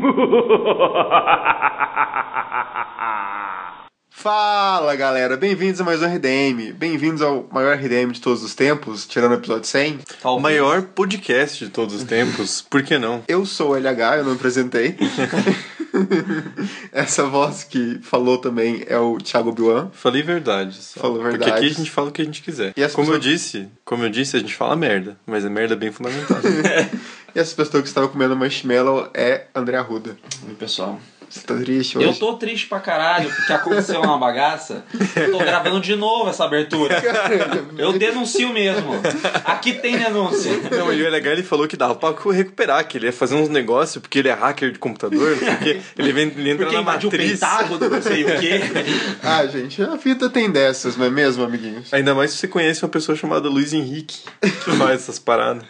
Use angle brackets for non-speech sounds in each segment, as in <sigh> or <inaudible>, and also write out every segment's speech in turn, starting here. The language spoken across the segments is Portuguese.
<laughs> Fala galera, bem-vindos a mais um RDM. Bem-vindos ao maior RDM de todos os tempos, tirando o episódio 100. O maior podcast de todos os tempos, <laughs> por que não? Eu sou o LH, eu não apresentei. <laughs> Essa voz que falou também é o Thiago Biuan. Falei verdade. Só. Falou Porque verdade. aqui a gente fala o que a gente quiser. Como eu pessoas- disse, como eu disse, a gente fala merda, mas é merda bem fundamentada. E essa pessoa que estava comendo marshmallow é André Arruda. Oi, pessoal. Você tá triste hoje? Eu tô triste pra caralho porque aconteceu uma bagaça. Eu tô gravando de novo essa abertura. <laughs> Eu denuncio mesmo. Aqui tem denúncia. não, e o LH ele falou que dava pra recuperar, que ele ia fazer uns negócios, porque ele é hacker de computador, não sei o quê. Ele, vem, ele entra Porque na invadiu o matriz. Pentágono, não sei o quê. <laughs> Ah, gente, a vida tem dessas, não é mesmo, amiguinhos? Ainda mais se você conhece uma pessoa chamada Luiz Henrique, que faz essas paradas.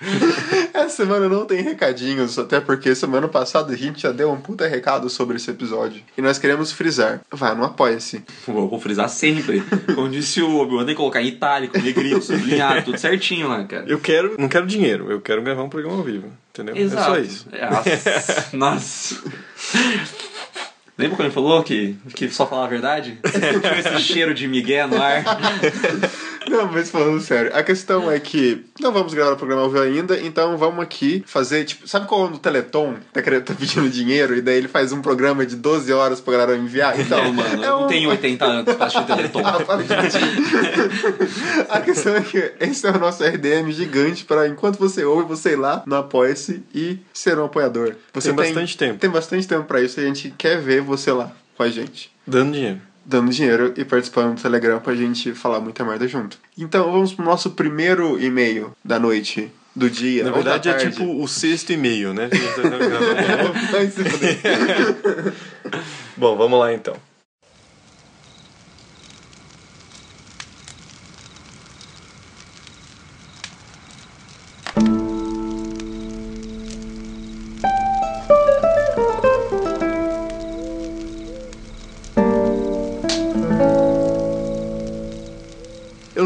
<laughs> Essa semana não tem recadinhos, até porque semana passada a gente já deu um puta recado sobre esse episódio. E nós queremos frisar. Vá no Apoia-se. Vou, vou frisar sempre. Como disse o Obi-Wan, tem que colocar em itálico, negrito, <laughs> sublinhado, tudo certinho lá, cara. Eu quero, não quero dinheiro, eu quero gravar um programa ao vivo, entendeu? Exato. É só isso. Nossa. <laughs> Nossa. Lembra quando ele falou que, que só falava a verdade? Tinha esse cheiro de migué no ar. Não, mas falando sério, a questão é que não vamos gravar o programa ao vivo ainda, então vamos aqui fazer, tipo, sabe quando o Teleton tá, querendo- tá pedindo dinheiro e daí ele faz um programa de 12 horas pra galera enviar? Então, Não, mano, é eu não um- tenho 80 anos pra assistir Teleton. Para de mentir. A questão é que esse é o nosso RDM gigante para enquanto você ouve, você ir lá no Apoia-se e ser um apoiador. Você Tem bastante tempo. Tem bastante tempo pra isso e a gente quer ver você lá com a gente. Dando dinheiro. Dando dinheiro e participando do Telegram pra gente falar muita merda junto. Então vamos pro nosso primeiro e-mail da noite, do dia. Na verdade é tipo o sexto e-mail, né? Tá. <laughs> <laughs> Bom, vamos lá então.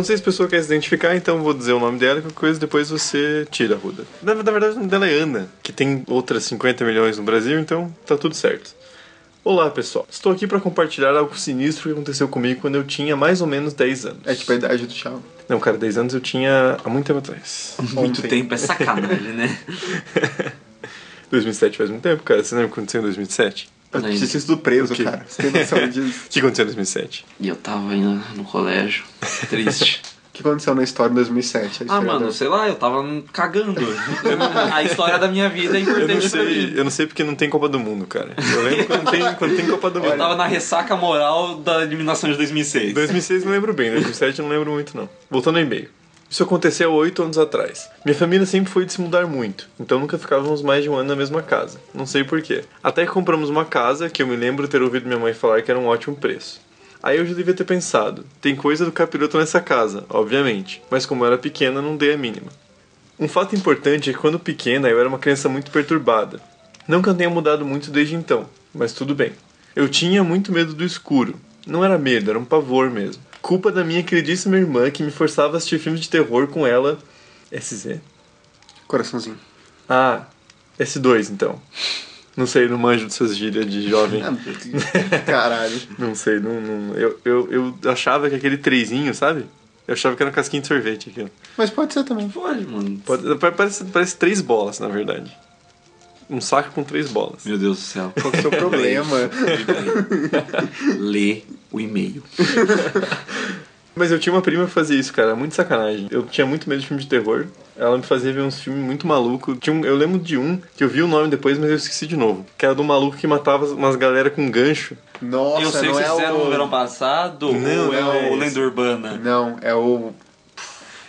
Não sei se a pessoa quer se identificar, então vou dizer o nome dela e qualquer coisa depois você tira a Ruda. Na, na verdade, o nome dela é Ana, que tem outras 50 milhões no Brasil, então tá tudo certo. Olá, pessoal. Estou aqui para compartilhar algo sinistro que aconteceu comigo quando eu tinha mais ou menos 10 anos. É tipo a idade do Thiago. Não, cara, 10 anos eu tinha há muito tempo atrás. <laughs> Muito Ontem. tempo, é sacanagem, né? <laughs> 2007 faz muito tempo, cara. Você lembra o que aconteceu em 2007? Eu tinha sido preso, cara. Você tem noção <laughs> disso? O que aconteceu em 2007? E eu tava indo no colégio, <laughs> triste. O que aconteceu na história em 2007? A Ah, mano, da- sei lá, eu tava cagando. <laughs> A história da minha vida é Eu não importante pra sei, mim. eu não sei porque não tem Copa do Mundo, cara. Eu lembro quando tem, quando tem Copa do Mundo. Eu tava na ressaca moral da eliminação de 2006. 2006 não lembro bem, 2007 eu não lembro muito não. Voltando ao e-mail. Isso aconteceu há oito anos atrás. Minha família sempre foi de se mudar muito, então nunca ficávamos mais de um ano na mesma casa. Não sei porquê. Até que compramos uma casa que eu me lembro ter ouvido minha mãe falar que era um ótimo preço. Aí eu já devia ter pensado, tem coisa do capiroto nessa casa, obviamente, mas como eu era pequena não dei a mínima. Um fato importante é que quando pequena eu era uma criança muito perturbada. Não que eu tenha mudado muito desde então, mas tudo bem. Eu tinha muito medo do escuro. Não era medo, era um pavor mesmo. Culpa da minha queridíssima irmã que me forçava a assistir filmes de terror com ela. SZ? Coraçãozinho. Ah, S2 então. Não sei, não manjo dessas gírias de jovem. Caralho. <laughs> Não sei, não, não- eu, eu, eu achava que aquele trezinho, sabe? Eu achava que era um casquinho de sorvete aquilo. Mas pode ser também. Pode, mano. Pode- parece, parece três bolas, na verdade. Um saco com três bolas. Meu Deus do céu. Qual que é o seu <laughs> problema? Lê o e-mail. <laughs> Mas eu tinha uma prima que fazia isso, cara, muito sacanagem. Eu tinha muito medo de filme de terror. Ela me fazia ver uns filmes muito malucos. Tinha um- eu lembro de um, que eu vi o nome depois, mas eu esqueci de novo. Que era do maluco que matava umas galera com gancho. Nossa, eu sei não que é vocês fizeram o... no verão passado Não, ou é não é o esse. Lenda Urbana? Não, é o...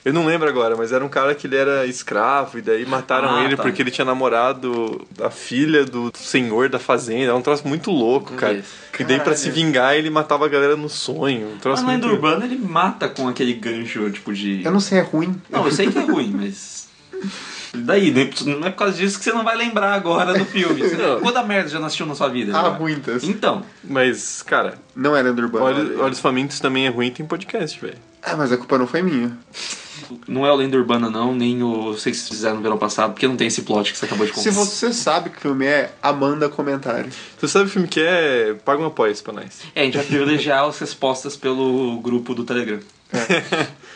Eu não lembro agora, mas era um cara que ele era escravo e daí mataram Ah, ele tá. porque ele tinha namorado a filha do senhor da fazenda. É um troço muito louco, cara. Isso. Que daí pra se vingar ele matava a galera no sonho. Um Mas troço no Lenda muito... Urbana ele mata com aquele gancho, tipo de... Eu não sei, é ruim. Não, eu sei que é ruim, mas... Daí, né, não é por causa disso que você não vai lembrar agora do filme. Quanta merda já não assistiu na sua vida? Ah, agora? muitas. Então, Mas, cara, Não é lenda urbana. Olhos, Olhos Famintos também é ruim tem podcast, velho. Ah, mas a culpa não foi minha. Não é o Lenda Urbana, não, nem o Sei que vocês fizeram no verão passado, porque não tem esse plot que você acabou de contar. Se você sabe que filme é, amanda comentário. Você sabe o filme que é? Paga um apoio pra nós. É, a gente vai privilegiar as respostas pelo grupo do Telegram.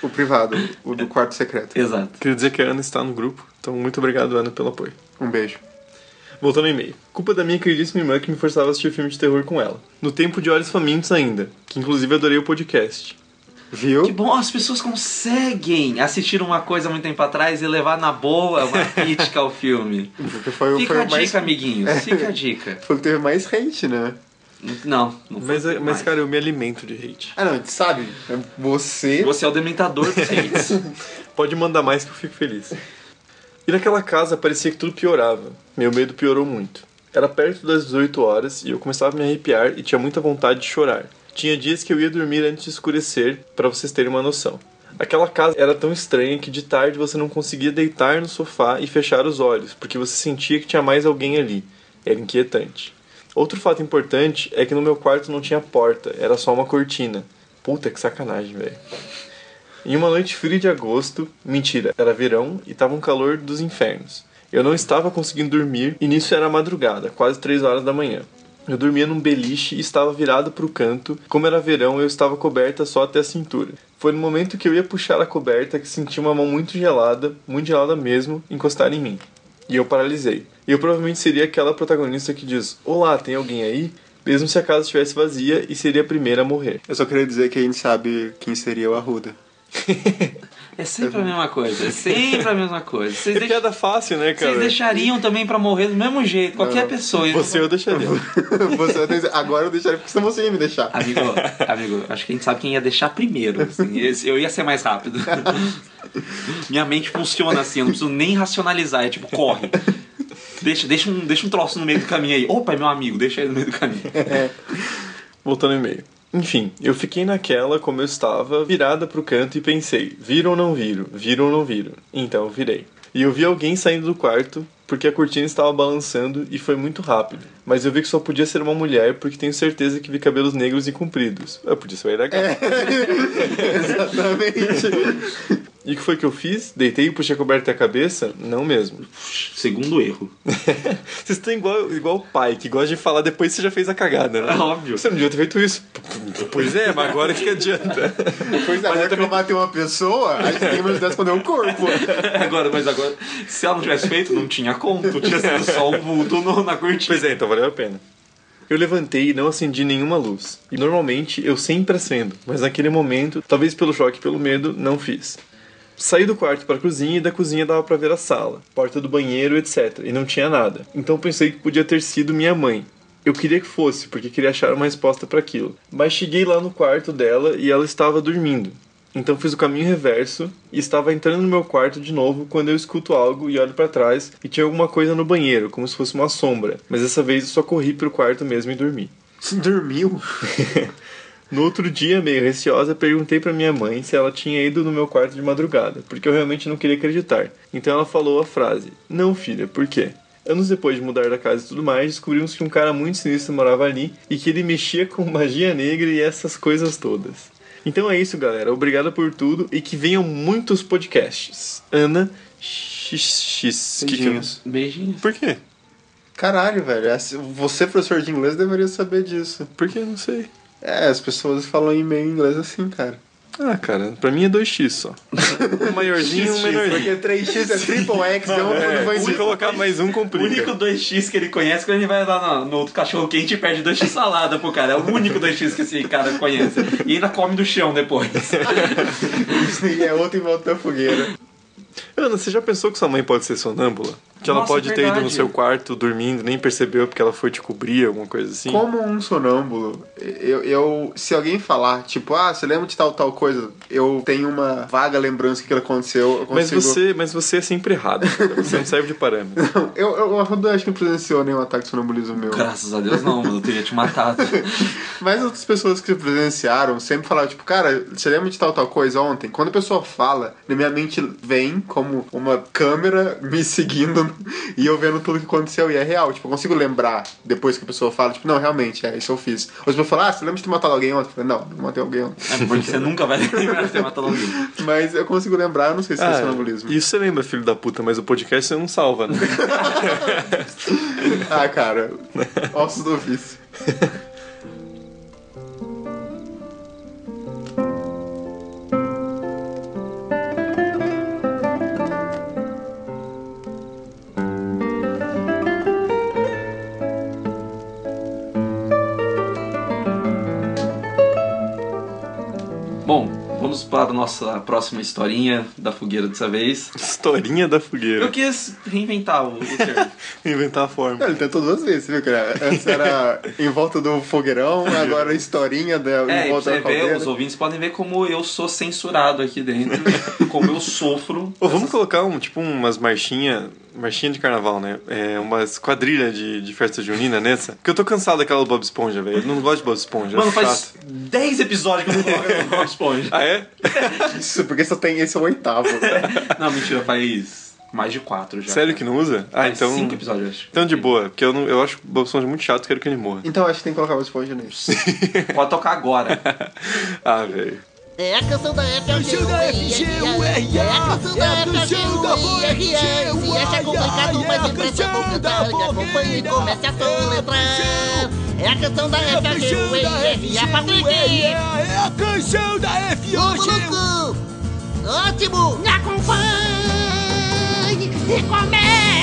O privado, o do quarto secreto. Exato. Queria dizer que a Ana está no grupo, então muito obrigado, Ana, pelo apoio. Um beijo. Voltando ao e-mail. Culpa da minha queridíssima irmã que me forçava a assistir filme de terror com ela. No tempo de Olhos Famintos ainda, que inclusive adorei o podcast. Viu? Que bom, as pessoas conseguem assistir uma coisa muito tempo atrás e levar na boa uma <laughs> crítica ao filme. Foi, Fica foi a mais. dica, amiguinhos. <laughs> Fica a dica. Foi o que teve mais hate, né? Não, não Mas, mas mais. cara, eu me alimento de hate. Ah, não, a gente sabe. Você. Você é o dementador dos hates. <laughs> Pode mandar mais que eu fico feliz. E naquela casa parecia que tudo piorava. Meu medo piorou muito. Era perto das 18 horas e eu começava a me arrepiar e tinha muita vontade de chorar. Tinha dias que eu ia dormir antes de escurecer, para vocês terem uma noção. Aquela casa era tão estranha que de tarde você não conseguia deitar no sofá e fechar os olhos, porque você sentia que tinha mais alguém ali. Era inquietante. Outro fato importante é que no meu quarto não tinha porta, era só uma cortina. Puta que sacanagem, velho. Em uma noite fria de agosto, mentira, era verão e tava um calor dos infernos. Eu não estava conseguindo dormir e nisso era madrugada, quase 3 horas da manhã. Eu dormia num beliche e estava virado para o canto. Como era verão, eu estava coberta só até a cintura. Foi no momento que eu ia puxar a coberta que senti uma mão muito gelada, muito gelada mesmo, encostar em mim. E eu paralisei. E eu provavelmente seria aquela protagonista que diz: Olá, tem alguém aí? Mesmo se a casa estivesse vazia e seria a primeira a morrer. Eu só queria dizer que a gente sabe quem seria o Arruda. <laughs> É sempre a mesma coisa. É sempre a mesma coisa. Vocês, É deix- piada fácil, né, cara? Vocês deixariam também pra morrer do mesmo jeito, qualquer Não. pessoa. <laughs> Você eu deixaria. Você vai dizer, agora eu deixaria porque senão você ia me deixar. Amigo, amigo, acho que a gente sabe quem ia deixar primeiro. assim. Eu ia ser mais rápido. <laughs> Minha mente funciona assim, eu não preciso nem racionalizar. É tipo, corre. Deixa, deixa, um, deixa um troço no meio do caminho aí. Opa, é meu amigo, deixa ele no meio do caminho. <laughs> Voltando ao e-mail. Enfim, eu fiquei naquela como eu estava, virada pro canto e pensei: viro ou não viro? Viro ou não viro? Então eu virei. E eu vi alguém saindo do quarto porque a cortina estava balançando e foi muito rápido. Mas eu vi que só podia ser uma mulher porque tenho certeza que vi cabelos negros e compridos. Eu podia ser o RH. Exatamente. <laughs> E o que foi que eu fiz? Deitei e puxei a coberta e a cabeça? Não mesmo. Segundo erro. <laughs> Vocês estão igual, igual o pai, que gosta de falar depois que você já fez a cagada, né? É óbvio. Você não devia ter feito isso. Pois é, mas agora que adianta. Pois é, agora que eu matei uma pessoa, a gente tem que me ajudar a esconder um corpo. <laughs> Agora, mas agora, se ela não tivesse feito, não tinha conto. Tinha sido só um vulto no- na cortina. Pois é, então valeu a pena. Eu levantei e não acendi nenhuma luz. E normalmente eu sempre acendo, mas naquele momento, talvez pelo choque e pelo medo, não fiz. Saí do quarto para a cozinha e da cozinha dava para ver a sala, porta do banheiro, etc. E não tinha nada. Então pensei que podia ter sido minha mãe. Eu queria que fosse, porque queria achar uma resposta para aquilo. Mas cheguei lá no quarto dela e ela estava dormindo. Então fiz o caminho reverso e estava entrando no meu quarto de novo quando eu escuto algo e olho para trás e tinha alguma coisa no banheiro, como se fosse uma sombra. Mas dessa vez eu só corri pro quarto mesmo e dormi. Você dormiu? <laughs> No outro dia, meio receosa, perguntei pra minha mãe se ela tinha ido no meu quarto de madrugada, porque eu realmente não queria acreditar. Então ela falou a frase: Não, filha, por quê? Anos depois de mudar da casa e tudo mais, descobrimos que um cara muito sinistro morava ali e que ele mexia com <laughs> magia negra e essas coisas todas. Então é isso, galera. Obrigado por tudo e que venham muitos podcasts. Ana XX. que que? Beijinhos. Beijinhos. Por quê? Caralho, velho. Você, professor de inglês, deveria saber disso. Por que? Não sei. É, as pessoas falam em meio inglês assim, cara. Ah, cara, pra mim é 2x só. Um maiorzinho e um menorzinho. Porque 3x é triple X, então É, não vai se colocar mais um O complica. único 2x que ele conhece quando ele vai lá no, no outro cachorro quente e perde 2x salada pro cara. É o único 2x que esse cara conhece. E ainda come do chão depois. <laughs> Disney é outro em volta da fogueira. Ana, você já pensou que sua mãe pode ser sonâmbula? Que ela Nossa, pode ter ido no seu quarto dormindo, nem percebeu porque ela foi te cobrir, alguma coisa assim? Como um sonâmbulo, eu, eu- se alguém falar, tipo, ah, você lembra de tal, tal coisa, eu tenho uma vaga lembrança que aquilo aconteceu, eu Mas você, mas você é sempre errado. Você não serve de parâmetro. <laughs> Não, eu, eu, eu acho que não presenciou nenhum ataque de sonambulismo meu. Graças a Deus não, mano. Eu teria te matado. <laughs> Mas outras pessoas que presenciaram sempre falaram, tipo, cara, você lembra de tal, tal coisa ontem? Quando a pessoa fala, na minha mente vem como uma câmera me seguindo <laughs> e eu vendo tudo que aconteceu e é real. Tipo, eu consigo lembrar depois que a pessoa fala, tipo, não, realmente, é isso eu fiz. Ou se a pessoa fala, ah, você lembra de ter matado alguém ontem? Eu falei, não, não matei alguém ontem. É porque você nunca vai <laughs> lembrar de ter matado alguém. Mas eu consigo lembrar, eu não sei se é Ah, sonambulismo. isso você lembra, filho da puta, mas o podcast você não salva, né? <laughs> Ah, cara, ossos do ofício. Vamos para a nossa próxima historinha da fogueira dessa vez. Historinha da fogueira. Eu quis reinventar o, o termo. <laughs> Inventar a forma. Ele tentou duas vezes, viu, cara? Antes era em volta do fogueirão, <laughs> agora a historinha da, É, em volta você da vê, caldeira. os ouvintes podem ver como eu sou censurado aqui dentro, como eu sofro. Ô, vamos colocar um, tipo umas marchinhas. Marchinha de carnaval, né? É, umas quadrilhas de, de festa junina nessa. Porque eu tô cansado daquela do Bob Esponja, velho. Eu não gosto de Bob Esponja. Mano, é faz chato. 10 episódios que eu não Bob Esponja. Ah, é? <laughs> Isso, porque só tem esse é o oitavo. <laughs> Não, mentira, faz mais de 4 já. Sério que não usa? Ah, Faz então. 5 episódios, eu acho. Então de boa, porque eu, não, eu acho o Bob Esponja muito chato, quero que ele morra. Então acho que tem que colocar o esponja nisso. <laughs> Pode tocar agora. Ah, velho. É a canção da Canção da FGURA, É a canção da é a canção da FGURA. Se acha complicado, mas é a canção da. E acompanhe e comece a soletrar. É a canção da É a canção da FGURA. Patrick! É a canção da. Lulucu! Ótimo! Me acompanhe e comece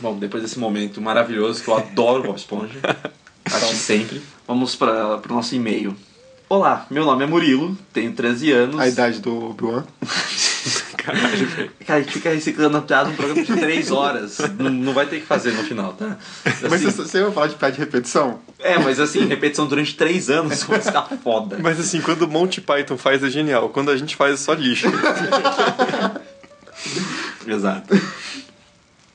Bom, depois desse momento maravilhoso, que eu adoro Bob Esponja, <laughs> acho sempre, vamos para o nosso e-mail. Olá, meu nome é Murilo, tenho 13 anos. A idade do Obi-Wan. <laughs> Caralho, velho. Cara, a gente fica reciclando a piada um programa de 3 horas. não, não vai ter que fazer no final, tá? Mas Assim, você, você vai falar de piada de repetição? É, mas assim, repetição durante 3 anos vai ficar foda. Mas assim, quando o Monty Python faz é genial. Quando a gente faz é só lixo. <laughs> Exato.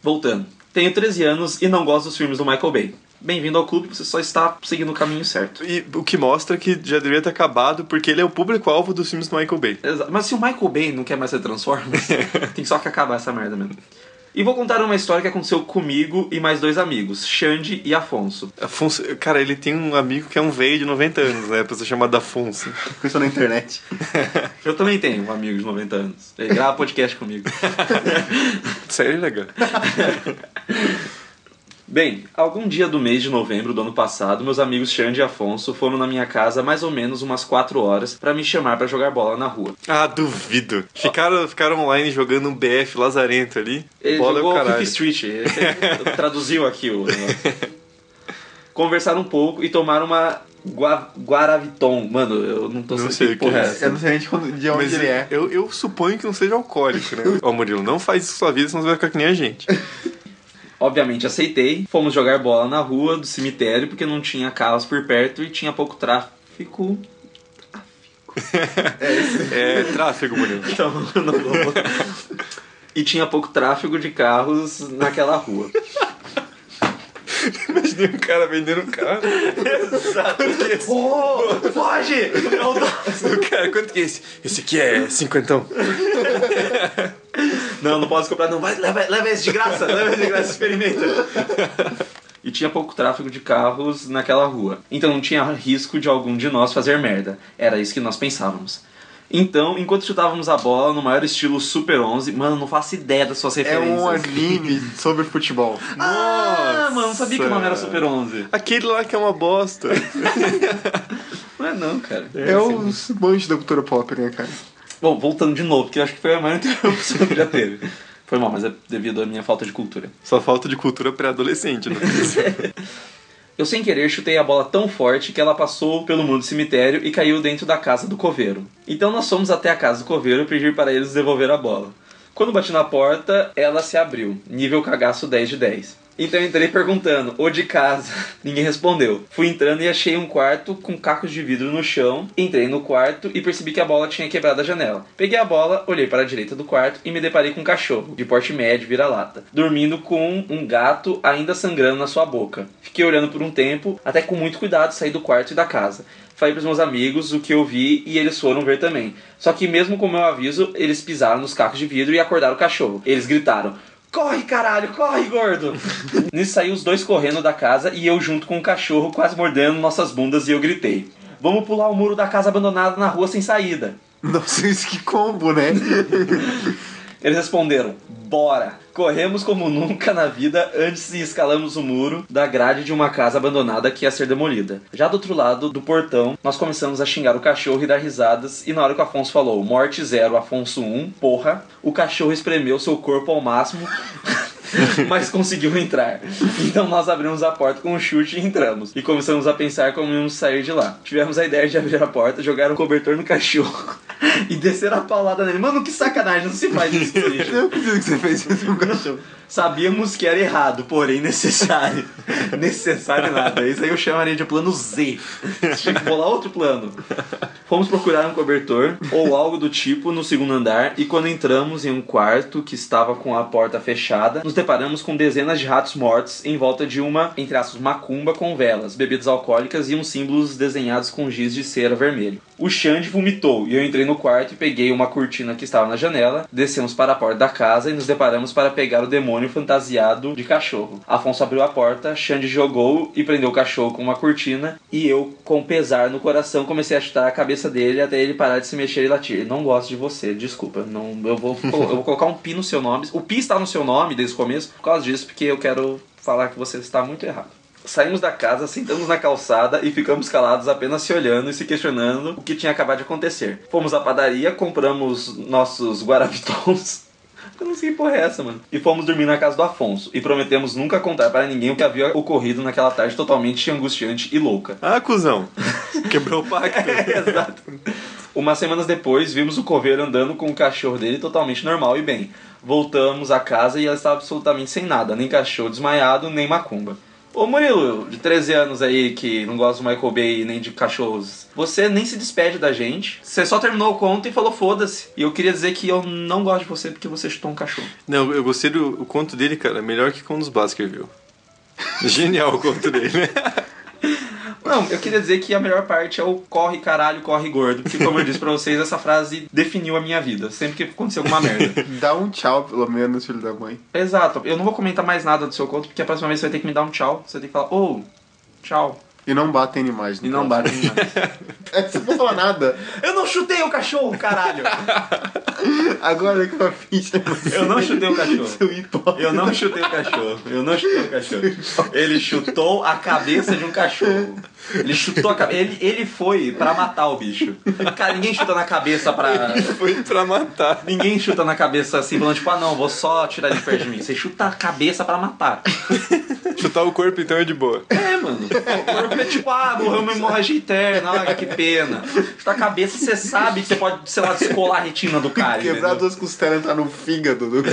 Voltando. Tenho 13 anos e não gosto dos filmes do Michael Bay. Bem-vindo ao clube, você só está seguindo o caminho certo. E o que mostra que já deveria ter acabado, porque ele é o público-alvo dos filmes do Michael Bay. Exa- Mas se o Michael Bay não quer mais ser Transformers, <laughs> tem só que acabar essa merda mesmo. E vou contar uma história que aconteceu comigo e mais dois amigos, Xande e Afonso. Afonso, cara, ele tem um amigo que é um velho de 90 anos, né? Pra ser chamado Afonso. <laughs> Pensou na internet. Eu também tenho um amigo de 90 anos. Ele grava podcast comigo. <laughs> Sério, legal. <laughs> Bem, algum dia do mês de novembro do ano passado, meus amigos Xande e Afonso foram na minha casa mais ou menos umas 4 horas pra me chamar pra jogar bola na rua. Ah, duvido. Ficaram, ficaram online jogando um BF lazarento ali. Ele Bola é o jogou caralho. Fifth Street, ele <laughs> traduziu aqui o negócio. Conversaram um pouco e tomaram uma Gua Guaraviton. Mano, eu não tô Não sabendo sei que o que porra é é essa. Eu não sei de onde, de onde Mas ele é. eu, eu suponho que não seja alcoólico, né? <laughs> Ó, Murilo, não faz isso com sua vida, senão você vai ficar que nem a gente. Obviamente aceitei. Fomos jogar bola na rua do cemitério porque não tinha carros por perto e tinha pouco tráfico. <laughs> É tráfego, Murilo. <laughs> Então, não vou. E tinha pouco tráfego de carros naquela rua. Imaginei um cara vendendo um carro. Exato. Oh, foge! Não dá. Cara, quanto que é esse? Esse aqui é cinquentão. Não, não posso comprar, não. Vai, leva, leva esse de graça, leva esse de graça, experimenta. E tinha pouco tráfego de carros naquela rua. Então não tinha risco de algum de nós fazer merda. Era isso que nós pensávamos. Então, enquanto chutávamos a bola no maior estilo Super 11, mano, não faço ideia das suas É referências. um anime sobre futebol. <laughs> Ah, mano, não sabia que o nome era. Super 11. Aquele lá que é uma bosta. <laughs> Não é não, cara. É os manjos da cultura pop, né, cara? Bom, voltando de novo, porque eu acho que foi a maior <laughs> interrupção que já teve. Foi mal, mas é devido à minha falta de cultura. Só falta de cultura pré-adolescente, né? <laughs> Eu sem querer chutei a bola tão forte que ela passou pelo muro do cemitério e caiu dentro da casa do coveiro. Então nós fomos até a casa do coveiro pedir para eles devolver a bola. Quando bati na porta, ela se abriu, nível cagaço 10 de 10. Então eu entrei perguntando, o de casa? <laughs> Ninguém respondeu. Fui entrando e achei um quarto com cacos de vidro no chão. Entrei no quarto e percebi que a bola tinha quebrado a janela. Peguei a bola, olhei para a direita do quarto e me deparei com um cachorro, de porte médio, vira-lata, dormindo com um gato ainda sangrando na sua boca. Fiquei olhando por um tempo, até com muito cuidado saí do quarto e da casa. Falei pros meus amigos o que eu vi e eles foram ver também. Só que mesmo com o meu aviso, eles pisaram nos cacos de vidro e acordaram o cachorro. Eles gritaram: Corre, caralho, corre, gordo! <laughs> Nisso saiu os dois correndo da casa e eu junto com o cachorro quase mordendo nossas bundas e eu gritei: Vamos pular o muro da casa abandonada na rua sem saída. Nossa, isso que combo, né? <laughs> Eles responderam: Bora! Corremos como nunca na vida antes e escalamos o muro da grade de uma casa abandonada que ia ser demolida. Já do outro lado do portão, nós começamos a xingar o cachorro e dar risadas, e na hora que o Afonso falou Morte zero, Afonso 1, porra, o cachorro espremeu seu corpo ao máximo. <laughs> <laughs> mas conseguiu entrar. Então nós abrimos a porta com um chute e entramos. E começamos a pensar como íamos sair de lá. Tivemos a ideia de abrir a porta, jogar um cobertor no cachorro <laughs> e descer a paulada nele. Mano, que sacanagem, não se faz isso. <laughs> Eu não acredito que você fez isso com o cachorro. Sabíamos que era errado, porém necessário. necessário nada. Isso aí eu chamaria de plano Z. Tinha que bolar outro plano. Fomos procurar um cobertor ou algo do tipo no segundo andar e quando entramos em um quarto que estava com a porta fechada, nos deparamos com dezenas de ratos mortos em volta de uma, entre aspas, macumba com velas, bebidas alcoólicas e uns símbolos desenhados com giz de cera vermelho. O Xande vomitou e eu entrei no quarto e peguei uma cortina que estava na janela, descemos para a porta da casa e nos deparamos para pegar o demônio fantasiado de cachorro. Afonso abriu a porta, Xande jogou e prendeu o cachorro com uma cortina e eu, com pesar no coração, comecei a chutar a cabeça dele até ele parar de se mexer e latir. Não gosto de você, desculpa. Não, eu, vou, eu vou colocar um pi no seu nome. O pi está no seu nome desde o começo por causa disso, porque eu quero falar que você está muito errado. Saímos da casa, sentamos na calçada e ficamos calados apenas se olhando e se questionando o que tinha acabado de acontecer. Fomos à padaria, compramos nossos guaravitons. <laughs> Eu não sei que porra é essa, mano. E fomos dormir na casa do Afonso. E prometemos nunca contar para ninguém o que havia ocorrido naquela tarde totalmente angustiante e louca. Ah, cuzão. <laughs> Quebrou o pacto. É, exato. <laughs> Umas semanas depois, vimos o coveiro andando com o cachorro dele totalmente normal e bem. Voltamos à casa e ela estava absolutamente sem nada, nem cachorro desmaiado, nem macumba. Ô Murilo, de 13 anos aí, que não gosta do Michael Bay nem de cachorros, você nem se despede da gente. Você só terminou o conto e falou foda-se. E eu queria dizer que eu não gosto de você porque você chutou um cachorro. Não, eu gostei do o conto dele, cara. Melhor que com um dos Baskerville. <laughs> Genial o conto dele. <laughs> Não, eu queria dizer que a melhor parte é o corre caralho, corre gordo. Porque, como eu disse pra vocês, essa frase definiu a minha vida. Sempre que aconteceu alguma merda. <laughs> Dá um tchau, pelo menos, filho da mãe. Exato. Eu não vou comentar mais nada do seu conto, porque a próxima vez você vai ter que me dar um tchau. Você tem que falar, ô, tchau. E não batem em imagem. E não bate em mais. <laughs> É, você não falou nada. Eu não chutei o cachorro, caralho! <laughs> Agora que eu fiz. Eu não chutei o cachorro. Seu hipócrita. Eu não chutei o cachorro. Eu não chutei o cachorro. Ele chutou a cabeça de um cachorro. Ele chutou a cabeça. Ele, ele foi pra matar o bicho. Cara, ninguém chuta na cabeça pra. Foi pra matar. Ninguém chuta na cabeça assim, falando tipo, ah não, vou só tirar ele perto de mim. Você chuta a cabeça pra matar. Chutar o corpo então é de boa. É, mano. O corpo é tipo, ah, morreu uma hemorragia interna, olha que pena. Chuta a cabeça, você sabe que você pode, sei lá, descolar a retina do cara. Quebrar entendeu? duas costelas e entrar no fígado do.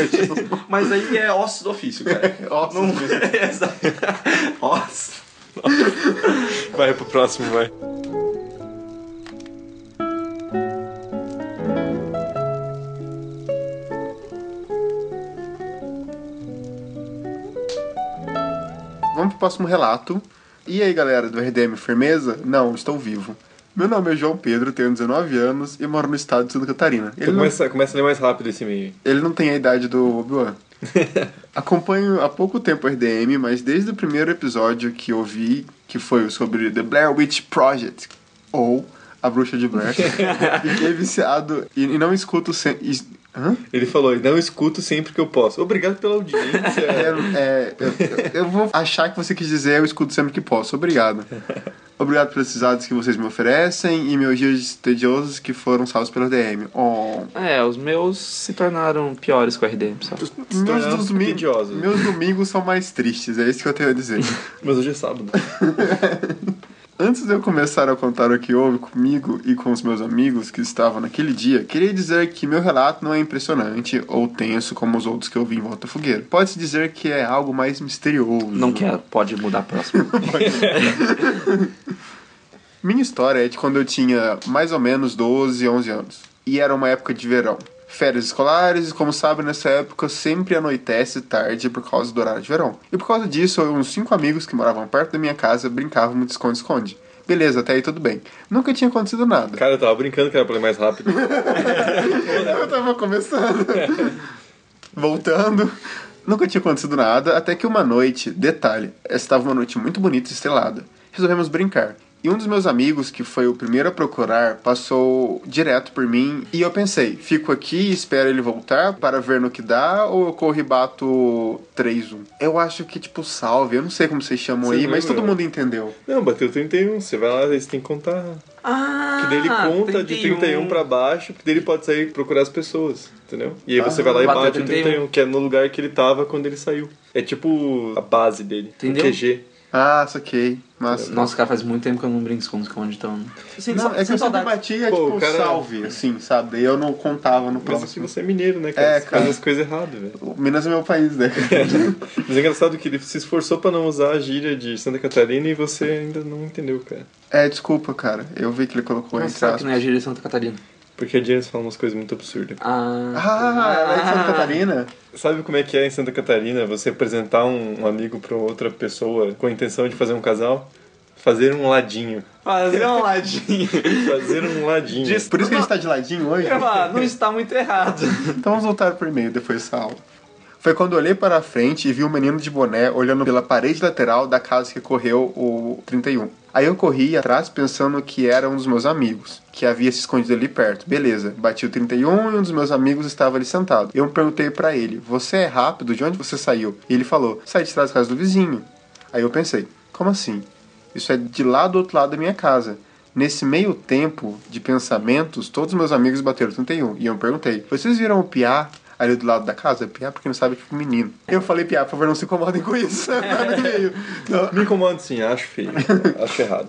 Mas aí é osso do ofício, cara. Nossa, Não... <laughs> Exato. Osso. <laughs> Vai pro próximo, vai. Vamos pro próximo relato. E aí, galera do RDM, firmeza? Não, estou vivo. Meu nome é João Pedro, tenho 19 anos e moro no estado de Santa Catarina. Ele Então não, começa, começa a ler mais rápido esse e-mail. ele não tem a idade do Obi-Wan. <laughs> Acompanho há pouco tempo o RDM, mas desde o primeiro episódio que ouvi, que foi sobre The Blair Witch Project, ou A Bruxa de Blair, <laughs> fiquei viciado e, e não escuto sempre. Hã? Ele falou, não escuto sempre que eu posso. Obrigado pela audiência. <laughs> É, é, eu, eu vou achar que você quis dizer eu escuto sempre que posso. Obrigado. Obrigado pelos dados que vocês me oferecem e meus dias tediosos que foram salvos pela DM. Oh, É, os meus se tornaram piores com a RDM, só. meus, domi- meus domingos são mais tristes, é isso que eu tenho a dizer. <laughs> Mas hoje é sábado. <laughs> Antes de eu começar a contar o que houve comigo e com os meus amigos que estavam naquele dia, queria dizer que meu relato não é impressionante ou tenso como os outros que eu vi em volta fogueira. Pode-se dizer que é algo mais misterioso. Não quero, pode mudar próximo. <laughs> Minha história é de quando eu tinha mais ou menos 12, 11 anos. E era uma época de verão. Férias escolares, e como sabe, nessa época sempre anoitece tarde por causa do horário de verão. E por causa disso, eu uns cinco amigos que moravam perto da minha casa brincavam de esconde-esconde. Beleza, até aí tudo bem. Nunca tinha acontecido nada. Cara, eu tava brincando que era pra ir mais rápido. <laughs> Eu tava começando. Voltando. Nunca tinha acontecido nada, até que uma noite, detalhe, estava uma noite muito bonita e estrelada. Resolvemos brincar. E um dos meus amigos, que foi o primeiro a procurar, passou direto por mim e eu pensei, fico aqui e espero ele voltar para ver no que dá ou eu corro e bato 3-1? Eu acho que tipo salve, eu não sei como vocês chamam Você aí, mas todo mundo entendeu. Não, bateu 31. Você vai lá, você tem que contar. ah, Que daí ele conta de 31 pra baixo, que daí ele pode sair e procurar as pessoas, entendeu? E aí você vai lá e bate o 31. 31, que é no lugar que ele tava quando ele saiu. É tipo a base dele, Entendeu? o QG. Ah, saquei. Massa. Nossa, cara, faz muito tempo que eu não brinco esconde-esconde, então... Sem, Não, é que eu sempre batia, Pô, tipo, o cara- salve, assim, sabe? Daí eu não contava no Mas que próximo. você é mineiro, né, cara? É, cara. faz as coisas erradas, velho. Minas é meu país, né? <laughs> Mas é engraçado que ele se esforçou pra não usar a gíria de Santa Catarina e você ainda não entendeu, cara. é, desculpa, cara. Eu vi que ele colocou Mas sabe que não é a gíria de Santa Catarina. Porque a James fala umas coisas muito absurdas. Ah, Ah, ela é de Santa Catarina? Sabe como é que é em Santa Catarina você apresentar um, um amigo pra outra pessoa com a intenção de fazer um casal? Fazer um ladinho. Fazer um <laughs> ladinho. Fazer um ladinho. Por isso que a gente tá de ladinho hoje? Não está muito errado. Então vamos voltar pro e-mail depois dessa aula. Foi quando olhei para a frente e vi um menino de boné olhando pela parede lateral da casa que correu o 31. Aí eu corri atrás pensando que era um dos meus amigos, que havia se escondido ali perto. Beleza, bati o 31 e um dos meus amigos estava ali sentado. Eu perguntei para ele: Você é rápido? De onde você saiu? E ele falou: Saí de trás da casa do vizinho. Aí eu pensei: Como assim? Isso é de lá do outro lado da minha casa. Nesse meio tempo de pensamentos, todos os meus amigos bateram 31. E eu perguntei: Vocês viram o Piá ali do lado da casa? Piá, porque não sabe, tipo, menino. Eu falei: Piá, por favor, não se incomodem com isso. <laughs> Não. Me incomoda sim, acho feio. acho errado.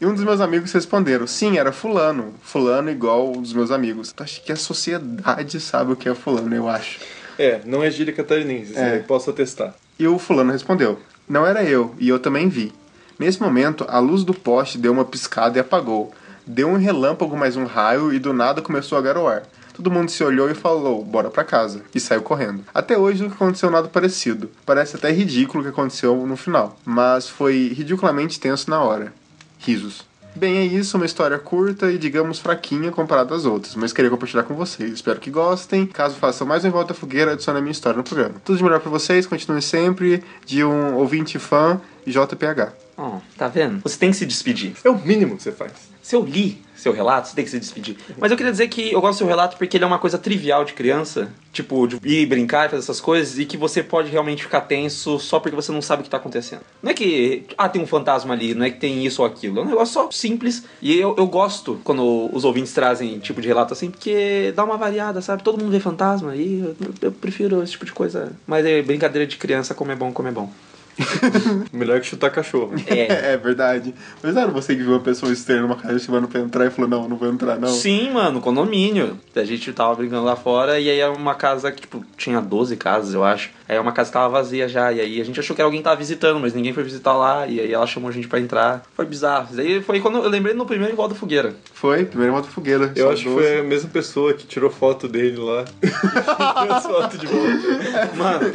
E um dos meus amigos responderam: Sim, era Fulano. Fulano igual um dos meus amigos. Acho que a sociedade sabe o que é Fulano, eu acho. É, não é gíria catarinense, É. posso atestar. E o fulano respondeu: Não era eu, e eu também vi. Nesse momento, a luz do poste deu uma piscada e apagou. Deu um relâmpago mais um raio e do nada começou a garoar. Todo mundo se olhou e falou, bora pra casa. E saiu correndo. Até hoje nunca aconteceu nada parecido. Parece até ridículo o que aconteceu no final. Mas foi ridiculamente tenso na hora. Risos. Bem, é isso, uma história curta e, digamos, fraquinha comparada às outras, mas queria compartilhar com vocês. Espero que gostem. Caso façam mais um Em Volta à Fogueira, adicione a minha história no programa. Tudo de melhor pra vocês, continue sempre de um ouvinte fã JPH. Ó, tá vendo? Você tem que se despedir. É o mínimo que você faz. Se eu li seu relato, você tem que se despedir. Mas eu queria dizer que eu gosto do seu relato porque ele é uma coisa trivial de criança. Tipo, de ir brincar fazer essas coisas. E que você pode realmente ficar tenso só porque você não sabe o que tá acontecendo. Não é que, ah, tem um fantasma ali, não é que tem isso ou aquilo. É um negócio só simples. E eu, eu gosto quando os ouvintes trazem tipo de relato assim, porque dá uma variada, sabe? Todo mundo vê fantasma e eu, eu prefiro esse tipo de coisa. Mas é brincadeira de criança, como é bom, como é bom. <laughs> Melhor que chutar cachorro. É. <laughs> É verdade. Mas não era você que viu uma pessoa estranha numa casa chamando pra entrar e falou, não, não vou entrar, não. Sim, mano, condomínio. A gente tava brincando lá fora e aí era uma casa que, tipo, tinha 12 casas, eu acho. Aí uma casa que tava vazia já. E aí a gente achou que era alguém que tava visitando, mas ninguém foi visitar lá. E aí ela chamou a gente pra entrar. Foi bizarro. Aí foi quando eu lembrei no primeiro igual da fogueira. Foi, primeiro moto fogueira. Eu acho que 12. foi a mesma pessoa que tirou foto dele lá. E as fotos de volta. Mano,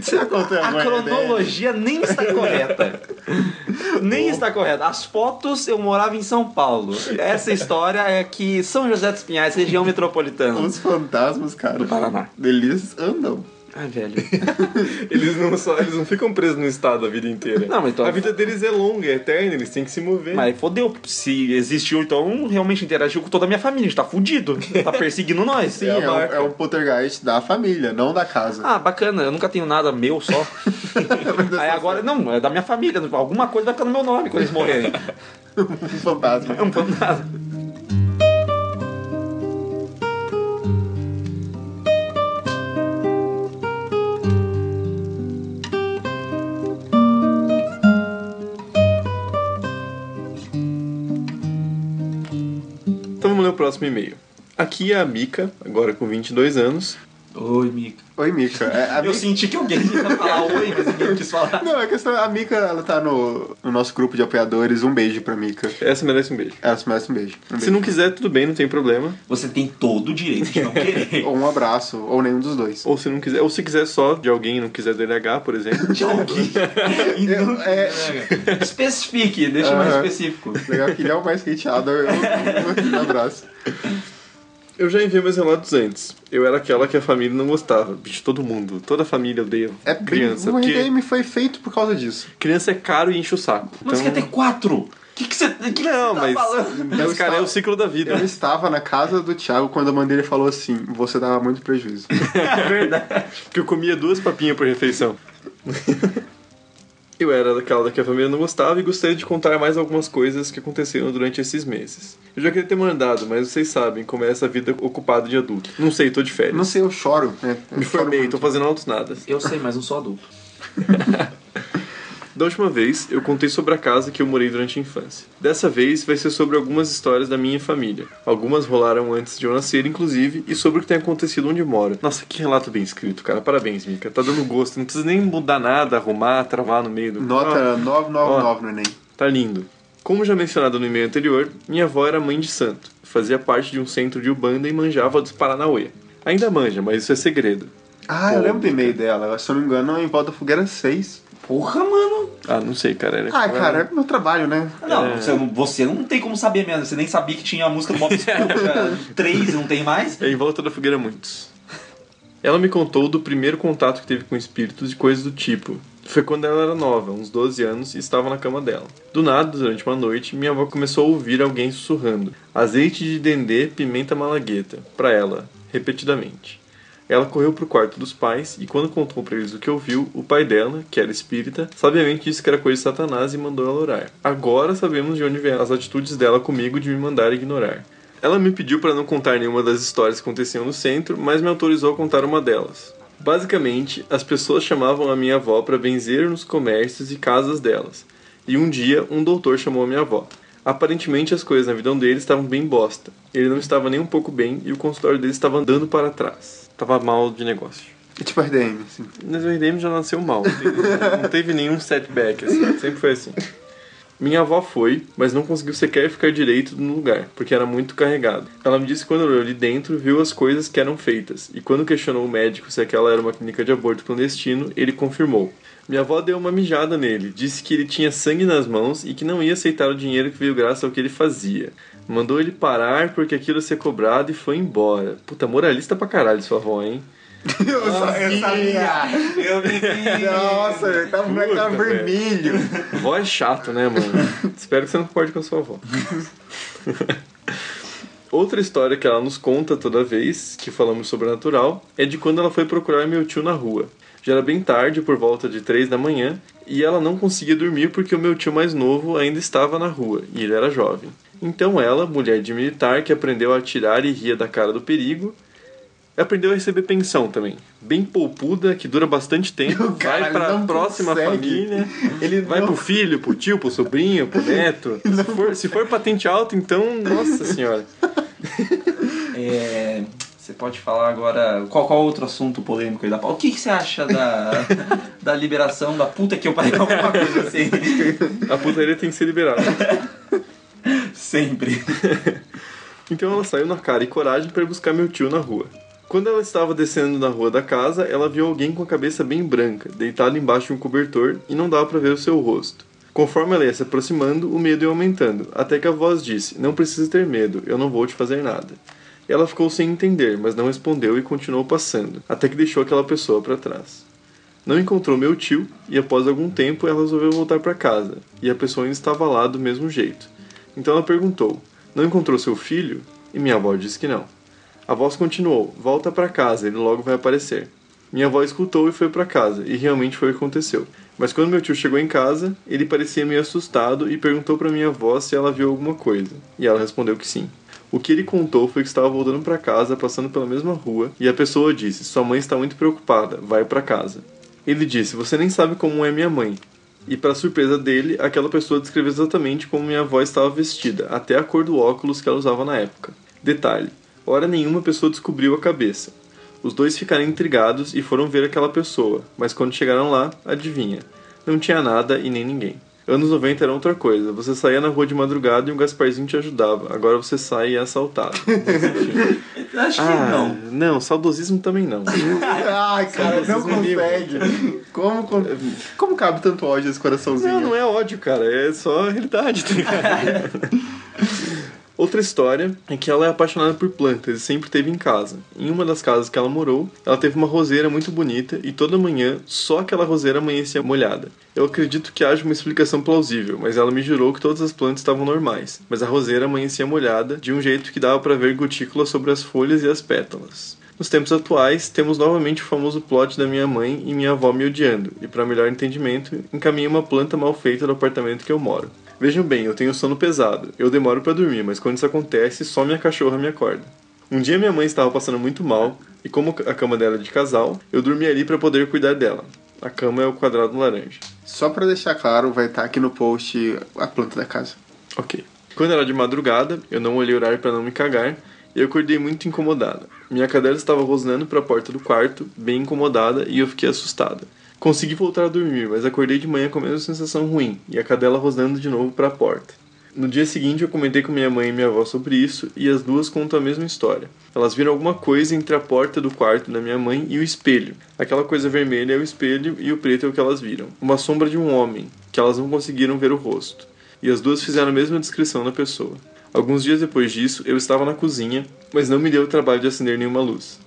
Você contou a alguma ideia? Cronologia nem está correta. Nem está correta. As fotos, eu morava em São Paulo. Essa história é que São José dos Pinhais, região metropolitana. Os fantasmas, cara. Do Paraná. Eles andam. Ai, velho. <laughs> Eles não, só, eles não ficam presos no estado a vida inteira. Não, mas então- A vida deles é longa, é eterna, eles têm que se mover. Mas fodeu. Se existiu, então realmente interagiu com toda a minha família. A gente tá fudido. Tá <laughs> perseguindo nós. Sim, a é, um, marca. é um poltergeist da família, não da casa. Ah, bacana. Eu nunca tenho nada meu só. <laughs> Aí agora, não, é da minha família. Alguma coisa vai ficar no meu nome quando eles morrerem. Um fantasma. É um fantasma. Próximo e-mail. Aqui é a Mika, agora com 22 anos. Oi, Mica. Oi, Mika. É, Eu Mika- senti que alguém ia falar oi, mas ninguém quis falar. <laughs> Não, a questão a Mika, ela tá no, no nosso grupo de apoiadores. Um beijo pra Mika. Essa merece um beijo. Ela se merece um beijo. Um Se beijo. não quiser, tudo bem, não tem problema. Você tem todo o direito de não querer. <laughs> Ou um abraço, ou nenhum dos dois. Ou se não quiser, ou se quiser só de alguém e não quiser DLH, por exemplo. De alguém. <laughs> E não- É, Especifique, deixa mais Aham. específico. legal que ele é o mais hateado. Eu, eu, um abraço. Eu já enviei meus relatos antes. Eu era aquela que a família não gostava. Bicho, todo mundo, toda a família odeia É criança. o Porque RDM foi feito por causa disso. criança é caro e enche o saco. Mas Então- quer ter quatro? O que, que você, que que Não, tá mas, falando? mas cara, é o ciclo da vida. Eu estava na casa do Thiago quando a mãe dele falou assim: você dava muito prejuízo. <laughs> É verdade. Porque eu comia duas papinhas por refeição. <laughs> Eu era daquela da que a família não gostava e gostaria de contar mais algumas coisas que aconteceram durante esses meses. Eu já queria ter mandado, mas vocês sabem como é essa vida ocupada de adulto. Não sei, tô de férias. Não sei, eu choro, né? Eu Me choro formei, muito. tô fazendo altos nadas. Eu sei, mas não sou adulto. <laughs> Da última vez, eu contei sobre a casa que eu morei durante a infância. Dessa vez, vai ser sobre algumas histórias da minha família. Algumas rolaram antes de eu nascer, inclusive, e sobre o que tem acontecido onde moro. Nossa, que relato bem escrito, cara. Parabéns, Mika. Tá dando gosto. Não precisa nem mudar nada, arrumar, travar no meio do... Nota Ah, 999 no Enem. Tá lindo. Como já mencionado no e-mail anterior, minha avó era mãe de santo. Fazia parte de um centro de Ubanda e manjava dos Paranauê. Ainda manja, mas isso é segredo. Ah, eu lembro do e-mail dela. Se eu não me engano, em Volta Fogueira 6. Porra, mano. Ah, não sei, cara. Era... Ah, cara, é meu trabalho, né? Não, você, não- você não tem como saber mesmo. Você nem sabia que tinha a música do Bob Esponja <laughs> 3 não tem mais? É em volta da fogueira muitos. Ela me contou do primeiro contato que teve com espíritos e coisas do tipo. Foi quando ela era nova, uns 12 anos, e estava na cama dela. Do nada, durante uma noite, minha avó começou a ouvir alguém sussurrando: azeite de dendê, pimenta malagueta, pra ela, repetidamente. Ela correu pro quarto dos pais e, quando contou pra eles o que ouviu, o pai dela, que era espírita, sabiamente disse que era coisa de Satanás e mandou ela orar. Agora sabemos de onde vêm as atitudes dela comigo de me mandar ignorar. Ela me pediu para não contar nenhuma das histórias que aconteciam no centro, mas me autorizou a contar uma delas. Basicamente, as pessoas chamavam a minha avó para benzer nos comércios e casas delas. E um dia, um doutor chamou a minha avó. Aparentemente, as coisas na vida dele estavam bem bosta. Ele não estava nem um pouco bem e o consultório dele estava andando para trás. Tava mal de negócio. É tipo RDM, assim. Mas o RDM já nasceu mal. Não teve, não teve nenhum setback, assim. Sempre foi assim. Minha avó foi, mas não conseguiu sequer ficar direito no lugar, porque era muito carregado. Ela me disse que quando olhou ali dentro, viu as coisas que eram feitas, e quando questionou o médico se aquela era uma clínica de aborto clandestino, ele confirmou. Minha avó deu uma mijada nele, disse que ele tinha sangue nas mãos e que não ia aceitar o dinheiro que veio graças ao que ele fazia. Mandou ele parar porque aquilo ia ser cobrado e foi embora. Puta, moralista pra caralho sua avó, hein? Eu sabia! Eu me Nossa, tá, o moleque tá Puta, velho. vermelho. Vó é chato, né, mano? Espero que você não concorde com a sua avó. <laughs> Outra história que ela nos conta toda vez que falamos sobrenatural é de quando ela foi procurar meu tio na rua. Já era bem tarde, por volta de três da manhã, e ela não conseguia dormir porque o meu tio mais novo ainda estava na rua e ele era jovem. Então ela, mulher de militar que aprendeu a atirar e ria da cara do perigo, aprendeu a receber pensão também. Bem poupuda, que dura bastante tempo, <laughs> vai não próxima consegue. família, Ele <laughs> vai não- pro filho, pro tio, pro sobrinho, pro neto. <laughs> Se for, se for patente alta, então, nossa senhora. É, você pode falar agora qual, qual outro assunto polêmico aí da pauta? O que, que você acha da, da liberação da puta que eu parei alguma coisa assim? A putaria tem que ser liberada. <laughs> Sempre. <laughs> Então ela saiu na cara e coragem para buscar meu tio na rua. Quando ela estava descendo na rua da casa, ela viu alguém com a cabeça bem branca, deitado embaixo de um cobertor e não dava para ver o seu rosto. Conforme ela ia se aproximando, o medo ia aumentando, até que a voz disse: Não precisa ter medo, eu não vou te fazer nada. Ela ficou sem entender, mas não respondeu e continuou passando, até que deixou aquela pessoa para trás. Não encontrou meu tio e após algum tempo ela resolveu voltar para casa, e a pessoa ainda estava lá do mesmo jeito. Então ela perguntou: Não encontrou seu filho? E minha avó disse que não. A voz continuou: Volta para casa, ele logo vai aparecer. Minha avó escutou e foi para casa, e realmente foi o que aconteceu. Mas quando meu tio chegou em casa, ele parecia meio assustado e perguntou para minha avó se ela viu alguma coisa, e ela respondeu que sim. O que ele contou foi que estava voltando para casa, passando pela mesma rua, e a pessoa disse: Sua mãe está muito preocupada, vai para casa. Ele disse: Você nem sabe como é minha mãe. E para surpresa dele, aquela pessoa descreveu exatamente como minha avó estava vestida, até a cor do óculos que ela usava na época. Detalhe: hora nenhuma pessoa descobriu a cabeça. Os dois ficaram intrigados e foram ver aquela pessoa, mas quando chegaram lá, adivinha? Não tinha nada e nem ninguém. Anos 90 era outra coisa. Você saía na rua de madrugada e um Gasparzinho te ajudava. Agora você sai e é assaltado. <laughs> Acho que ah, não. não, saudosismo também não. <laughs> Ai, cara, não me consegue. Como, como, como cabe tanto ódio nesse coraçãozinho? Não, não é ódio, cara. É só a realidade, tá ligado? <laughs> Outra história é que ela é apaixonada por plantas e sempre teve em casa. Em uma das casas que ela morou, ela teve uma roseira muito bonita e toda manhã só aquela roseira amanhecia molhada. Eu acredito que haja uma explicação plausível, mas ela me jurou que todas as plantas estavam normais, mas a roseira amanhecia molhada de um jeito que dava para ver gotículas sobre as folhas e as pétalas. Nos tempos atuais, temos novamente o famoso plot da minha mãe e minha avó me odiando, e para melhor entendimento, encaminhei uma planta mal feita do apartamento que eu moro. Vejam bem, eu tenho sono pesado. Eu demoro para dormir, mas quando isso acontece, só minha cachorra me acorda. Um dia minha mãe estava passando muito mal, e como a cama dela é de casal, eu dormi ali para poder cuidar dela. A cama é o quadrado laranja. Só pra deixar claro, vai estar aqui no post a planta da casa. Ok. Quando era de madrugada, eu não olhei o horário para não me cagar, e eu acordei muito incomodada. Minha cadela estava rosnando para a porta do quarto, bem incomodada, e eu fiquei assustada. Consegui voltar a dormir, mas acordei de manhã com a mesma sensação ruim e a cadela rosnando de novo para a porta. No dia seguinte eu comentei com minha mãe e minha avó sobre isso e as duas contam a mesma história. Elas viram alguma coisa entre a porta do quarto da minha mãe e o espelho. Aquela coisa vermelha é o espelho e o preto é o que elas viram. Uma sombra de um homem, que elas não conseguiram ver o rosto. E as duas fizeram a mesma descrição da pessoa. Alguns dias depois disso, eu estava na cozinha, mas não me deu o trabalho de acender nenhuma luz.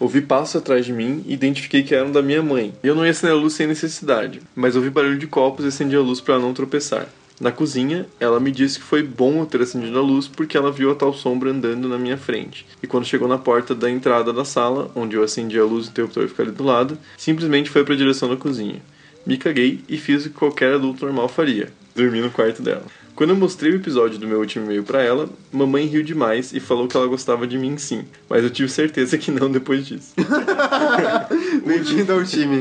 Ouvi passos atrás de mim e identifiquei que eram da minha mãe. Eu não ia acender a luz sem necessidade, mas ouvi barulho de copos e acendi a luz para não tropeçar. Na cozinha, ela me disse que foi bom eu ter acendido a luz porque ela viu a tal sombra andando na minha frente. E quando chegou na porta da entrada da sala, onde eu acendi a luz e o interruptor ficar ali do lado, simplesmente foi para a direção da cozinha. Me caguei e fiz o que qualquer adulto normal faria: dormi no quarto dela. Quando eu mostrei o episódio do meu último e-mail pra ela, mamãe riu demais e falou que ela gostava de mim sim, mas eu tive certeza que não depois disso. <laughs> Bem-vindo ao time.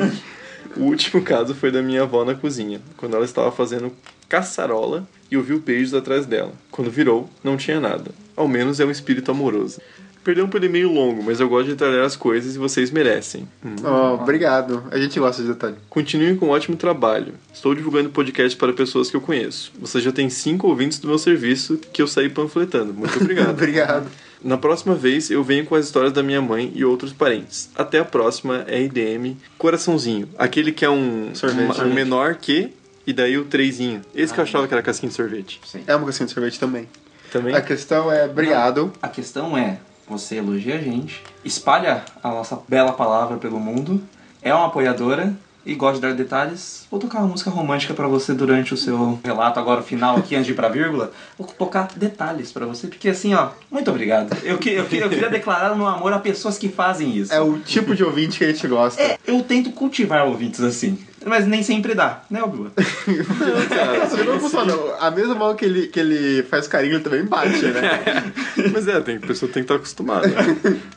O último caso foi da minha avó na cozinha, quando ela estava fazendo caçarola e ouviu beijos atrás dela. Quando virou, não tinha nada. Ao menos é um espírito amoroso. Perdão pelo e-mail longo, mas eu gosto de detalhar as coisas e vocês merecem. Hum. Oh, obrigado. A gente gosta de detalhe. Continuem com um ótimo trabalho. Estou divulgando podcast para pessoas que eu conheço. Você já tem cinco ouvintes do meu serviço que eu saí panfletando. Muito obrigado. <laughs> Obrigado. Na próxima vez eu venho com as histórias da minha mãe e outros parentes. Até a próxima, RDM Coraçãozinho. Aquele que é um, Sorvete. um, um menor que e daí o trezinho. Esse que eu achava que era casquinha de sorvete. É uma casquinha de sorvete também. Também? A questão é, obrigado. A questão é, você elogia a gente, espalha a nossa bela palavra pelo mundo, é uma apoiadora e gosta de dar detalhes. Vou tocar uma música romântica pra você durante o seu relato agora, final aqui, antes de ir pra vírgula. Vou tocar detalhes pra você, porque assim, ó, muito obrigado. Eu, que- eu, que- eu queria declarar o meu amor a pessoas que fazem isso. É o tipo de ouvinte que a gente gosta. É, eu tento cultivar ouvintes assim, mas nem sempre dá, né, Obi-Wan? <laughs> Você não funciona. A mesma mão que ele, que ele faz carinho, ele também bate, né? <laughs> Mas é, tem, a pessoa tem que estar acostumada.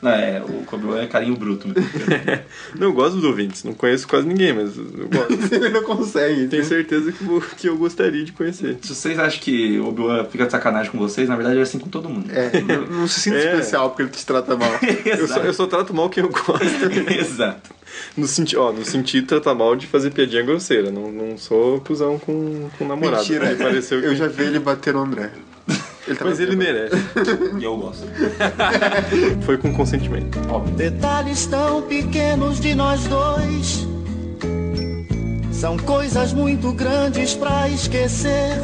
Não, é, o Obi-Wan é carinho bruto mesmo. <laughs> não, eu gosto dos ouvintes. Não conheço quase ninguém, mas eu gosto. ele não consegue. Tenho certeza que, vou- que eu gostaria de conhecer. Se vocês acham que o Obi-Wan fica de sacanagem com vocês, na verdade é assim com todo mundo. É, não, não se sinta É. especial porque ele te trata mal. Eu só, eu só trato mal quem eu gosto. Exato. No, senti ó, no sentido de tratar mal de fazer piadinha grosseira. Não, não sou cuzão com, com namorado. Mentira, Me pareceu que... eu já vi ele bater no André. Ele tava Mas ele merece. <laughs> E eu gosto. <laughs> Foi com consentimento. Óbvio. Detalhes tão pequenos de nós dois são coisas muito grandes pra esquecer.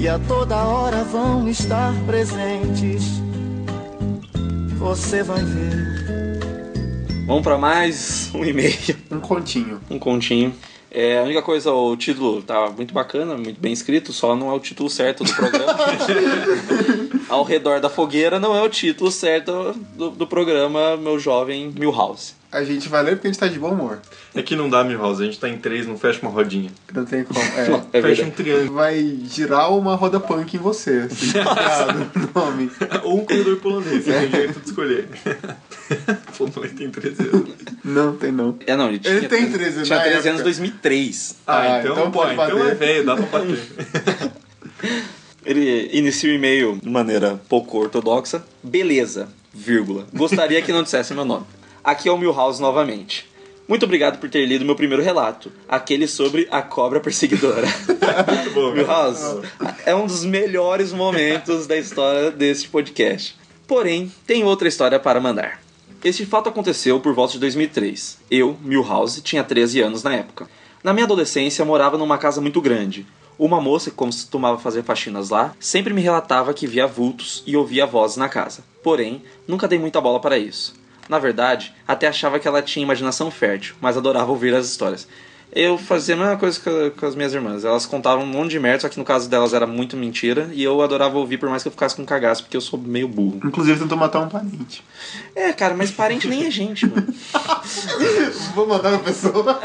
E a toda hora vão estar presentes. Você vai ver. Vamos pra mais um e-mail, Um continho. um continho. É, a única coisa, o título tá muito bacana, muito bem escrito, só não é o título certo do programa. <laughs> Ao redor da fogueira não é o título certo do, do programa Meu Jovem Milhouse. A gente vai ler porque a gente tá de bom humor. É que não dá, Milhouse. A gente tá em três, não fecha uma rodinha. Não tem como. É. <laughs> É fecha um triângulo. Vai girar uma roda punk em você. Assim, <laughs> criado o nome. Ou <laughs> um corredor polonês. É o jeito de escolher. Pô, não, ele tem 13 anos. Não, tem não. É, não, ele, Ele tinha, tem 13 tinha na 13 anos em 2003. Ah, Ah, então, então pô, pode então bater. é velho, dá pra bater. Ele inicia o e-mail de maneira pouco ortodoxa. Beleza, vírgula. Gostaria que não dissesse meu nome. Aqui é o Milhouse novamente. Muito obrigado por ter lido meu primeiro relato, aquele sobre a cobra perseguidora. <laughs> Bom, Milhouse, é um dos melhores momentos da história deste podcast. Porém, tem outra história para mandar. Este fato aconteceu por volta de 2003. Eu, Milhouse, tinha 13 anos na época. Na minha adolescência, morava numa casa muito grande. Uma moça que costumava fazer faxinas lá sempre me relatava que via vultos e ouvia vozes na casa. Porém, nunca dei muita bola para isso. Na verdade, até achava que ela tinha imaginação fértil, mas adorava ouvir as histórias. Eu fazia a mesma coisa com, com as minhas irmãs. Elas contavam um monte de merda, só que no caso delas era muito mentira. E eu adorava ouvir, por mais que eu ficasse com cagaço, porque eu sou meio burro. Inclusive tentou matar um parente. É, cara, mas parente nem é gente, mano. <laughs> Vou mandar pra pessoa.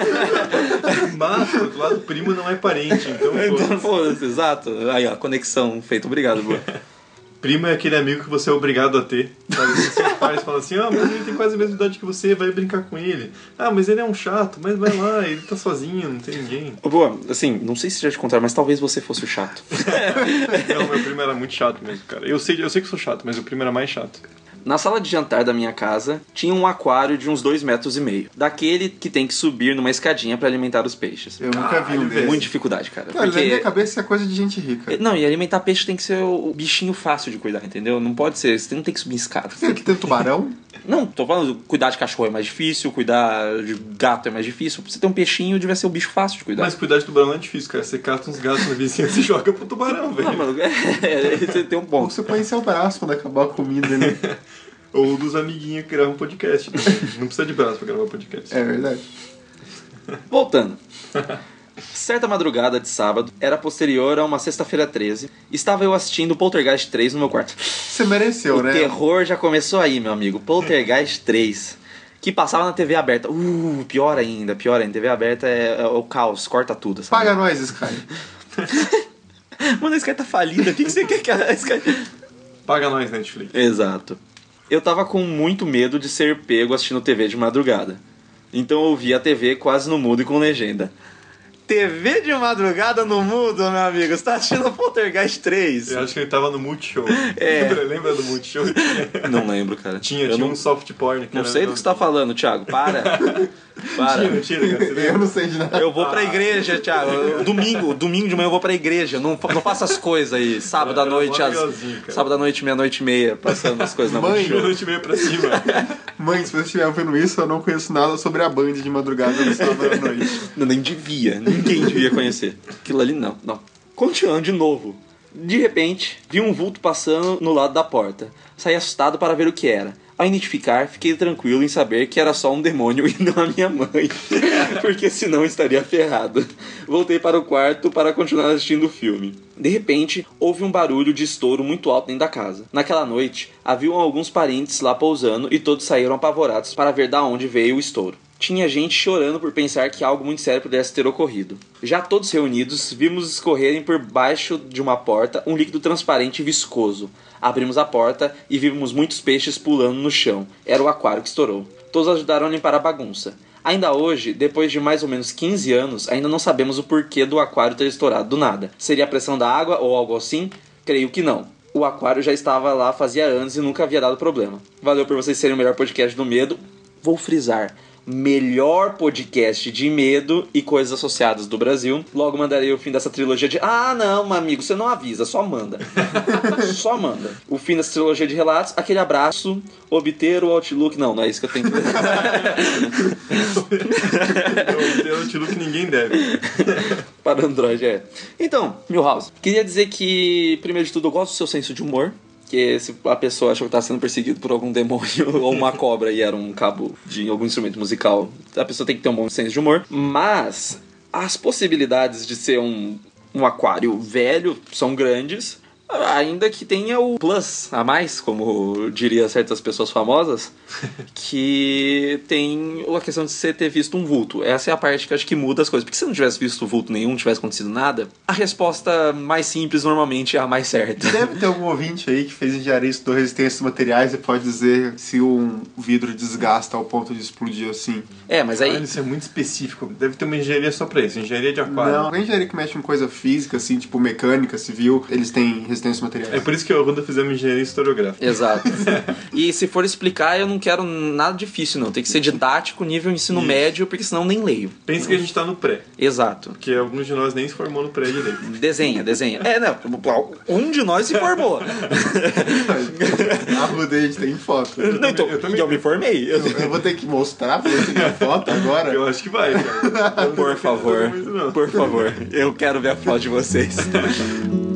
<laughs> Mas, por outro lado, primo não é parente, então, Então, pô, exato. Aí, ó, conexão feita. Obrigado, boa. <laughs> primo é aquele amigo que você é obrigado a ter. Sabe? Seus <laughs> pais falam assim, ah, mas ele tem quase a mesma idade que você, vai brincar com ele. Ah, mas ele é um chato, mas vai lá, ele tá sozinho, não tem ninguém. Ô, Boa, assim, não sei se já te contaram, mas talvez você fosse o chato. <laughs> Não, meu primo era muito chato mesmo, cara. Eu sei, eu sei que sou chato, mas o primo era mais chato. Na sala de jantar da minha casa tinha um aquário de uns dois metros e meio. Daquele que tem que subir numa escadinha pra alimentar os peixes. Eu nunca vi um desses. Muita dificuldade, cara. Cara, na minha Porque. cabeça isso é coisa de gente rica. Não, e alimentar peixe tem que ser o bichinho fácil de cuidar, entendeu? Não pode ser, você não tem que subir escada. Será que tem tubarão? <laughs> Não, tô falando, cuidar de cachorro é mais difícil, cuidar de gato é mais difícil. Pra você ter um peixinho, devia ser o bicho fácil de cuidar. Mas cuidar de tubarão não é difícil, cara. Você cata uns gatos na vizinhança e joga pro tubarão, velho. Não, mano, é, <laughs> você tem um ponto. você põe em seu braço quando acabar a comida, né? <laughs> Ou dos amiguinhos que gravam podcast. também. Não precisa de braço pra gravar podcast. É verdade. Voltando. Certa madrugada de sábado, era posterior a uma sexta-feira 13, estava eu assistindo Poltergeist 3 no meu quarto. Você mereceu, o né? terror já começou aí, meu amigo. Poltergeist 3. Que passava na TV aberta. Uh, pior ainda, pior ainda. TV aberta é, é o caos, corta tudo. Sabe? Paga nós, Sky. <laughs> Mano, a Sky tá falida. O que, que você quer que a Sky. Paga nós, Netflix. Exato. Eu tava com muito medo de ser pego assistindo TV de madrugada. Então eu ouvi a TV quase no mudo e com legenda. TV de madrugada no mudo, meu amigo. Você tá assistindo Poltergeist 3? Eu acho que ele tava no Multishow. <laughs> É. Lembra, lembra do Multishow? <laughs> Não lembro, cara. Tinha, eu tinha não, um soft porn. que não sei do que você tá falando, Thiago. Para. <laughs> Para. Tinha, mentira, cara. Eu não sei de nada. Eu vou pra igreja, Thiago. Domingo, domingo de manhã eu vou pra igreja. Não, não faça as coisas aí. Sábado à noite, às, sábado à noite, meia-noite e meia, passando as coisas na Mãe, Multishow. Meia-noite e meia pra cima. Mãe, se você estiver ouvindo isso, eu não conheço nada sobre a Band de madrugada no sábado à noite. Não, nem devia. Ninguém devia conhecer. Aquilo ali não, não. Continuando de novo. De repente, vi um vulto passando no lado da porta. Saí assustado para ver o que era. Ao identificar, fiquei tranquilo em saber que era só um demônio <laughs> e não a minha mãe. <laughs> Porque senão estaria ferrado. Voltei para o quarto para continuar assistindo o filme. De repente, houve um barulho de estouro muito alto dentro da casa. Naquela noite, haviam alguns parentes lá pousando e todos saíram apavorados para ver da onde veio o estouro. Tinha gente chorando por pensar que algo muito sério pudesse ter ocorrido. Já todos reunidos, vimos escorrerem por baixo de uma porta um líquido transparente e viscoso. Abrimos a porta e vimos muitos peixes pulando no chão. Era o aquário que estourou. Todos ajudaram a limpar a bagunça. Ainda hoje, depois de mais ou menos 15 anos, ainda não sabemos o porquê do aquário ter estourado do nada. Seria a pressão da água ou algo assim? Creio que não. O aquário já estava lá fazia anos e nunca havia dado problema. Valeu por vocês serem o melhor podcast do medo. Vou frisar. Melhor podcast de medo e coisas associadas do Brasil. Logo mandarei o fim dessa trilogia de. Ah, não, meu amigo, você não avisa, só manda. <laughs> só manda. O fim dessa trilogia de relatos, aquele abraço, obter o Outlook. Não, não é isso que eu tenho que. Um tiro que ninguém deve. para Android, é. Então, Milhouse, queria dizer que, primeiro de tudo, eu gosto do seu senso de humor. Que se a pessoa achou que tá sendo perseguido por algum demônio <laughs> ou uma cobra e era um cabo de algum instrumento musical, a pessoa tem que ter um bom senso de humor. Mas as possibilidades de ser um, um aquário velho são grandes. Ainda que tenha o plus a mais, como diria certas pessoas famosas, <laughs> que tem a questão de você ter visto um vulto. Essa é a parte que acho que muda as coisas. Porque se não tivesse visto vulto nenhum, não tivesse acontecido nada, a resposta mais simples normalmente é a mais certa. Deve ter algum ouvinte aí que fez engenharia e estudou resistência a materiais e pode dizer se um vidro desgasta ao ponto de explodir assim. É, mas aí. Caralho, isso é muito específico. Deve ter uma engenharia só pra isso. Engenharia de aquário. Não, a engenharia que mexe com coisa física, assim, tipo mecânica, civil, eles têm resistência. É por isso que eu e a Ruda fizemos engenharia historiográfica. Exato. <laughs> e se for explicar, eu não quero nada difícil, não. Tem que ser didático, nível ensino Isso. médio, porque senão eu nem leio. Pensa que a gente tá no pré. Exato. Porque alguns de nós nem se formou no pré direito. Desenha, desenha. É, não. Um de nós se formou. <laughs> A Ruda a gente tem foto. Não, então, eu também- eu me formei. Eu- Eu vou ter que mostrar pra você a foto agora. Eu acho que vai, cara. Por favor, por favor, eu quero ver a foto de vocês. <laughs>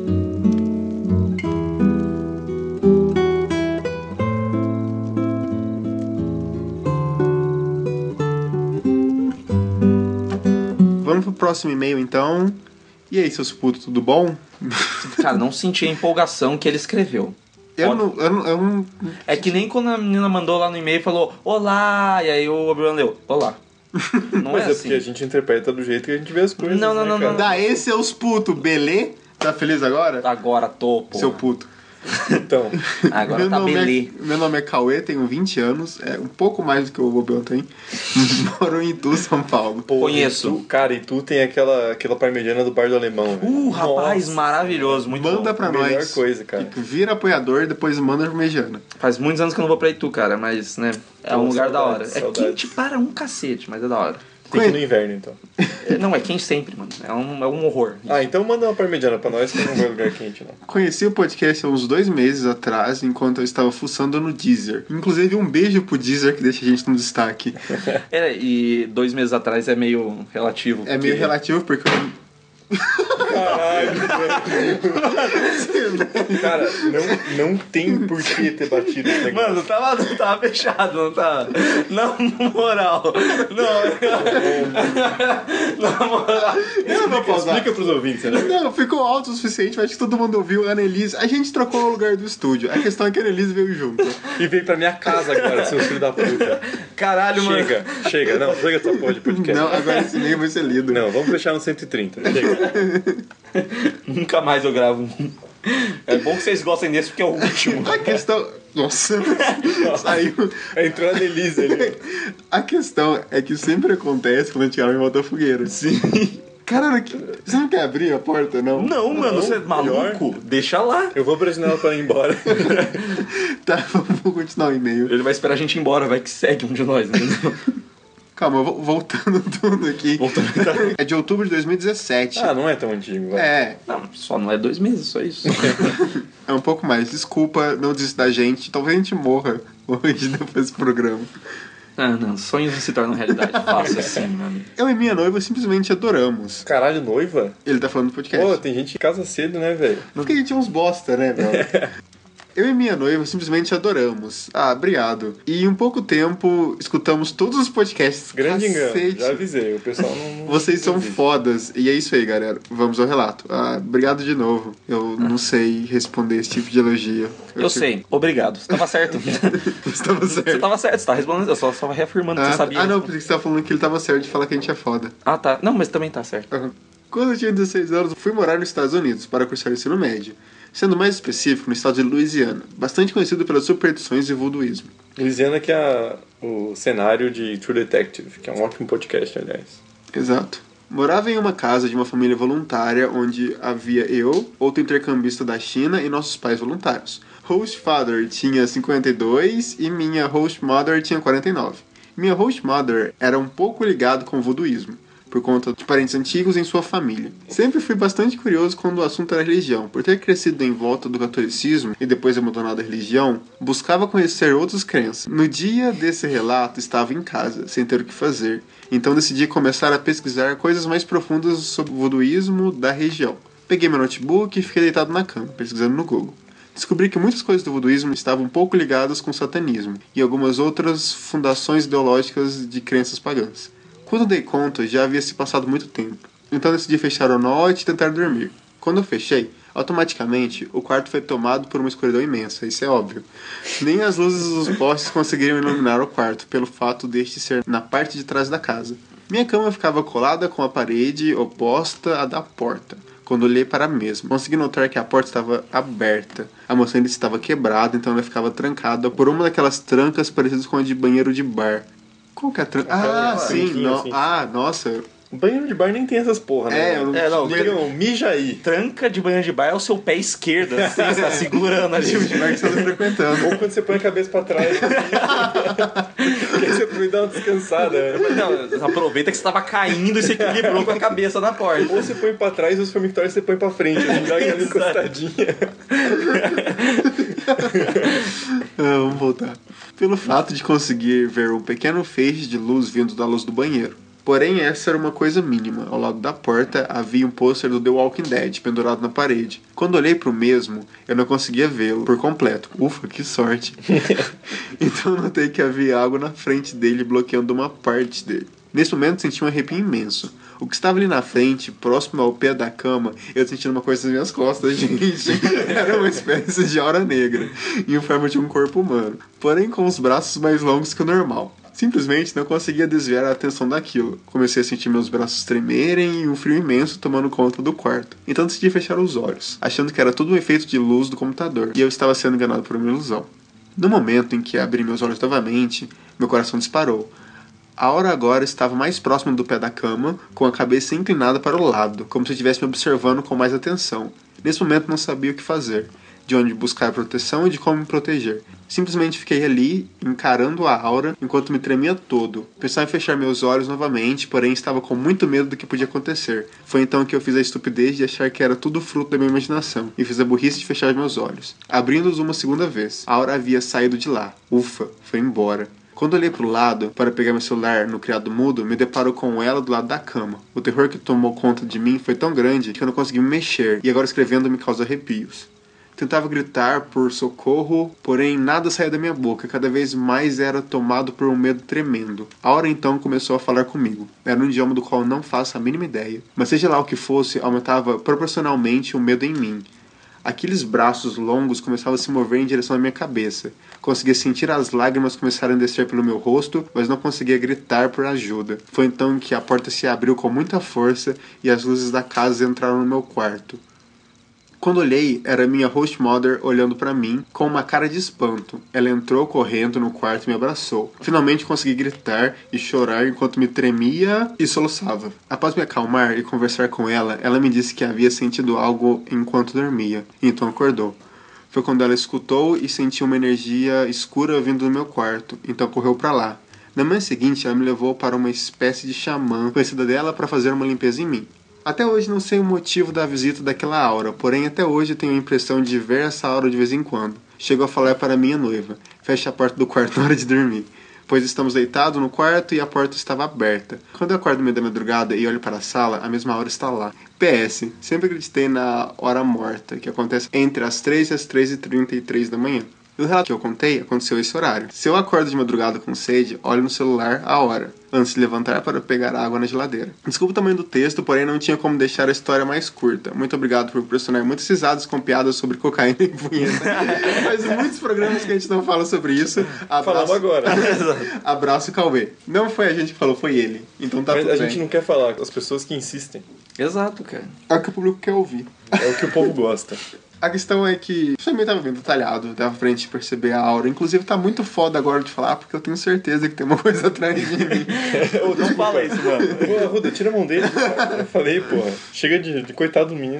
próximo e-mail então. E aí, seus putos, tudo bom? Cara, não senti a empolgação que ele escreveu. Eu não, eu não, eu não. É que nem quando a menina mandou lá no e-mail e falou Olá, e aí o Obi-Wan leu Olá. Não Mas é é assim. porque a gente interpreta do jeito que a gente vê as coisas. Não, não, né, não, cara? não. Dá esse seus putos, belê? Tá feliz agora? Agora tô, pô. Seu puto. <laughs> Então, Agora meu, tá nome belê. é, meu nome é Cauê, tenho 20 anos, é um pouco mais do que o Bobião tem. <laughs> Moro em Itu, São Paulo. pô, Conheço. e tu- cara, e tu tem aquela, aquela parmegiana do bar do alemão. velho. Uh, rapaz, Nossa, maravilhoso, muito Manda bom. pra melhor nós. coisa, cara. Vira apoiador, depois manda pro Mejana. Faz muitos anos que eu não vou pra Itu, cara, mas, né, é um lugar da hora. saudades, É saudades. quente para um cacete, mas é da hora. Tem que ir no inverno, então. É, Não, é quente sempre, mano. É um, é um horror. Ah, então manda uma parmegiana pra nós que não vai lugar quente, não. Conheci o podcast há uns dois meses atrás, enquanto eu estava fuçando no Deezer. Inclusive, um beijo pro Deezer que deixa a gente no destaque. <laughs> É, e dois meses atrás é meio relativo. É meio relativo porque eu Caralho, velho. Cara, não, não tem por que ter batido esse negócio. Mano, tava, tava fechado, não tá? Na moral. Não. Na moral. Eu não posso dar. Explica pros ouvintes, né? Não, ficou alto o suficiente, acho que todo mundo ouviu. A Annelise, a gente trocou o lugar do estúdio. A questão é que a Annelise veio junto. E veio pra minha casa agora, seu filho da puta. Caralho, mano. Chega, chega. Não, chega essa porra de podcast. Não, agora esse e-mail vai ser lido. Não, vamos fechar no 130. Chega. <laughs> Nunca mais eu gravo um. É bom que vocês gostem desse porque é o último. A questão. Nossa, saiu. Entrou a Denise ali. A questão é que sempre acontece quando a gente grava em fogueira. Sim. Caralho, que... você não quer abrir a porta, não? Não, mano, você é maluco? Deixa lá. Eu vou pressionar ela pra ir embora. <laughs> Tá, <laughs> vamos continuar o e-mail. Ele vai esperar a gente ir embora, vai que segue um de nós, entendeu? Calma, voltando <laughs> tudo aqui. Voltando. É de outubro de 2017. Ah, não é tão antigo, vai. É, Não, só não é dois meses, só isso. <laughs> é um pouco mais. Desculpa, não desista da gente. Talvez a gente morra hoje <laughs> depois desse programa. Ah, não, sonhos não se tornam realidade fácil assim, meu amigo. Eu e minha noiva simplesmente adoramos. Caralho, noiva? Ele tá falando do podcast. Pô, tem gente que casa cedo, né, velho? Porque a gente é uns bosta, né, meu? Eu e minha noiva simplesmente adoramos. Ah, obrigado. E em um pouco tempo escutamos todos os podcasts. Grande engano. Cacete. Já avisei, o pessoal não. <laughs> não- Vocês são fodas. E é isso aí, galera. Vamos ao relato. Ah, obrigado de novo. Eu não sei responder esse tipo de elogio. Eu sei, obrigado. Você tava certo. <laughs> Estava certo. Você tava certo, você tá respondendo, eu só estava reafirmando que Ah, você sabia. ah, não, porque você tava falando que ele tava certo de falar que a gente é foda. Ah, tá. Não, mas também tá certo. Quando eu tinha 16 anos, fui morar nos Estados Unidos para cursar o ensino médio. Sendo mais específico, no estado de Louisiana, bastante conhecido pelas superstições e voodooísmo. Louisiana que é o cenário de True Detective, que é um ótimo podcast, aliás. Exato. Morava em uma casa de uma família voluntária onde havia eu, outro intercambista da China e nossos pais voluntários. Host father tinha 52 e minha host mother tinha 49. Minha host mother era um pouco ligado com o voodooísmo, por conta de parentes antigos em sua família. Sempre fui bastante curioso quando o assunto era religião, por ter crescido em volta do catolicismo e depois abandonado a religião, buscava conhecer outras crenças. No dia desse relato, estava em casa, sem ter o que fazer, então decidi começar a pesquisar coisas mais profundas sobre o voodooísmo da região. Peguei meu notebook e fiquei deitado na cama, pesquisando no Google. Descobri que muitas coisas do voodooísmo estavam um pouco ligadas com o satanismo e algumas outras fundações ideológicas de crenças pagãs. Quando dei conta, já havia se passado muito tempo. Então decidi fechar o note e tentar dormir. Quando eu fechei, Automaticamente, o quarto foi tomado por uma escuridão imensa, isso é óbvio. Nem as luzes dos postes conseguiriam iluminar o quarto, pelo fato deste ser na parte de trás da casa. Minha cama ficava colada com a parede oposta à da porta. Quando olhei para a mesma, consegui notar que a porta estava aberta. A maçaneta estava quebrada, então ela ficava trancada por uma daquelas trancas parecidas com a de banheiro de bar. Qual que é a? Ah, sim. no- assim. Ah, nossa. Banheiro de bar nem tem essas porra, né? É, eu não- É, não, Digam, mija aí. Tranca de banho de bar é o seu pé esquerdo, assim, você tá <laughs> segurando ali. Tipo de bar que você anda frequentando. Ou quando você põe a cabeça pra trás. assim. que aí você aproveita e dá uma descansada. Não, aproveita que você tava caindo e se equilibrou com a cabeça na porta. Ou você põe pra trás ou se for mictório você põe pra frente. Assim, dá aquela encostadinha. Ah, vamos voltar. Pelo fato de conseguir ver um pequeno feixe de luz vindo da luz do banheiro. Porém, essa era uma coisa mínima. Ao lado da porta havia um pôster do The Walking Dead pendurado na parede. Quando olhei para o mesmo, eu não conseguia vê-lo por completo. Ufa, que sorte! <laughs> então notei que havia algo na frente dele bloqueando uma parte dele. Nesse momento senti um arrepio imenso. O que estava ali na frente, próximo ao pé da cama, eu sentindo uma coisa nas minhas costas, <laughs> gente. Era uma espécie de aura negra, em forma de um corpo humano, porém com os braços mais longos que o normal. Simplesmente não conseguia desviar a atenção daquilo. Comecei a sentir meus braços tremerem e um frio imenso tomando conta do quarto. Então decidi fechar os olhos, achando que era tudo um efeito de luz do computador, e eu estava sendo enganado por uma ilusão. No momento em que abri meus olhos novamente, meu coração disparou. A hora agora estava mais próxima do pé da cama, com a cabeça inclinada para o lado, como se estivesse me observando com mais atenção. Nesse momento não sabia o que fazer, de onde buscar proteção e de como me proteger. Simplesmente fiquei ali, encarando a aura, enquanto me tremia todo. Pensava em fechar meus olhos novamente, porém estava com muito medo do que podia acontecer. Foi então que eu fiz a estupidez de achar que era tudo fruto da minha imaginação, e fiz a burrice de fechar meus olhos. Abrindo-os uma segunda vez, a aura havia saído de lá. Ufa, foi embora. Quando olhei para o lado para pegar meu celular no criado mudo, me deparo com ela do lado da cama. O terror que tomou conta de mim foi tão grande que eu não consegui me mexer, e agora escrevendo me causa arrepios. Tentava gritar por socorro, porém nada saía da minha boca, cada vez mais era tomado por um medo tremendo. A hora então começou a falar comigo. Era um idioma do qual não faço a mínima ideia, mas seja lá o que fosse, aumentava proporcionalmente o medo em mim. Aqueles braços longos começavam a se mover em direção à minha cabeça. Conseguia sentir as lágrimas começarem a descer pelo meu rosto, mas não conseguia gritar por ajuda. Foi então que a porta se abriu com muita força e as luzes da casa entraram no meu quarto. Quando olhei, era minha host mother olhando para mim com uma cara de espanto. Ela entrou correndo no quarto e me abraçou. Finalmente consegui gritar e chorar enquanto me tremia e soluçava. Após me acalmar e conversar com ela, ela me disse que havia sentido algo enquanto dormia. Então acordou. Foi quando ela escutou e sentiu uma energia escura vindo do meu quarto. Então correu para lá. Na manhã seguinte, ela me levou para uma espécie de xamã conhecida dela para fazer uma limpeza em mim. Até hoje não sei o motivo da visita daquela aura, porém até hoje tenho a impressão de ver essa aura de vez em quando. Chegou a falar para minha noiva: feche a porta do quarto <laughs> na hora de dormir, pois estamos deitados no quarto e a porta estava aberta. Quando eu acordo no meio da madrugada e olho para a sala, a mesma hora está lá. PS, sempre acreditei na hora morta, que acontece entre as 3 e as 3h33 da manhã. No relato que eu contei, aconteceu esse horário. Se eu acordo de madrugada com sede, olho no celular a hora, antes de levantar para pegar água na geladeira. Desculpa o tamanho do texto, porém não tinha como deixar a história mais curta. Muito obrigado por proporcionar muitas risadas com piadas sobre cocaína e punheta. <laughs> Faz muitos programas que a gente não fala sobre isso. Abraço, Falamos agora. <laughs> Abraço, Cauê. Não foi a gente que falou, foi ele. Então tá Mas tudo a bem. gente não quer falar, as pessoas que insistem. Exato, cara. É o que o público quer ouvir. É o que o povo gosta. <laughs> A questão é que isso também tava bem detalhado, dava pra gente perceber a aura. Inclusive tá muito foda agora de falar, porque eu tenho certeza que tem uma <laughs> coisa atrás de mim. Ô, Não fala isso, mano. Pô, Ruda, tira a mão dele. Eu falei, porra. Chega de, de coitado do menino.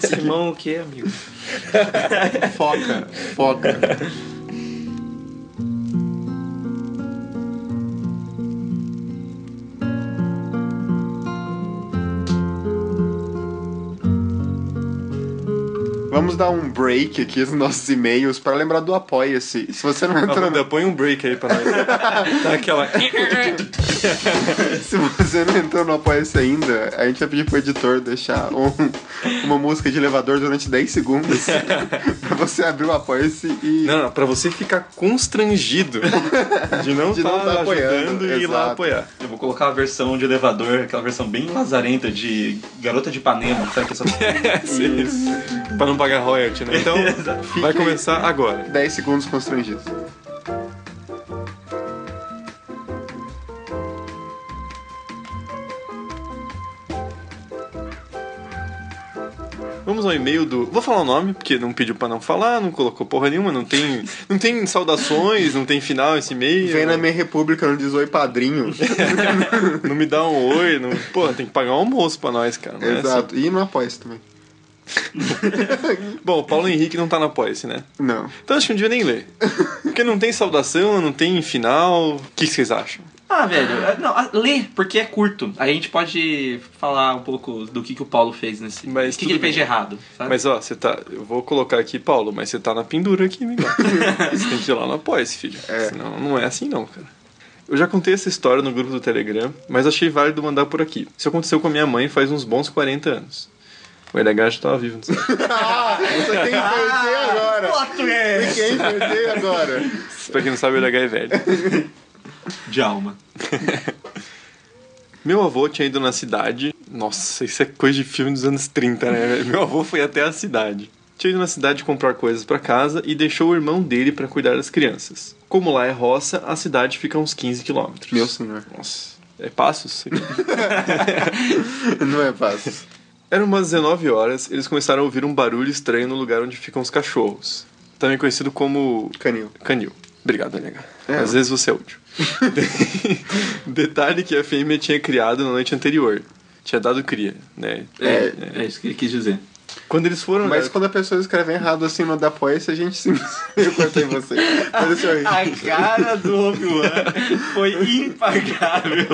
Esse irmão o que, amigo? Foca, foca. Vamos dar um break aqui nos nossos e-mails para lembrar do Apoia-se. Se você não entrou no Ruda, põe um break aí pra nós. Dá aquela. <laughs> Se você não entrou no Apoia-se ainda, a gente vai pedir pro editor deixar um- uma música de elevador durante 10 segundos <laughs> pra você abrir o Apoia-se e. Não, não, pra você ficar constrangido de não estar tá apoiando, ajudando e ir lá apoiar. Eu vou colocar a versão de elevador, aquela versão bem lazarenta de Garota de Ipanema, sabe? Que essa... É, sim, isso. Pra não pagar royalty, né? Então, <laughs> vai começar agora. 10 segundos constrangidos. Vamos ao e-mail do. Vou falar o nome, porque não pediu pra não falar, não colocou porra nenhuma, não tem. Não tem saudações, não tem final esse e-mail. Vem na minha república, não diz oi padrinho. <laughs> Não me dá um oi, não. Pô, tem que pagar um almoço pra nós, cara. não é Exato. E no Apoia-se também. <laughs> Bom, o Paulo Henrique não tá na Apoia-se, né? Não. Então acho que não devia nem ler. Porque não tem saudação, não tem final. O que vocês acham? Ah, velho, é- não, lê, porque é curto. Aí a gente pode falar um pouco do que, que o Paulo fez nesse. Mas o que, que ele fez de bem. errado, sabe? Mas ó, você tá. Eu vou colocar aqui, Paulo, mas você tá na pendura aqui, amigo. <laughs> você tem que ir lá no Apoia-se, filho. É. Senão não é assim não, cara. Eu já contei essa história no grupo do Telegram, mas achei válido mandar por aqui. Isso aconteceu com a minha mãe faz uns bons 40 anos. O LH já tava vivo, não sei. <laughs> Ah, você tem que perder agora. Plot Quem perder agora? pra quem não sabe, o LH é velho. <laughs> De alma. <laughs> Meu avô tinha ido na cidade. Nossa, isso é coisa de filme dos anos 30, né? Meu avô foi até a cidade. Tinha ido na cidade comprar coisas pra casa e deixou o irmão dele pra cuidar das crianças. Como lá é roça, a cidade fica a uns 15 quilômetros. Meu senhor. Nossa, é passos? Não é fácil. Eram umas 19 horas, eles começaram a ouvir um barulho estranho no lugar onde ficam os cachorros. Também conhecido como Canil. canil. Obrigado, LH. É. Às vezes você é útil. <laughs> Detalhe que a fêmea tinha criado na noite anterior. Tinha dado cria, né? É, é isso que ele quis dizer. Quando eles foram... Mas olhar- quando a pessoa escreve errado assim no da Apoia-se, a gente <laughs> se. Eu cortei você. Mas aí. A cara do Obi-Wan foi impagável.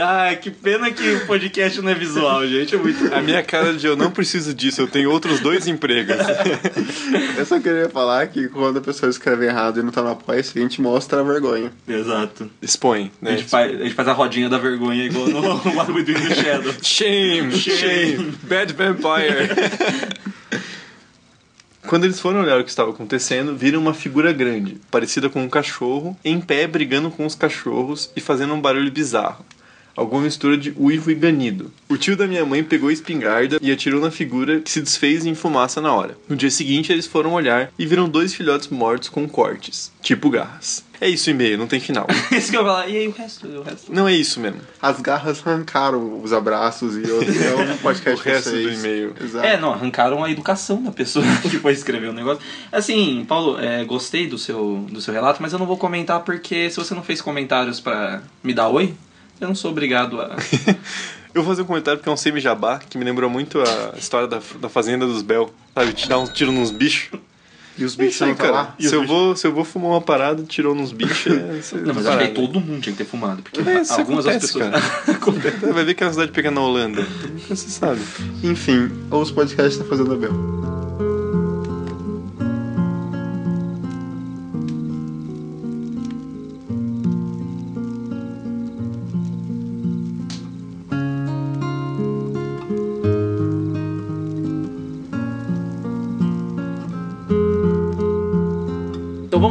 Ah, que pena que o podcast não é visual, gente. É muito. A minha cara de eu não preciso disso, eu tenho outros dois empregos. <laughs> Eu só queria falar que quando a pessoa escreve errado e não tá no Apoia-se, a gente mostra a vergonha. Exato. Expõe, A né? gente, faz, a gente faz a rodinha da vergonha igual no <laughs> What We Do in the Shadow. Shame, shame, bad vampire. <laughs> Quando eles foram olhar o que estava acontecendo, viram uma figura grande, parecida com um cachorro, em pé brigando com os cachorros e fazendo um barulho bizarro. Alguma mistura de uivo e ganido. O tio da minha mãe pegou a espingarda e atirou na figura que se desfez em fumaça na hora. No dia seguinte, eles foram olhar e viram dois filhotes mortos com cortes, tipo garras. É isso, e-mail, não tem final. <laughs> Isso que eu ia falar. E aí o resto? O resto? Não é isso mesmo. As garras arrancaram os abraços e outros. <laughs> Um podcast O resto do e-mail. Exato. É, não, arrancaram a educação da pessoa <laughs> que foi escrever o negócio. Assim, Paulo, é, gostei do seu, do seu relato, mas eu não vou comentar porque se você não fez comentários pra me dar oi, eu não sou obrigado a. <laughs> Eu vou fazer um comentário porque é um semi-jabá que me lembrou muito a história da, da Fazenda dos Bel. Sabe, te dar um tiro nos bichos. E os bichos aí, tá cara. lá. Se eu, vou, se eu vou fumar uma parada, tirou nos bichos, é... <laughs> Não, mas acho todo mundo tinha que ter fumado. Porque É, isso algumas acontece, pessoas. cara. <laughs> Vai ver que é uma cidade pequena na Holanda. Nunca se sabe. Enfim, ou os podcasts da Fazenda Bel.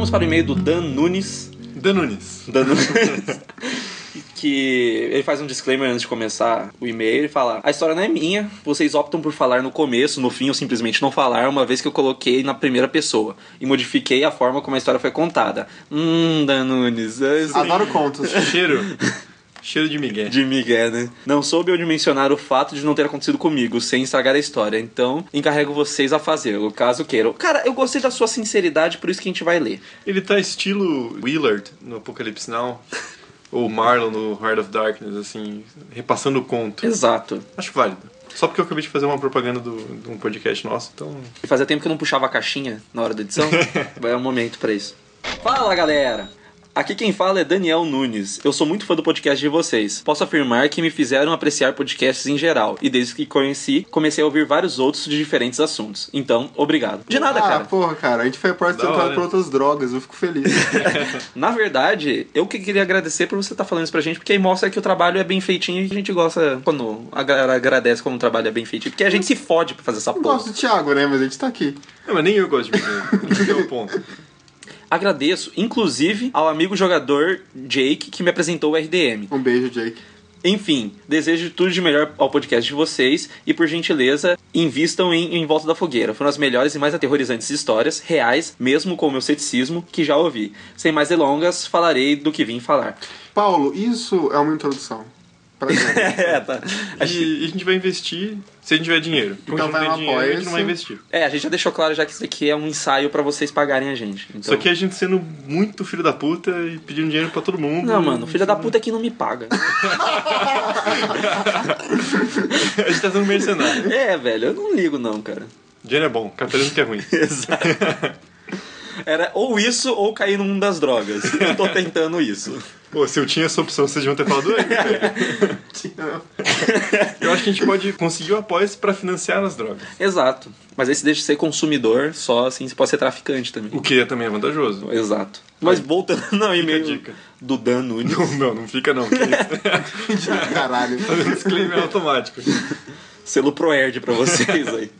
Vamos para o e-mail do Dan Nunes. Danunes. Dan Nunes. <laughs> que ele faz um disclaimer antes de começar o e-mail. Ele fala: A história não é minha, vocês optam por falar no começo, no fim, ou simplesmente não falar, uma vez que eu coloquei na primeira pessoa e modifiquei a forma como a história foi contada. Hum, Dan Nunes. é. Adoro contos. Cheiro. <laughs> Cheiro de Miguel. De Miguel, né? Não soube onde mencionar o fato de não ter acontecido comigo, sem estragar a história. Então, encarrego vocês a fazê-lo, caso queiram. Cara, eu gostei da sua sinceridade, por isso que a gente vai ler. Ele tá estilo Willard no Apocalipse Now. <laughs> Ou Marlon no Heart of Darkness, assim, repassando o conto. Exato. Acho válido. Só porque eu acabei de fazer uma propaganda do, de um podcast nosso, então. E fazia tempo que eu não puxava a caixinha na hora da edição. <laughs> Vai um momento pra isso. Fala, galera! Aqui quem fala é Daniel Nunes. Eu sou muito fã do podcast de vocês. Posso afirmar que me fizeram apreciar podcasts em geral. E desde que conheci, comecei a ouvir vários outros de diferentes assuntos. Então, obrigado. De nada, ah, cara. porra, cara, a gente foi apresentado por outras drogas, eu fico feliz. <laughs> Na verdade, eu que queria agradecer por você estar falando isso pra gente, porque aí mostra que o trabalho é bem feitinho e a gente gosta quando a galera agradece quando o trabalho é bem feitinho. Porque a gente se fode pra fazer essa Eu porra. gosto do Thiago, né? Mas a gente tá aqui. Não, mas nem eu gosto de mim. Esse é o ponto. Agradeço, inclusive, ao amigo jogador Jake que me apresentou o RDM. Um beijo, Jake. Enfim, desejo tudo de melhor ao podcast de vocês e, por gentileza, invistam em Em Volta da Fogueira. Foram as melhores e mais aterrorizantes histórias, reais, mesmo com o meu ceticismo, que já ouvi. Sem mais delongas, falarei do que vim falar. Paulo, isso é uma introdução. Pra gente. <laughs> é, tá. A gente- E, e a gente vai investir se a gente tiver dinheiro. Porque Então a gente vai dinheiro, a gente não vai investir. É, a gente já deixou claro já que isso aqui é um ensaio pra vocês pagarem a gente. Então... Só que a gente sendo muito filho da puta e pedindo dinheiro pra todo mundo. Não, mano, filha da puta é que não me paga. <laughs> A gente tá sendo mercenário. é, velho, eu não ligo não, cara. Dinheiro é bom, capitalismo que é ruim. <laughs> Exato. Era ou isso ou cair no mundo das drogas. Eu tô tentando isso. Pô, se eu tinha essa opção, vocês deviam ter falado antes, velho. <laughs> Eu acho que a gente pode conseguir o apoio pra financiar as drogas. Exato. Mas aí você deixa de ser consumidor, só assim você pode ser traficante também. O que é também é vantajoso. Exato. Mas voltando ao e-mail dica. do Dan <laughs> Nunes. Não, não, não fica não. Que isso? <laughs> Caralho. Fazendo disclaimer automático. Selo Proerd pra vocês aí.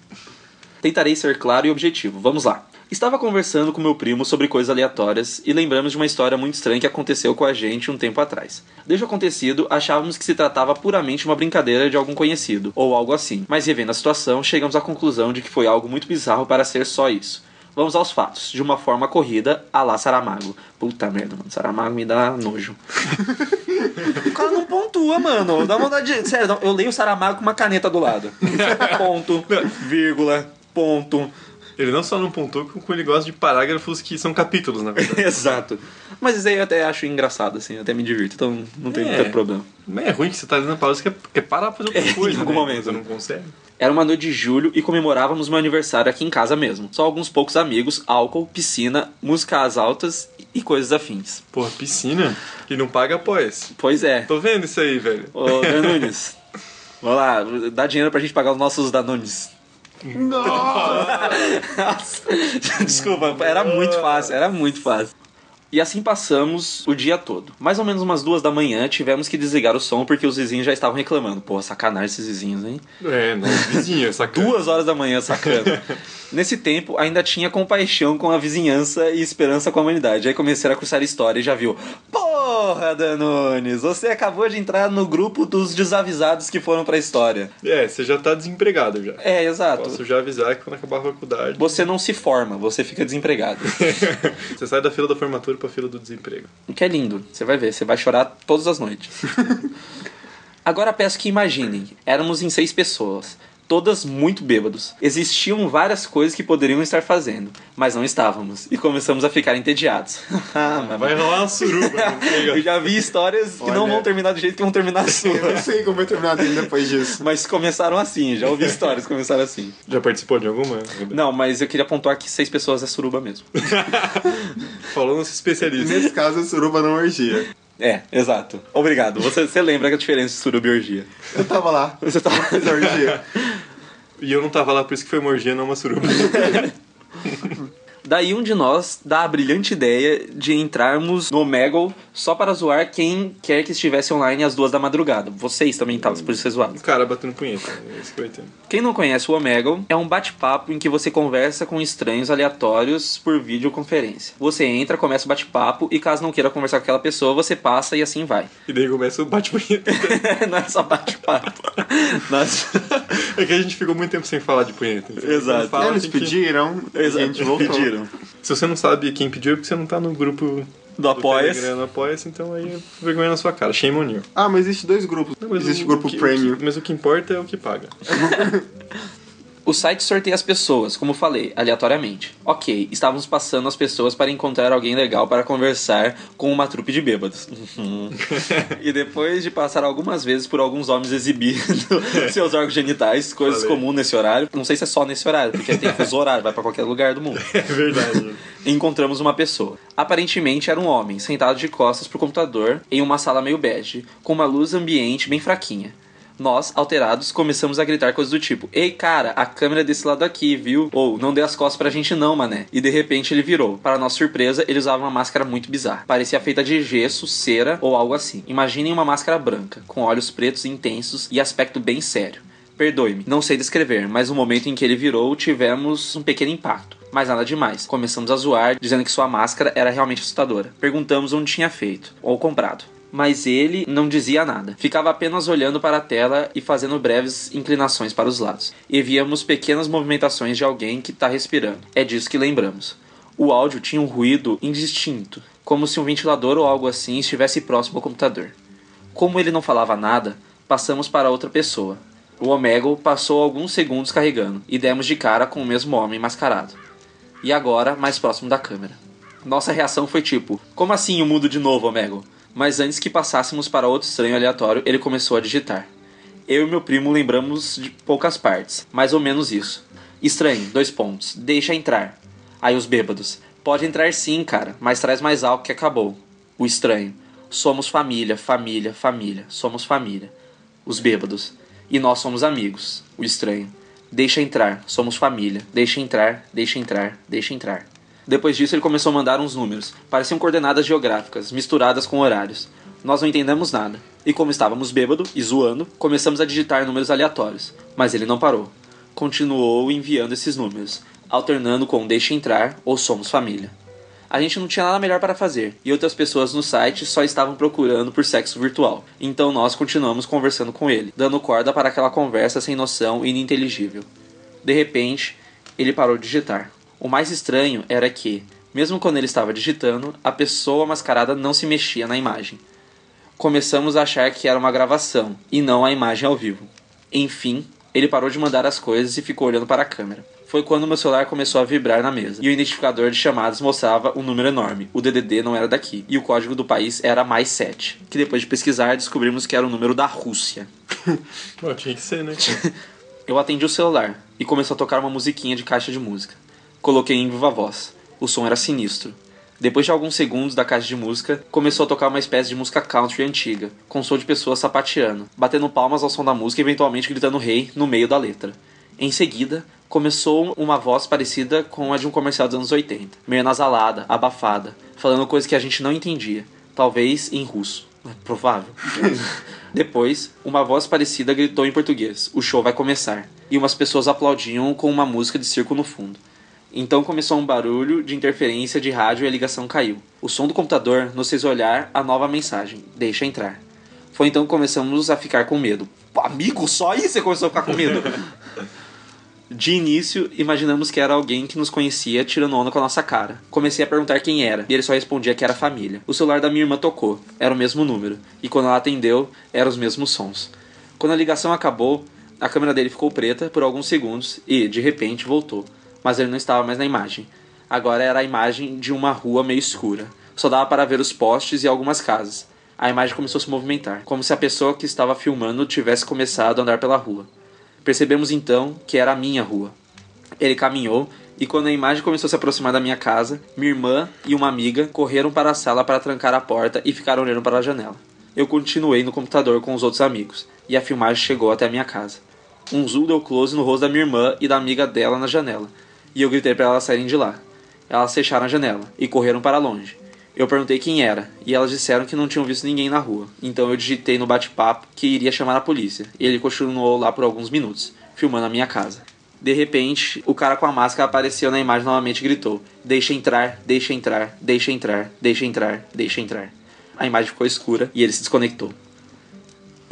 Tentarei ser claro e objetivo. Vamos lá. Estava conversando com meu primo sobre coisas aleatórias e lembramos de uma história muito estranha que aconteceu com a gente um tempo atrás. Desde o acontecido, achávamos que se tratava puramente de uma brincadeira de algum conhecido, ou algo assim. Mas revendo a situação, chegamos à conclusão de que foi algo muito bizarro para ser só isso. Vamos aos fatos, de uma forma corrida, a lá Saramago. Puta merda, mano. Saramago me dá nojo. O cara não pontua, mano. Dá vontade de. Sério, eu leio Saramago com uma caneta do lado. <laughs> Ponto, vírgula, ponto. Ele não só não pontuou, como ele gosta de parágrafos que são capítulos, na <laughs> verdade. Exato. Mas isso aí eu até acho engraçado, assim, eu até me divirto, então não tem É. tanto problema. Mas é ruim que você tá lendo a pausa e quer, quer parar pra fazer outra <laughs> É, coisa. em algum né? momento. Você não consegue. Era uma noite de julho e comemorávamos meu aniversário aqui em casa mesmo. Só alguns poucos amigos, álcool, piscina, música às altas e coisas afins. Porra, piscina e não paga apoia-se. Pois é. Tô vendo isso aí, velho. Ô, Danunes, <laughs> vamos lá, dá dinheiro pra gente pagar os nossos Danunes. <laughs> Nossa. Desculpa, era muito fácil, era muito fácil. E assim passamos o dia todo. Mais ou menos umas duas da manhã, tivemos que desligar o som porque os vizinhos já estavam reclamando. Pô, sacanagem esses vizinhos, hein? É, não, vizinho, essa <laughs> Duas horas da manhã, sacana. <laughs> Nesse tempo, ainda tinha compaixão com a vizinhança e esperança com a humanidade. Aí comecei a cursar história e já viu. Porra, Danones, você acabou de entrar no grupo dos desavisados que foram pra história. É, você já tá desempregado já. É, exato. Posso já avisar que quando acabar a faculdade, Você não se forma, você fica desempregado. <laughs> você sai da fila da formatura pra fila do desemprego. O que é lindo, você vai ver, você vai chorar todas as noites. <laughs> Agora peço que imaginem, éramos em seis pessoas, todas muito bêbados. Existiam várias coisas que poderiam estar fazendo, mas não estávamos, e começamos a ficar entediados. <laughs> Ah, Vai rolar uma suruba. chega. <laughs> Eu já vi histórias que não vão terminar do jeito que vão terminar a <laughs> Eu não sua. sei como vai terminar dele depois disso. Mas começaram assim, já ouvi histórias que começaram assim. Já participou de alguma? Não, mas eu queria pontuar que seis pessoas é suruba mesmo. Falou nosso especialista. Nesse caso, a suruba não orgia. É, exato. Obrigado. Você, você lembra a diferença de suruba e orgia? Eu tava lá. Você tá... Fiz a orgia. E eu não tava lá, por isso que foi uma orgia, não uma suruba. <laughs> Daí um de nós dá a brilhante ideia de entrarmos no Omegle só para zoar quem quer que estivesse online às duas da madrugada. Vocês também estavam, por isso ser zoado. O cara batendo punheta. É isso que eu entendo. Quem não conhece o Omegle é um bate-papo em que você conversa com estranhos aleatórios por videoconferência. Você entra, começa o bate-papo e caso não queira conversar com aquela pessoa, você passa e assim vai. E daí começa o bate-punheta. <laughs> não é só bate-papo. Nós... <laughs> É que a gente ficou muito tempo sem falar de punheta. Então, Exato. fala, Eles que- pediram e a gente voltou. Pediram. Se você não sabe quem pediu, é porque você não tá no grupo Do Apoia-se, então aí é vergonha na sua cara. Shame on you. Ah, mas existe dois grupos. Não, existe o- grupo que- o premium. que- mas o que importa é o que paga. <laughs> O site sorteia as pessoas, como falei, aleatoriamente. Ok, estávamos passando as pessoas para encontrar alguém legal para conversar com uma trupe de bêbados. <laughs> e depois de passar algumas vezes por alguns homens exibindo <laughs> seus órgãos genitais, coisas comuns nesse horário. Não sei se é só nesse horário, porque tem fuso horário, vai para qualquer lugar do mundo. <laughs> É verdade. Encontramos uma pessoa. Aparentemente era um homem, sentado de costas pro computador, em uma sala meio bege, com uma luz ambiente bem fraquinha. Nós, alterados, começamos a gritar coisas do tipo: Ei, cara, a câmera desse lado aqui, viu? Ou não dê as costas pra gente, não, mané. E de repente ele virou. Para nossa surpresa, ele usava uma máscara muito bizarra. Parecia feita de gesso, cera ou algo assim. Imaginem uma máscara branca, com olhos pretos intensos e aspecto bem sério. Perdoe-me, não sei descrever, mas no momento em que ele virou, tivemos um pequeno impacto. Mas nada demais. Começamos a zoar, dizendo que sua máscara era realmente assustadora. Perguntamos onde tinha feito, ou comprado. Mas ele não dizia nada. Ficava apenas olhando para a tela e fazendo breves inclinações para os lados. E víamos pequenas movimentações de alguém que está respirando. É disso que lembramos. O áudio tinha um ruído indistinto, como se um ventilador ou algo assim estivesse próximo ao computador. Como ele não falava nada, passamos para outra pessoa. O Omegle passou alguns segundos carregando e demos de cara com o mesmo homem mascarado. E agora, mais próximo da câmera. Nossa reação foi tipo: Como assim eu mudo de novo, Omegle? Mas antes que passássemos para outro estranho aleatório, ele começou a digitar. Eu e meu primo lembramos de poucas partes, mais ou menos isso. Estranho, dois pontos. Deixa entrar. Aí os bêbados. Pode entrar sim, cara, mas traz mais álcool que acabou. O estranho. Somos família, família, família. Somos família. Os bêbados. E nós somos amigos. O estranho. Deixa entrar, somos família. Deixa entrar, deixa entrar, deixa entrar. Depois disso, ele começou a mandar uns números. Pareciam coordenadas geográficas, misturadas com horários. Nós não entendemos nada. E como estávamos bêbado e zoando, começamos a digitar números aleatórios. Mas ele não parou. Continuou enviando esses números, alternando com deixa entrar ou somos família. A gente não tinha nada melhor para fazer, e outras pessoas no site só estavam procurando por sexo virtual. Então nós continuamos conversando com ele, dando corda para aquela conversa sem noção e ininteligível. De repente, ele parou de digitar. O mais estranho era que, mesmo quando ele estava digitando, a pessoa mascarada não se mexia na imagem. Começamos a achar que era uma gravação e não a imagem ao vivo. Enfim, ele parou de mandar as coisas e ficou olhando para a câmera. Foi quando meu celular começou a vibrar na mesa e o identificador de chamadas mostrava um número enorme. O DDD não era daqui e o código do país era mais 7, que depois de pesquisar descobrimos que era o número da Rússia. <laughs> Tinha que ser, né? <laughs> Eu atendi o celular e começou a tocar uma musiquinha de caixa de música. Coloquei em viva voz. O som era sinistro. Depois de alguns segundos da caixa de música, começou a tocar uma espécie de música country antiga, com som de pessoas sapateando, batendo palmas ao som da música e eventualmente gritando rei no meio da letra. Em seguida, começou uma voz parecida com a de um comercial dos anos 80, meio nasalada, abafada, falando coisas que a gente não entendia, talvez em russo. É provável. <laughs> Depois, uma voz parecida gritou em português: O show vai começar. E umas pessoas aplaudiam com uma música de circo no fundo. Então começou um barulho de interferência de rádio e a ligação caiu. O som do computador nos fez olhar a nova mensagem: Deixa entrar. Foi então que começamos a ficar com medo. Amigo, só aí você começou a ficar com medo. <laughs> De início, imaginamos que era alguém que nos conhecia tirando onda com a nossa cara. Comecei a perguntar quem era, e ele só respondia que era família. O celular da minha irmã tocou, era o mesmo número, e quando ela atendeu, eram os mesmos sons. Quando a ligação acabou, a câmera dele ficou preta por alguns segundos e, de repente, voltou. Mas ele não estava mais na imagem. Agora era a imagem de uma rua meio escura. Só dava para ver os postes e algumas casas. A imagem começou a se movimentar, como se a pessoa que estava filmando tivesse começado a andar pela rua. Percebemos então que era a minha rua. Ele caminhou e quando a imagem começou a se aproximar da minha casa, minha irmã e uma amiga correram para a sala para trancar a porta e ficaram olhando para a janela. Eu continuei no computador com os outros amigos e a filmagem chegou até a minha casa. Um zoom deu close no rosto da minha irmã e da amiga dela na janela, e eu gritei para elas saírem de lá. Elas fecharam a janela e correram para longe. Eu perguntei quem era, e elas disseram que não tinham visto ninguém na rua. Então eu digitei no bate-papo que iria chamar a polícia, ele continuou lá por alguns minutos, filmando a minha casa. De repente, o cara com a máscara apareceu na imagem novamente e gritou: Deixa entrar, deixa entrar, deixa entrar, deixa entrar, deixa entrar. A imagem ficou escura e ele se desconectou.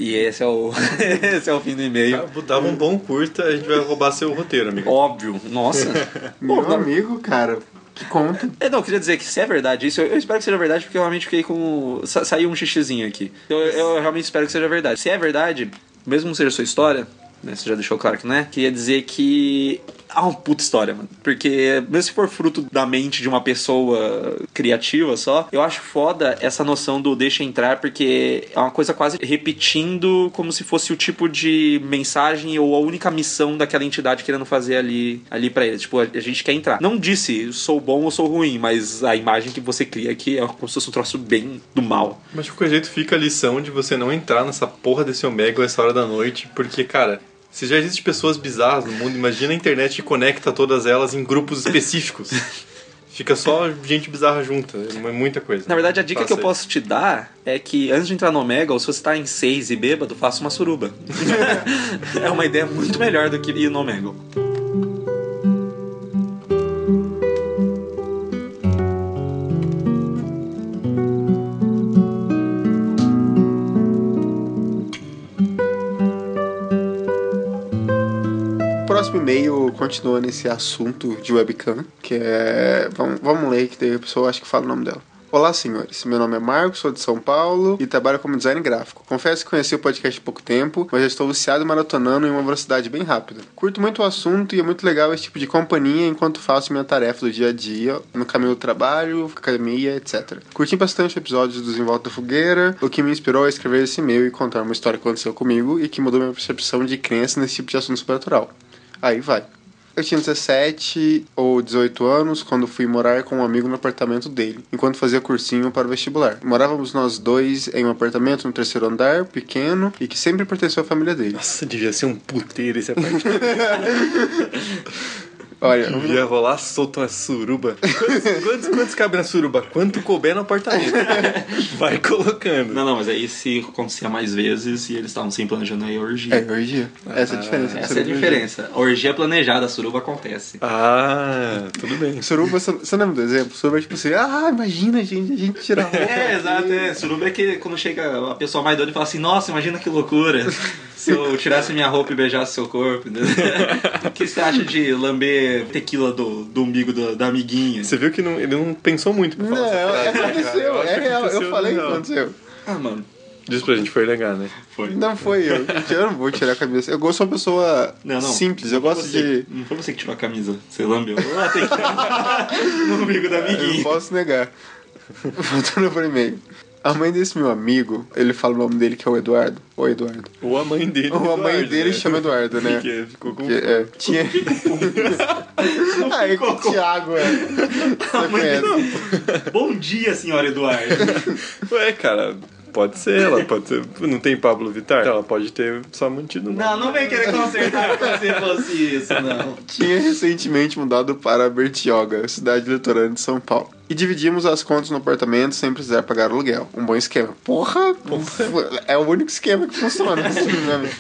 E esse é o, <laughs> esse é o fim do e-mail. Dava um bom curta, a gente vai roubar seu roteiro, amigo. Óbvio, nossa. <laughs> Meu Pô, amigo, cara, que conta. É, não, eu queria dizer que se é verdade isso, eu, eu espero que seja verdade, porque eu realmente fiquei com. sa- saiu um xixizinho aqui. Eu, eu realmente espero que seja verdade. Se é verdade, mesmo não seja sua história, né? Você já deixou claro que não é? Queria dizer que. Ah, uma puta história, mano. Porque, mesmo se for fruto da mente de uma pessoa criativa só, eu acho foda essa noção do deixa entrar, porque é uma coisa quase repetindo como se fosse o tipo de mensagem ou a única missão daquela entidade querendo fazer ali, ali para eles. Tipo, a, gente quer entrar. Não disse sou bom ou sou ruim, mas a imagem que você cria aqui é como se fosse um troço bem do mal. Mas de qualquer jeito fica a lição de você não entrar nessa porra desse Omega essa hora da noite, porque, cara, se já existem pessoas bizarras no mundo, imagina a internet que conecta todas elas em grupos específicos. <laughs> Fica só gente bizarra junta, é muita coisa. Na verdade, a dica que eu posso te dar é que antes de entrar no Omega, ou se você tá em 6 e bêbado, faça uma suruba. <laughs> <laughs> é uma ideia muito melhor do que ir no Omega. O próximo e-mail continua nesse assunto de webcam, que é. Vamos, vamos ler, que daí a pessoa acho que fala o nome dela. Olá, senhores. Meu nome é Marcos, sou de São Paulo e trabalho como design gráfico. Confesso que conheci o podcast há pouco tempo, mas já estou viciado maratonando em uma velocidade bem rápida. Curto muito o assunto e é muito legal esse tipo de companhia enquanto faço minha tarefa do dia a dia, no caminho do trabalho, academia, etc. Curti bastante o episódio dos Em Volta da Fogueira, o que me inspirou a escrever esse e-mail e contar uma história que aconteceu comigo e que mudou minha percepção de crença nesse tipo de assunto sobrenatural. Aí vai. Eu tinha 17 ou 18 anos quando fui morar com um amigo no apartamento dele, enquanto fazia cursinho para o vestibular. Morávamos nós dois em um apartamento no terceiro andar, pequeno, e que sempre pertenceu à família dele. Nossa, devia ser um puteiro esse apartamento. <laughs> Olha, devia rolar solto uma suruba. Quantos, quantos, quantos cabe na suruba? Quanto couber no apartamento? <laughs> Vai colocando. Não, não, mas aí se acontecia mais vezes e eles estavam sem planejando aí a orgia. é orgia. Essa é a diferença. Essa é a diferença. A orgia planejada, a suruba acontece. Ah, tudo bem. <laughs> Suruba, você lembra do exemplo? Suruba é tipo assim, ah, imagina, gente, a gente tirar roupa. <laughs> É, exato, é. Suruba é que quando chega a pessoa mais doida e fala assim, nossa, imagina que loucura se eu tirasse minha roupa e beijasse seu corpo. O que você acha de lamber tequila do, do umbigo do- da amiguinha? Você viu que não- ele não pensou muito pra Não, falar essa frase, aconteceu, cara? é que real. Eu aconteceu falei que real. aconteceu. Ah, mano, Diz pra gente, foi legal, né? foi. Não foi eu. Eu não vou tirar a camisa. Eu gosto de uma pessoa Não, não. simples. Eu Não foi gosto você- de. Não foi você que tirou a camisa. Você lambeu. Ah, tem que... no umbigo da Eu não amiguinha. posso negar. <laughs> Voltando pro e-mail. A mãe desse meu amigo, ele fala o nome dele que é o Eduardo. Ou Eduardo. Ou a mãe dele. Ou a mãe Eduardo, dele né? chama Eduardo, né? Porque ficou com... Que, é, tinha. Aí com o Thiago, é. <laughs> Você conhece. Bom dia, senhora Eduardo. <laughs> Ué, cara, pode ser, ela pode ser. Não tem Pablo Vittar? Ela pode ter só mantido o nome. Não, não vem querer consertar como se fosse isso, não. Tinha recentemente mudado para Bertioga, cidade litorânea de São Paulo. E dividimos as contas no apartamento sem precisar pagar aluguel. Um bom esquema. Porra! É o único esquema que funciona. assim, amigo.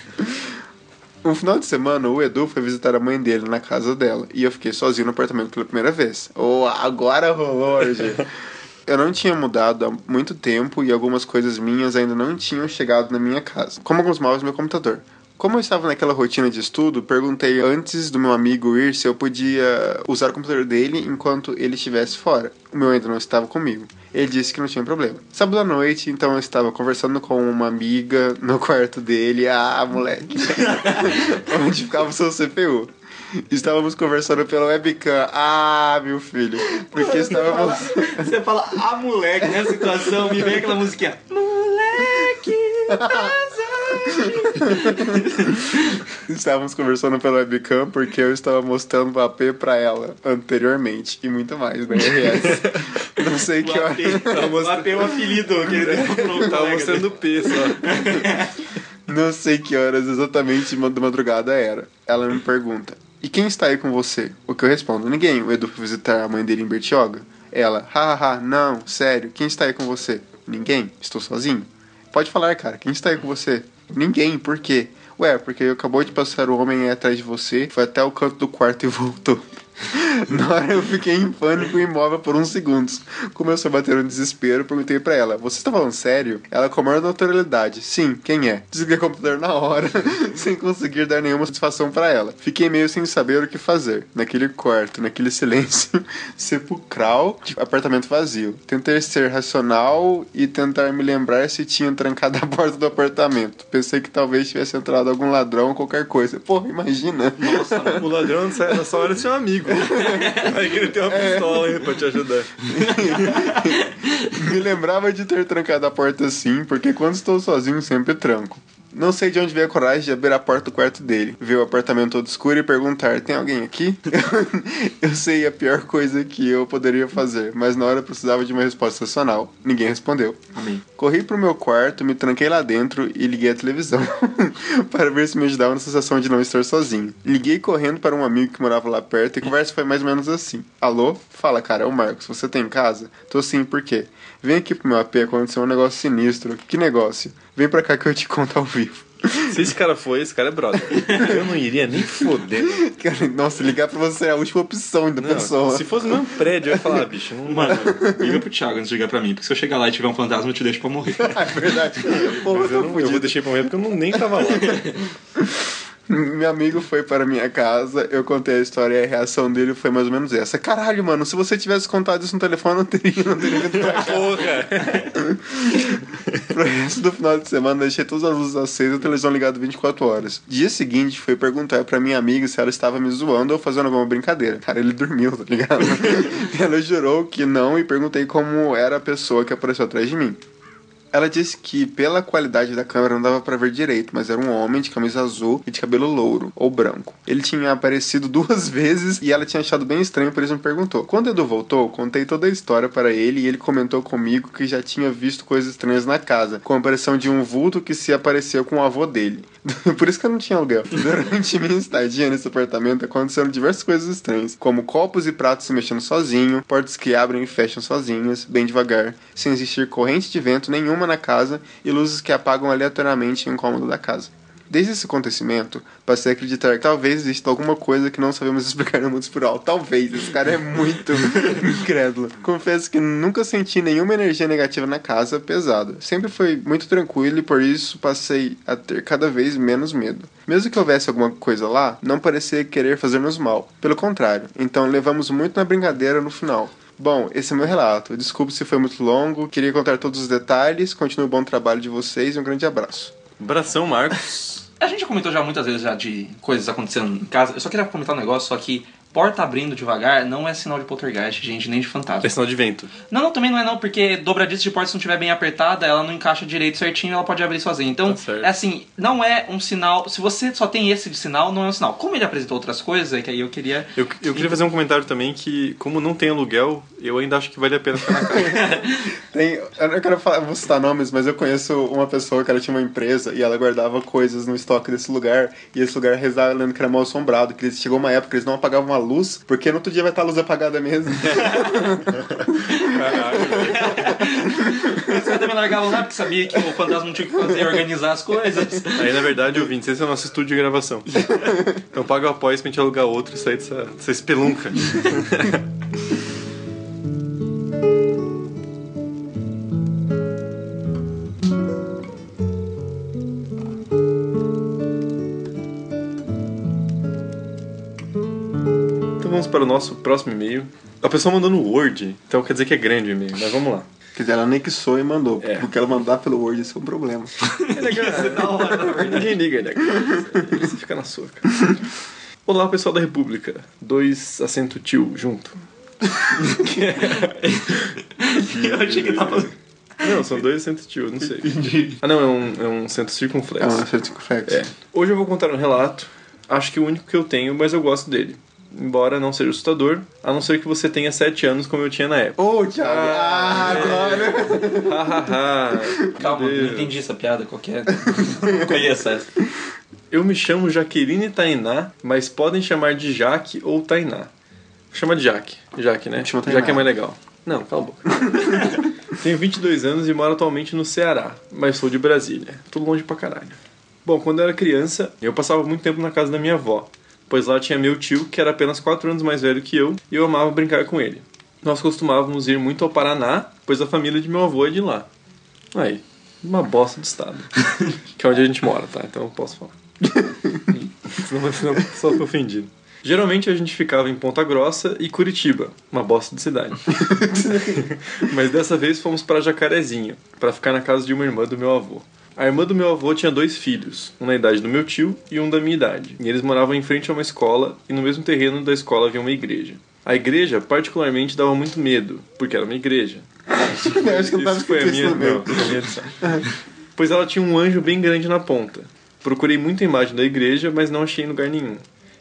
Um final de semana, o Edu foi visitar a mãe dele na casa dela. E eu fiquei sozinho no apartamento pela primeira vez. Oh, agora rolou, hoje. Eu não tinha mudado há muito tempo e algumas coisas minhas ainda não tinham chegado na minha casa, como alguns móveis do meu computador. Como eu estava naquela rotina de estudo, perguntei antes do meu amigo ir se eu podia usar o computador dele enquanto ele estivesse fora. O meu ainda não estava comigo. Ele disse que não tinha problema. Sábado à noite, então eu estava conversando com uma amiga no <laughs> quarto dele. Ah, moleque. <laughs> Onde ficava o seu CPU. Estávamos conversando pela webcam. Ah, meu filho. Porque estávamos. Você fala, ah, moleque, nessa situação, me vem aquela musiquinha. Moleque, Estávamos conversando pela webcam porque eu estava mostrando o AP pra ela anteriormente. E muito mais, né? RS. Não sei que hora. O AP é o apelido que ele deu <laughs> pro Tava colega mostrando o P só. Não sei que horas exatamente de madrugada era. Ela me pergunta: E quem está aí com você? O que eu respondo: Ninguém. O Edu foi visitar a mãe dele em Bertioga. Ela: Hahaha, não, sério, quem está aí com você? Ninguém. Estou sozinho. Pode falar, cara, quem está aí com você? Ninguém, por quê? Ué, porque acabou de passar o homem aí atrás de você, foi até o canto do quarto e voltou. Na hora eu fiquei em pânico imóvel por uns segundos. Começou a bater um desespero, perguntei pra ela: Você está falando sério? Ela com a maior naturalidade: Sim, quem é? Desliguei o computador na hora, <laughs> sem conseguir dar nenhuma satisfação pra ela. Fiquei meio sem saber o que fazer. Naquele quarto, naquele silêncio <laughs> sepulcral, de apartamento vazio. Tentei ser racional e tentar me lembrar se tinham trancado a porta do apartamento. Pensei que talvez tivesse entrado algum ladrão ou qualquer coisa. Porra, imagina. Nossa, O ladrão <laughs> nessa hora seu amigo. <laughs> Vai que ele tem uma pistola aí pra te ajudar. <laughs> Me lembrava de ter trancado a porta assim, porque quando estou sozinho sempre tranco. Não sei de onde veio a coragem de abrir a porta do quarto dele, ver o apartamento todo escuro e perguntar: tem alguém aqui? <laughs> eu sei a pior coisa que eu poderia fazer, mas na hora eu precisava de uma resposta racional. Ninguém respondeu. Amém. Corri pro meu quarto, me tranquei lá dentro e liguei a televisão <laughs> para ver se me ajudava na sensação de não estar sozinho. Liguei correndo para um amigo que morava lá perto e a conversa foi mais ou menos assim: Alô? Fala, cara, é o Marcos. Você tá em casa? Tô sim, por quê? Vem aqui pro meu AP, aconteceu um negócio sinistro. Que negócio? Vem pra cá que eu te conto ao vivo. Se esse cara foi, esse cara é brother. Eu não iria nem foder. Cara, Nossa, ligar pra você é a última opção da Não, pessoa. se fosse no mesmo prédio, eu ia falar, "Ah, bicho, não. Mano, liga pro Thiago antes de ligar pra mim, porque se eu chegar lá e tiver um fantasma, eu te deixo pra morrer. <laughs> É verdade. Pô, Mas eu, não, eu vou deixar pra morrer porque eu não, nem tava lá. <laughs> Meu amigo foi para minha casa, eu contei a história e a reação dele foi mais ou menos essa. Caralho, mano, se você tivesse contado isso no telefone, eu não teria, não teria vindo pra. Porra! <laughs> Pro resto do final de semana, deixei todas as luzes acesas e a televisão ligada 24 horas. Dia seguinte, fui perguntar pra minha amiga se ela estava me zoando ou fazendo alguma brincadeira. Cara, ele dormiu, tá ligado? <laughs> ela jurou que não e perguntei como era a pessoa que apareceu atrás de mim. Ela disse que pela qualidade da câmera não dava pra ver direito, mas era um homem de camisa azul e de cabelo louro ou branco. Ele tinha aparecido <laughs> duas vezes e ela tinha achado bem estranho, por isso me perguntou. Quando Edu voltou, contei toda a história para ele e ele comentou comigo que já tinha visto coisas estranhas na casa, com a aparição de um vulto que se apareceu com o avô dele. <laughs> por isso que eu não tinha aluguel. <laughs> Durante minha estadia nesse apartamento aconteceram diversas coisas estranhas, como copos e pratos se mexendo sozinho, portas que abrem e fecham sozinhas, bem devagar, sem existir corrente de vento nenhuma na casa e luzes que apagam aleatoriamente em um cômodo da casa. Desde esse acontecimento, passei a acreditar que talvez exista alguma coisa que não sabemos <laughs> explicar no mundo espiritual. Talvez, esse cara é muito <laughs> incrédulo. Confesso que nunca senti nenhuma energia negativa na casa pesada. Sempre foi muito tranquilo e por isso passei a ter cada vez menos medo. Mesmo que houvesse alguma coisa lá, não parecia querer fazer-nos mal. Pelo contrário, então levamos muito na brincadeira no final. Bom, esse é meu relato. Desculpe se foi muito longo, queria contar todos os detalhes. Continue o bom trabalho de vocês e um grande abraço. Abração, Marcos. A gente já comentou já muitas vezes já de coisas acontecendo em casa. Eu só queria comentar um negócio, só que porta abrindo devagar não é sinal de poltergeist, gente, nem de fantasma. É sinal de vento. Não, não, também não é não, porque dobradiça de porta se não estiver bem apertada, ela não encaixa direito certinho, ela pode abrir sozinha. Então, Tá é assim, não é um sinal. Se você só tem esse de sinal, não é um sinal. Como ele apresentou outras coisas, é que aí eu queria. Eu, eu queria fazer um comentário também que, como não tem aluguel, eu ainda acho que vale a pena ficar na casa. <laughs> Tem, eu não quero falar, vou citar nomes, mas eu conheço uma pessoa que ela tinha uma empresa e ela guardava coisas no estoque desse lugar e esse lugar rezava lendo que era mal assombrado, que eles, chegou uma época que eles não apagavam a luz, porque no outro dia vai estar a luz apagada mesmo. <laughs> Eles também largavam lá porque sabia que o fantasma não tinha o que fazer organizar as coisas. Aí, na verdade, ouvintes, esse é o nosso estúdio de gravação. Então paga o após pra gente alugar outro e sair dessa, dessa espelunca. <laughs> Então vamos para o nosso próximo e-mail. A pessoa mandou no Word, então quer dizer que é grande o e-mail, mas vamos lá. Quer dizer, ela anexou e mandou, É. porque ela mandar pelo Word isso é um problema. <laughs> da hora, na <laughs> verdade. Ninguém liga, né? Você fica na sua, cara. Olá, pessoal da República. Dois acento tio junto. <laughs> Eu achei que tava. Não, são dois acentos tio, não sei. Ah, não, é um, é um acento É circunflexo. uma circunflexo. É. Hoje eu vou contar um relato, acho que o único que eu tenho, mas eu gosto dele. Embora não seja assustador, a não ser que você tenha 7 anos como eu tinha na época. Ô, Thiago! Ah, agora! Hahaha. <laughs> Calma, Meu não Deus. entendi essa piada, qual que é? <laughs> Não conheço essa. Eu me chamo Jaqueline Tainá, mas podem chamar de Jaque ou Tainá. Chama de Jaque. Jaque, né? Chama Tainá. Jaque é mais legal. Não, cala a boca. <laughs> Tenho 22 anos e moro atualmente no Ceará, mas sou de Brasília. Tudo longe pra caralho. Bom, quando eu era criança, eu passava muito tempo na casa da minha avó. Pois lá tinha meu tio, que era apenas 4 anos mais velho que eu, e eu amava brincar com ele. Nós costumávamos ir muito ao Paraná, pois a família de meu avô é de lá. Aí, uma bosta de estado. <laughs> que é onde a gente mora, tá? Então eu posso falar. <laughs> senão, senão pessoal fica ofendido. Geralmente a gente ficava em Ponta Grossa e Curitiba, uma bosta de cidade. <laughs> Mas dessa vez fomos para Jacarezinho, para ficar na casa de uma irmã do meu avô. A irmã do meu avô tinha dois filhos, um na idade do meu tio e um da minha idade. E eles moravam em frente a uma escola e no mesmo terreno da escola havia uma igreja. A igreja, particularmente, dava muito medo, porque era uma igreja. <laughs> Eu acho que não tava Isso foi a minha, não, a minha edição. Pois ela tinha um anjo bem grande na ponta. Procurei muita imagem da igreja, mas não achei em lugar nenhum.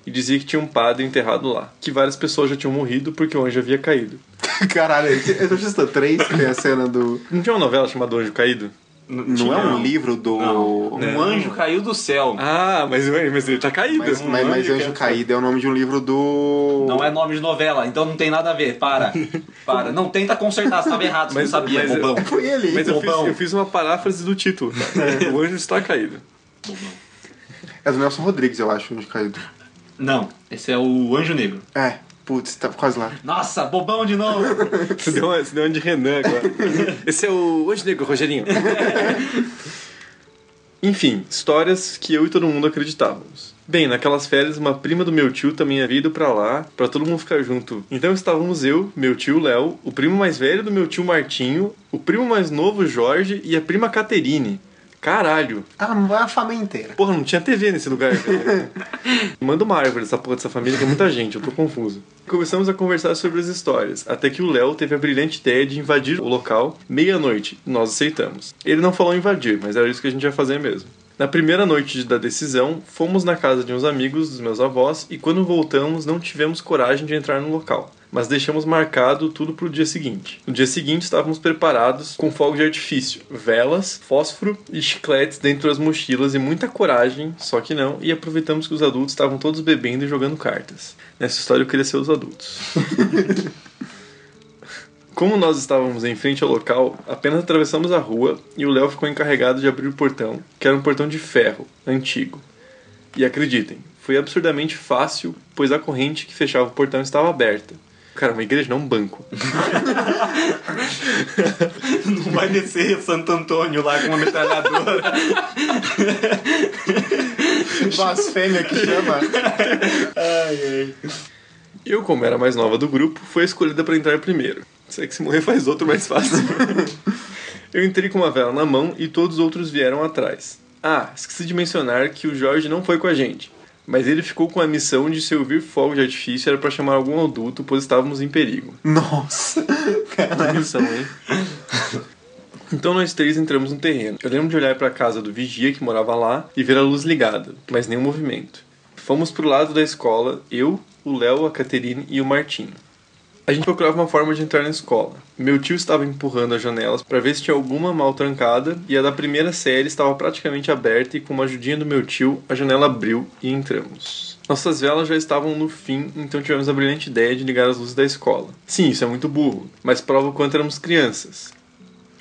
E dizia que tinha um padre enterrado lá, que várias pessoas já tinham morrido porque o anjo havia caído. <laughs> Caralho, eu tô três, que tem a cena do. Não tinha uma novela chamada Anjo Caído? Não é um livro do. Um anjo caiu do céu. Ah, mas, mas ele tá caído. Mas, mas, mas Anjo Caído é o nome de um livro do. Não é nome de novela, então não tem nada a ver. Para. <laughs> Para. Não tenta consertar, você tava errado, você Mas- não sabia, mas- bobão. <laughs> Foi ele. Mas eu fiz, Bobão. eu fiz uma paráfrase do título. tá? <laughs> O anjo está caído. É do Nelson Rodrigues, eu acho, Anjo Caído. Não, esse é o Anjo Negro. É, putz, tá quase lá. Nossa, bobão de novo. <laughs> Você deu uma, você deu uma de Renan agora. <laughs> Esse é o Anjo Negro, Rogerinho. <laughs> Enfim, histórias que eu e todo mundo acreditávamos. Bem, naquelas férias, uma prima do meu tio também havia ido pra lá, pra todo mundo ficar junto. Então estávamos eu, meu tio Léo, o primo mais velho do meu tio Martinho, o primo mais novo Jorge e a prima Caterine. Caralho. Ah, a família inteira. Porra, não tinha TV nesse lugar. cara. <laughs> Manda uma árvore dessa porra dessa família, que é muita gente, eu tô confuso. Começamos a conversar sobre as histórias, até que o Léo teve a brilhante ideia de invadir o local meia-noite. Nós aceitamos. Ele não falou invadir, mas era isso que a gente ia fazer mesmo. Na primeira noite da decisão, fomos na casa de uns amigos dos meus avós e quando voltamos não tivemos coragem de entrar no local. Mas deixamos marcado tudo pro dia seguinte. No dia seguinte estávamos preparados com fogo de artifício, velas, fósforo e chicletes dentro das mochilas e muita coragem, só que não, e aproveitamos que os adultos estavam todos bebendo e jogando cartas. Nessa história eu queria ser os adultos. <laughs> Como nós estávamos em frente ao local, apenas atravessamos a rua e o Léo ficou encarregado de abrir o portão, que era um portão de ferro, antigo. E acreditem, foi absurdamente fácil, pois a corrente que fechava o portão estava aberta. Cara, uma igreja não um banco. <laughs> Não vai descer Santo Antônio lá com uma metralhadora. <laughs> Blasfêmia que chama. Eu, como era a mais nova do grupo, fui escolhida para entrar primeiro. Se é que se morrer faz outro mais fácil. <laughs> Eu entrei com uma vela na mão e todos os outros vieram atrás. Ah, esqueci de mencionar que o Jorge não foi com a gente. Mas ele ficou com a missão de se ouvir fogo de artifício era para chamar algum adulto, pois estávamos em perigo. Nossa. Que missão, hein? Então nós três entramos no terreno. Eu lembro de olhar para a casa do vigia que morava lá e ver a luz ligada, mas nenhum movimento. Fomos pro lado da escola, eu, o Léo, a Caterine e o Martinho. A gente procurava uma forma de entrar na escola. Meu tio estava empurrando as janelas para ver se tinha alguma mal trancada e a da primeira série estava praticamente aberta e com uma ajudinha do meu tio, a janela abriu e entramos. Nossas velas já estavam no fim, então tivemos a brilhante ideia de ligar as luzes da escola. Sim, isso é muito burro, mas prova o quanto éramos crianças.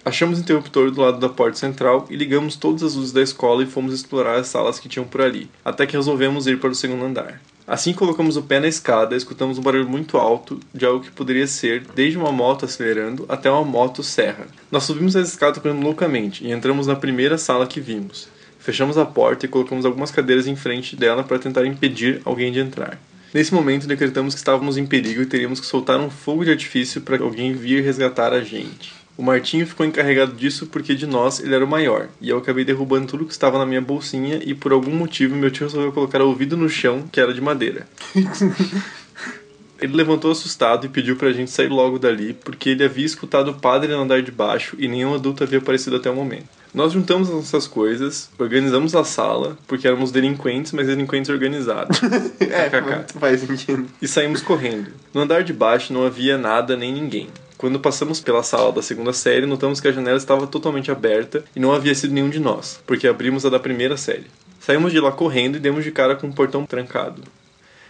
Achamos o interruptor do lado da porta central e ligamos todas as luzes da escola e fomos explorar as salas que tinham por ali, até que resolvemos ir para o segundo andar. Assim colocamos o pé na escada, escutamos um barulho muito alto de algo que poderia ser desde uma moto acelerando até uma moto serra. Nós subimos a escada correndo loucamente e entramos na primeira sala que vimos. Fechamos a porta e colocamos algumas cadeiras em frente dela para tentar impedir alguém de entrar. Nesse momento, decretamos que estávamos em perigo e teríamos que soltar um fogo de artifício para alguém vir resgatar a gente. O Martinho ficou encarregado disso porque de nós ele era o maior, e eu acabei derrubando tudo que estava na minha bolsinha e por algum motivo meu tio resolveu colocar o ouvido no chão, que era de madeira. <laughs> Ele levantou assustado e pediu pra gente sair logo dali, porque ele havia escutado o padre no andar de baixo e nenhum adulto havia aparecido até o momento. Nós juntamos as nossas coisas, organizamos a sala, porque éramos delinquentes, mas delinquentes organizados. <laughs> É, faz sentido. e saímos correndo. No andar de baixo não havia nada nem ninguém. Quando passamos pela sala da segunda série, notamos que a janela estava totalmente aberta e não havia sido nenhum de nós, porque abrimos a da primeira série. Saímos de lá correndo e demos de cara com o portão trancado.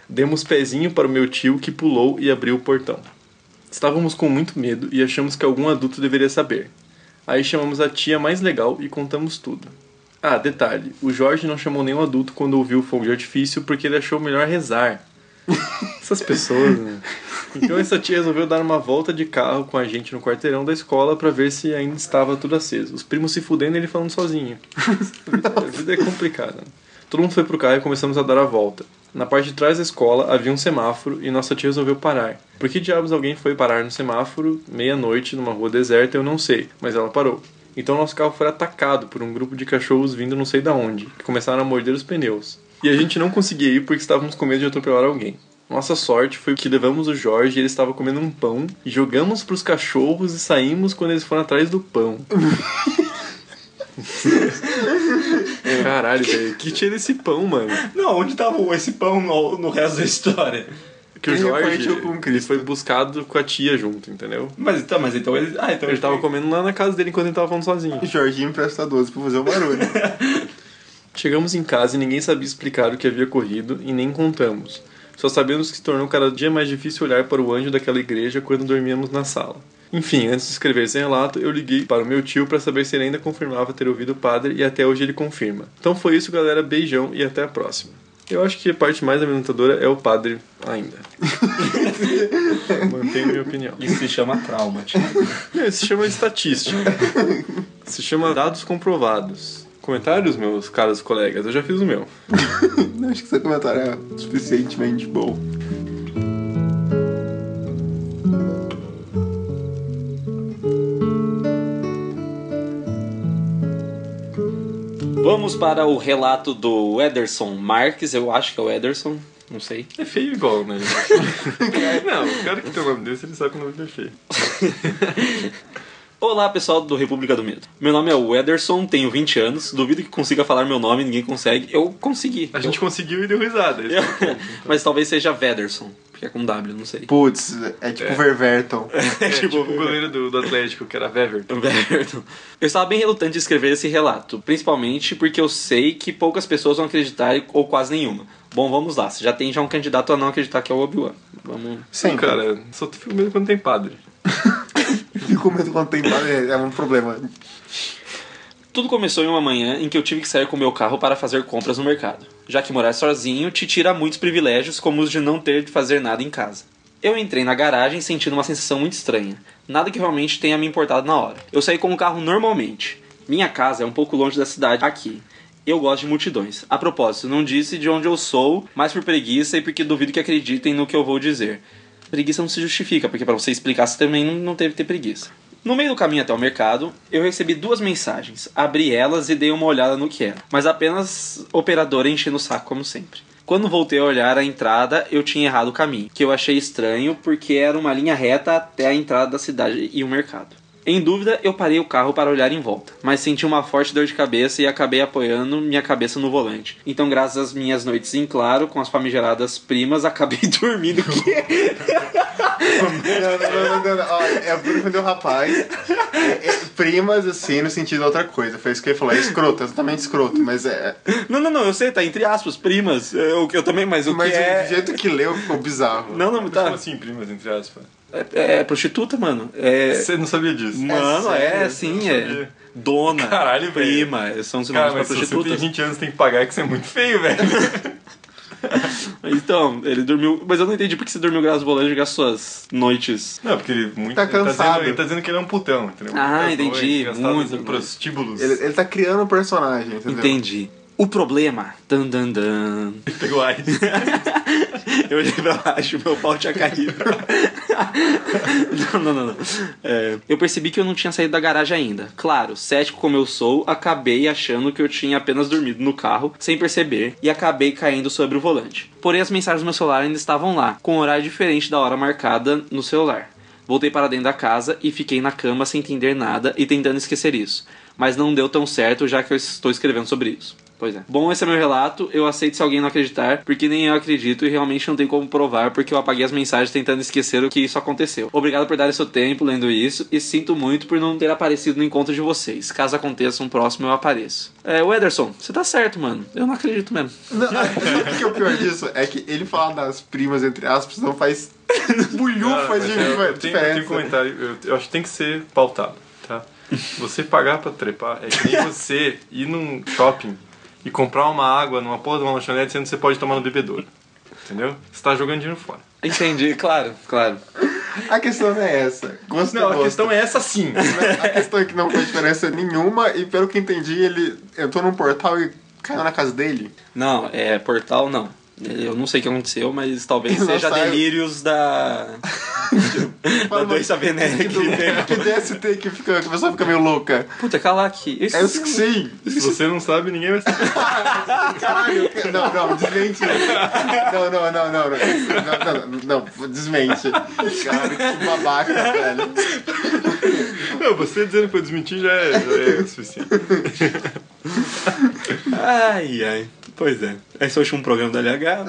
Demos pezinho para o meu tio que pulou e abriu o portão. Estávamos com muito medo e achamos que algum adulto deveria saber. Aí chamamos a tia mais legal e contamos tudo. Ah, detalhe, o Jorge não chamou nenhum adulto quando ouviu o fogo de artifício porque ele achou melhor rezar. <laughs> Essas pessoas, né? <laughs> Então essa tia resolveu dar uma volta de carro com a gente no quarteirão da escola pra ver se ainda estava tudo aceso. Os primos se fudendo e ele falando sozinho. <laughs> a vida é complicada. Todo mundo foi pro carro e começamos a dar a volta. Na parte de trás da escola havia um semáforo e nossa tia resolveu parar. Por que diabos alguém foi parar no semáforo, meia-noite, numa rua deserta, eu não sei, mas ela parou. Então nosso carro foi atacado por um grupo de cachorros vindo não sei da onde, que começaram a morder os pneus. E a gente não conseguia ir porque estávamos com medo de atropelar alguém. Nossa sorte foi que levamos o Jorge e ele estava comendo um pão, jogamos pros cachorros e saímos quando eles foram atrás do pão. <laughs> Caralho, velho, que tinha desse pão, mano? Não, onde tava esse pão no, no resto da história? Que o Quem Jorge repartiu com ele Cristo? foi buscado com a tia junto, entendeu? Mas então, mas então ele. Ah, então Ele tava comendo lá na casa dele enquanto ele tava falando sozinho. O Jorginho empresta 12 pra fazer o barulho. <laughs> <laughs> Chegamos em casa e ninguém sabia explicar o que havia ocorrido e nem contamos. Só sabemos que se tornou cada dia mais difícil olhar para o anjo daquela igreja quando dormíamos na sala. Enfim, antes de escrever esse relato, eu liguei para o meu tio para saber se ele ainda confirmava ter ouvido o padre e até hoje ele confirma. Então foi isso, galera. Beijão e até a próxima. Eu acho que a parte mais amedrontadora é o padre ainda. <laughs> Mantenho minha opinião. Isso se chama trauma, Thiago. Não, Isso se chama estatística. Se chama dados comprovados. Comentários, meus caros colegas, eu já fiz o meu. Não <laughs> acho que seu comentário é suficientemente bom. Vamos para o relato do Ederson Marques, eu acho que é o Ederson, não sei. É feio igual, né? <laughs> Não, o cara que tem o nome desse, ele sabe que o nome dele é feio. <laughs> Olá pessoal do República do Medo. Meu nome é o Ederson, tenho 20 anos, duvido que consiga falar meu nome, ninguém consegue. Eu consegui. A gente conseguiu e deu risada. é ponto, <laughs> então. Mas talvez seja Vederson, porque é com W, não sei. Putz, é tipo Ververton. <laughs> É, tipo, o goleiro do, do Atlético, que era Weverton. Everton. Eu estava bem relutante em escrever esse relato, principalmente porque eu sei que poucas pessoas vão acreditar ou quase nenhuma. Bom, vamos lá. Você já tem já um candidato a não acreditar que é o Obi-Wan. Vamos. Sim, Cara, só tô fico medo quando tem padre. <laughs> Fico medo quando tem padre, é um problema. Tudo começou em uma manhã em que eu tive que sair com meu carro para fazer compras no mercado. Já que morar sozinho te tira muitos privilégios, como os de não ter de fazer nada em casa. Eu entrei na garagem sentindo uma sensação muito estranha. Nada que realmente tenha me importado na hora. Eu saí com o carro normalmente. Minha casa é um pouco longe da cidade aqui. Eu gosto de multidões. A propósito, não disse de onde eu sou, mas por preguiça e porque duvido que acreditem no que eu vou dizer. Preguiça não se justifica, porque para você explicar você também não, teve ter preguiça. No meio do caminho até o mercado, eu recebi duas mensagens, abri elas e dei uma olhada no que era, mas apenas operadora enchendo o saco como sempre. Quando voltei a olhar a entrada, eu tinha errado o caminho, que eu achei estranho porque era uma linha reta até a entrada da cidade e o mercado. Em dúvida, eu parei o carro para olhar em volta, mas senti uma forte dor de cabeça e acabei apoiando minha cabeça no volante. Então, graças às minhas noites em claro, com as famigeradas primas, <laughs> acabei dormindo. Que... Não, não, não, não, não. Ó, é por defender o rapaz. É, é, primas, assim, no sentido de outra coisa. Foi isso que ele falou. É escroto, exatamente escroto. Mas é. Não, não, não, eu sei, tá entre aspas, primas. Eu, eu também, mas o Mas que é. o jeito que leu ficou bizarro. Não, não, Como tá. assim, primas, entre aspas? É, é prostituta, mano. É. Você não sabia disso? Mano, é, sério? sim, é. Dona, Caralho, velho. prima, são os Cara, nomes pra mas se você tem prostitutas. 20 anos tem que pagar, é que você é muito feio, velho. <laughs> Então, ele dormiu. Mas eu não entendi porque você dormiu graças ao volante jogar suas noites. Não, porque ele muito Tá ele cansado. dizendo, ele tá dizendo que ele é um putão, entendeu? Ah, entendi, muito. em prostíbulos. Ele, ele tá criando um personagem, entendeu? Entendi. O problema. Dan, dan, dan. <laughs> Pegou AIDS. <laughs> Eu olhei pra baixo, meu pau tinha caído. <laughs> não, não, não. não. É, eu percebi que eu não tinha saído da garagem ainda. Claro, cético como eu sou, acabei achando que eu tinha apenas dormido no carro, sem perceber, e acabei caindo sobre o volante. Porém, as mensagens do meu celular ainda estavam lá, com um horário diferente da hora marcada no celular. Voltei para dentro da casa e fiquei na cama sem entender nada e tentando esquecer isso. Mas não deu tão certo já que eu estou escrevendo sobre isso. Pois é. Bom, esse é meu relato. Eu aceito se alguém não acreditar, porque nem eu acredito e realmente não tem como provar, porque eu apaguei as mensagens tentando esquecer o que isso aconteceu. Obrigado por dar seu tempo lendo isso e sinto muito por não ter aparecido no encontro de vocês. Caso aconteça um próximo, eu apareço. É, o Ederson, você tá certo, mano. Eu não acredito mesmo. Não, <laughs> o que é o pior disso? É que ele falar das primas, entre aspas, não faz. <laughs> Bulhufas de eu, eu tenho, eu tenho diferença. um comentário, eu, eu acho que tem que ser pautado, tá? <laughs> Você pagar pra trepar é que nem você ir num shopping e comprar uma água numa porra de uma lanchonete sendo que você pode tomar no bebedouro. Entendeu? Você tá jogando dinheiro fora. Entendi, claro, claro. A questão não é essa. Gosto Não, a gosto. questão é essa sim. A questão é que não faz diferença nenhuma e pelo que entendi, ele entrou num portal e caiu na casa dele. Não, é portal não. Eu não sei o que aconteceu, mas talvez <laughs> seja delírios da. <laughs> da doença venérea que. Que DST que, fica, que a pessoa fica meio louca. Puta, cala aqui. Eu É isso que sim. Se você não sabe, ninguém vai saber. <laughs> Caralho, não, não, desmente. Não, não, não, não, não. Não, não, não, desmente. Cara, que babaca, velho. Não, você dizendo que foi desmentir já é, já é o suficiente. Ai, ai. Pois é. Esse é o último programa da LH.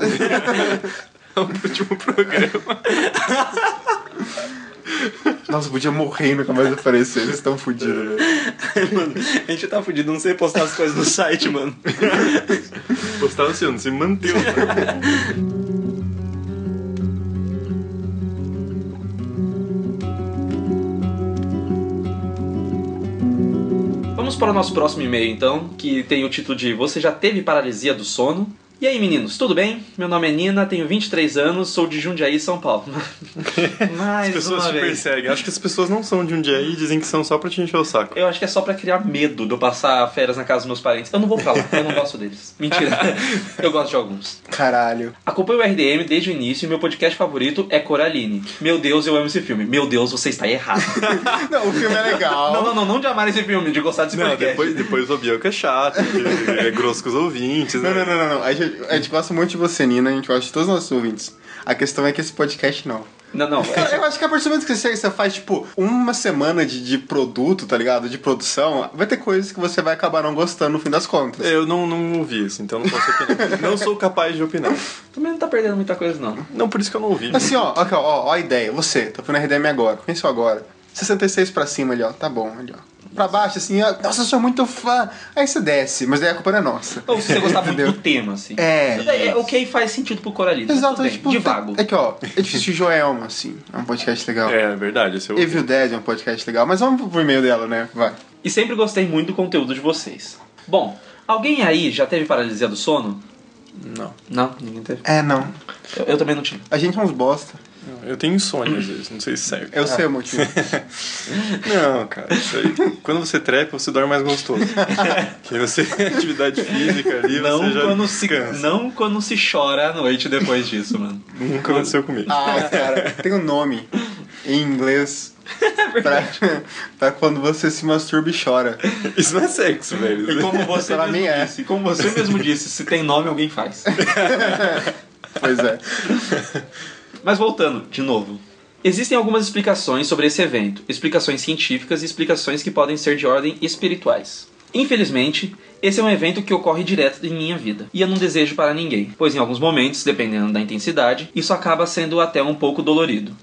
<laughs> É o último programa. Nossa, podia morrer e nunca mais aparecer. Vocês estão fodidos, velho. <laughs> mano, a gente tá fudido, não sei postar as coisas no site, mano. Postava assim, não se manteve. <laughs> Vamos para o nosso próximo e-mail, então, que tem o título de Você já teve paralisia do sono? E aí, meninos, tudo bem? Meu nome é Nina, tenho 23 anos, sou de Jundiaí, São Paulo. <laughs> Mais As pessoas uma te vez. perseguem. Acho que as pessoas não são de um dia aí e dizem que são só pra te encher o saco. Eu acho que é só pra criar medo de eu passar férias na casa dos meus parentes. Eu não vou pra lá, eu não gosto deles. <laughs> Mentira, eu gosto de alguns. Caralho. Acompanho o RDM desde o início e meu podcast favorito é Coraline. Meu Deus, eu amo esse filme. Meu Deus, você está errado. <laughs> Não, o filme é legal. não, não, não, não de amar esse filme, de gostar desse Não, podcast. depois, depois o Bianca é chato, é grosso com os ouvintes. Não, né? não, não, não, não. A gente, a gente gosta muito de você, Nina, a gente gosta de todos os nossos ouvintes. A questão é que esse podcast não. Não, não. Eu, eu acho que a partir do momento que você, você faz, tipo, uma semana de, de produto, tá ligado? De produção, vai ter coisas que você vai acabar não gostando no fim das contas. Eu não, não ouvi isso, então não posso opinar. <laughs> não sou capaz de opinar. Também não tá perdendo muita coisa, não. Não, por isso que eu não ouvi. Assim, ó, ó, ó, ó a ideia. Você, tá vendo RDM agora. Pensa agora. 66 pra cima ali, ó. Tá bom, ali, ó. Pra baixo, assim. Nossa, eu sou muito fã. Aí você desce, mas daí a culpa não é nossa. Ou se você gostar muito do tema, assim. É. É, o que faz sentido pro Coralito. Exato, é bem, tipo. de vago. É que, ó, é difícil de Joelma, assim. É um podcast legal. É, verdade, esse eu ouvi. Evil Dead é um podcast legal. Mas vamos pro e-mail dela, né? Vai. E sempre gostei muito do conteúdo de vocês. Bom, alguém aí já teve paralisia do sono? Não. Não, ninguém teve. É, não. Eu, eu também não tive. A gente é uns bosta. Eu tenho insônia às vezes, não sei se serve. Eu sei o motivo. <laughs> Não, cara, isso aí. Quando você trepa, você dorme mais gostoso. <laughs> Porque você tem atividade física ali, Não você já quando, se, cansa. não quando se chora à noite depois disso, mano. Nunca aconteceu comigo. Ah, cara, tem um nome em inglês <laughs> pra, pra quando você se masturba e chora. Isso não é sexo, velho. E como você Pra mesmo é. disse, como você mesmo disse, se tem nome alguém faz. Pois é. Mas voltando, de novo. Existem algumas explicações sobre esse evento, explicações científicas e explicações que podem ser de ordem espirituais. Infelizmente, esse é um evento que ocorre direto em minha vida, e eu não desejo para ninguém, pois em alguns momentos, dependendo da intensidade, isso acaba sendo até um pouco dolorido.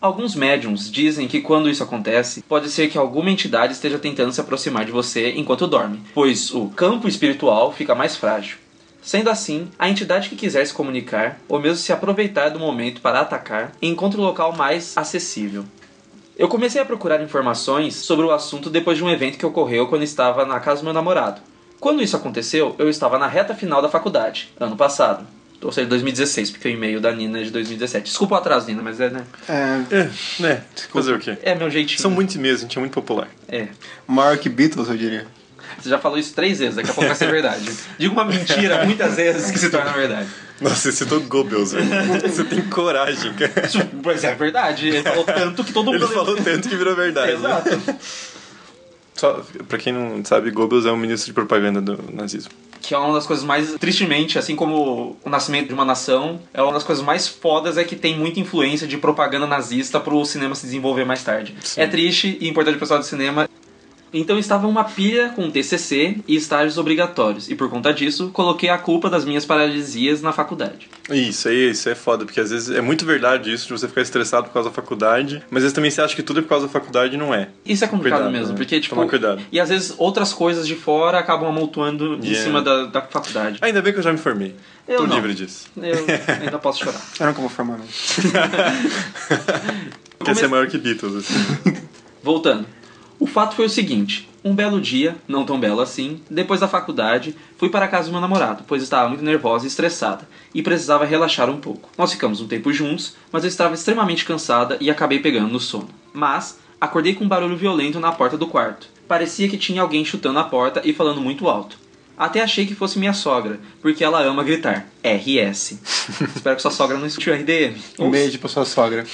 Alguns médiums dizem que quando isso acontece, pode ser que alguma entidade esteja tentando se aproximar de você enquanto dorme, pois o campo espiritual fica mais frágil. Sendo assim, a entidade que quiser se comunicar, ou mesmo se aproveitar do momento para atacar, encontra o local mais acessível. Eu comecei a procurar informações sobre o assunto depois de um evento que ocorreu quando estava na casa do meu namorado. Quando isso aconteceu, eu estava na reta final da faculdade, ano passado. Ou seja, 2016, porque o e-mail da Nina é de 2017. Desculpa o atraso, Nina, mas é, né? é É, né? Fazer o quê? É meu jeitinho. São muitos e-mails, a gente é muito popular. É. maior que Beatles, eu diria. Você já falou isso três vezes, daqui a pouco vai ser verdade. Diga uma mentira muitas vezes que se torna verdade. Nossa, você citou Goebbels, velho. Você tem coragem, cara. Isso, Pois é, verdade. Ele falou tanto que todo mundo. Ele falou tanto que virou verdade. né? Exato. Só, pra quem não sabe, Goebbels é um ministro de propaganda do nazismo. Que é uma das coisas mais, tristemente, assim como o nascimento de uma nação, é uma das coisas mais fodas é que tem muita influência de propaganda nazista pro cinema se desenvolver mais tarde. Sim. É triste e importante o pessoal do cinema. Então estava uma pilha com TCC e estágios obrigatórios, e por conta disso, coloquei a culpa das minhas paralisias na faculdade. Isso aí, isso é foda, porque às vezes é muito verdade isso de você ficar estressado por causa da faculdade, mas às vezes também você acha que tudo é por causa da faculdade e não é. Isso é complicado Cuidado, mesmo, né? porque tipo. Tomar cuidado. E às vezes outras coisas de fora acabam amontoando em Yeah. cima da, da faculdade. Ainda bem que eu já me formei. Eu Tô não. livre disso. Eu <laughs> ainda posso chorar. Eu nunca vou formar, não. <laughs> Quer ser maior que Beatles, assim. Voltando. O fato foi o seguinte: um belo dia, não tão belo assim, depois da faculdade, fui para a casa do meu namorado, pois estava muito nervosa e estressada e precisava relaxar um pouco. Nós ficamos um tempo juntos, mas eu estava extremamente cansada e acabei pegando no sono. Mas acordei com um barulho violento na porta do quarto. Parecia que tinha alguém chutando a porta e falando muito alto. Até achei que fosse minha sogra, porque ela ama gritar. RS. <laughs> Espero que sua sogra não escute o RDM. Um beijo pra sua sogra.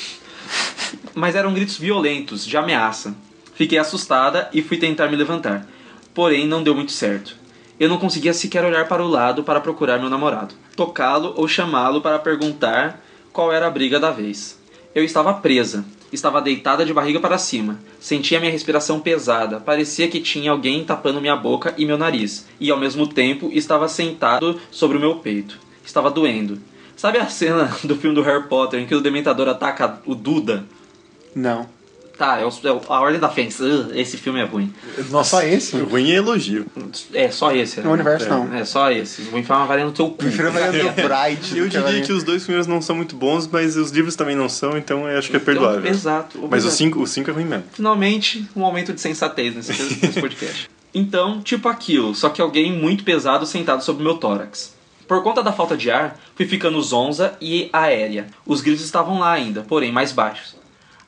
Mas eram gritos violentos, de ameaça. Fiquei assustada e fui tentar me levantar. Porém, não deu muito certo. Eu não conseguia sequer olhar para o lado para procurar meu namorado, tocá-lo ou chamá-lo para perguntar qual era a briga da vez. Eu estava presa, estava deitada de barriga para cima, sentia minha respiração pesada, parecia que tinha alguém tapando minha boca e meu nariz, e ao mesmo tempo estava sentado sobre o meu peito. Estava doendo. Sabe a cena <laughs> do filme do Harry Potter em que o Dementador ataca o Duda? Não. Tá, é, o- é o- a Ordem da Fênix. Ugh, esse filme é ruim. Nossa, Só esse? Ruim é elogio. É, só esse. No universo, não. É, só esse. Vou enfiar uma varinha no teu cu. Prefiro a Maria do Bright. Eu diria que os dois primeiros não são muito bons, mas os livros também não são, então eu acho que é perdoável. Então, exato. Mas o obrigado. 5 o cinco é ruim mesmo. Finalmente, um momento de sensatez nesse, nesse podcast. Então, tipo aquilo, só que alguém muito pesado sentado sobre meu tórax. Por conta da falta de ar, fui ficando zonza e aérea. Os gritos estavam lá ainda, porém mais baixos.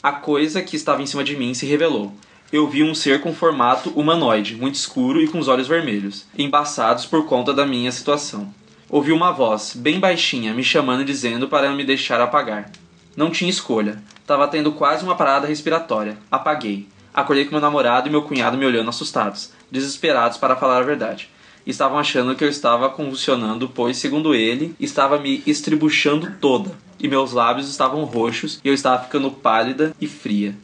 A coisa que estava em cima de mim se revelou. Eu vi um ser com formato humanoide, muito escuro e com os olhos vermelhos, embaçados por conta da minha situação. Ouvi uma voz, bem baixinha, me chamando e dizendo para me deixar apagar. Não tinha escolha. Tava tendo quase uma parada respiratória. Apaguei. Acordei com meu namorado e meu cunhado me olhando assustados, desesperados para falar a verdade. Estavam achando que eu estava convulsionando, pois, segundo ele, estava me estribuchando toda, e meus lábios estavam roxos e eu estava ficando pálida e fria.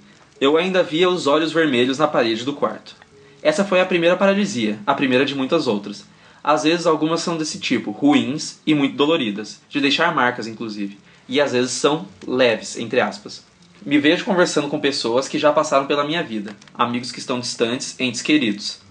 Eu ainda via os olhos vermelhos na parede do quarto. Essa foi a primeira paralisia, a primeira de muitas outras. Às vezes algumas são desse tipo, ruins e muito doloridas, de deixar marcas inclusive, e às vezes são leves, entre aspas. Me vejo conversando com pessoas que já passaram pela minha vida, amigos que estão distantes, entes queridos.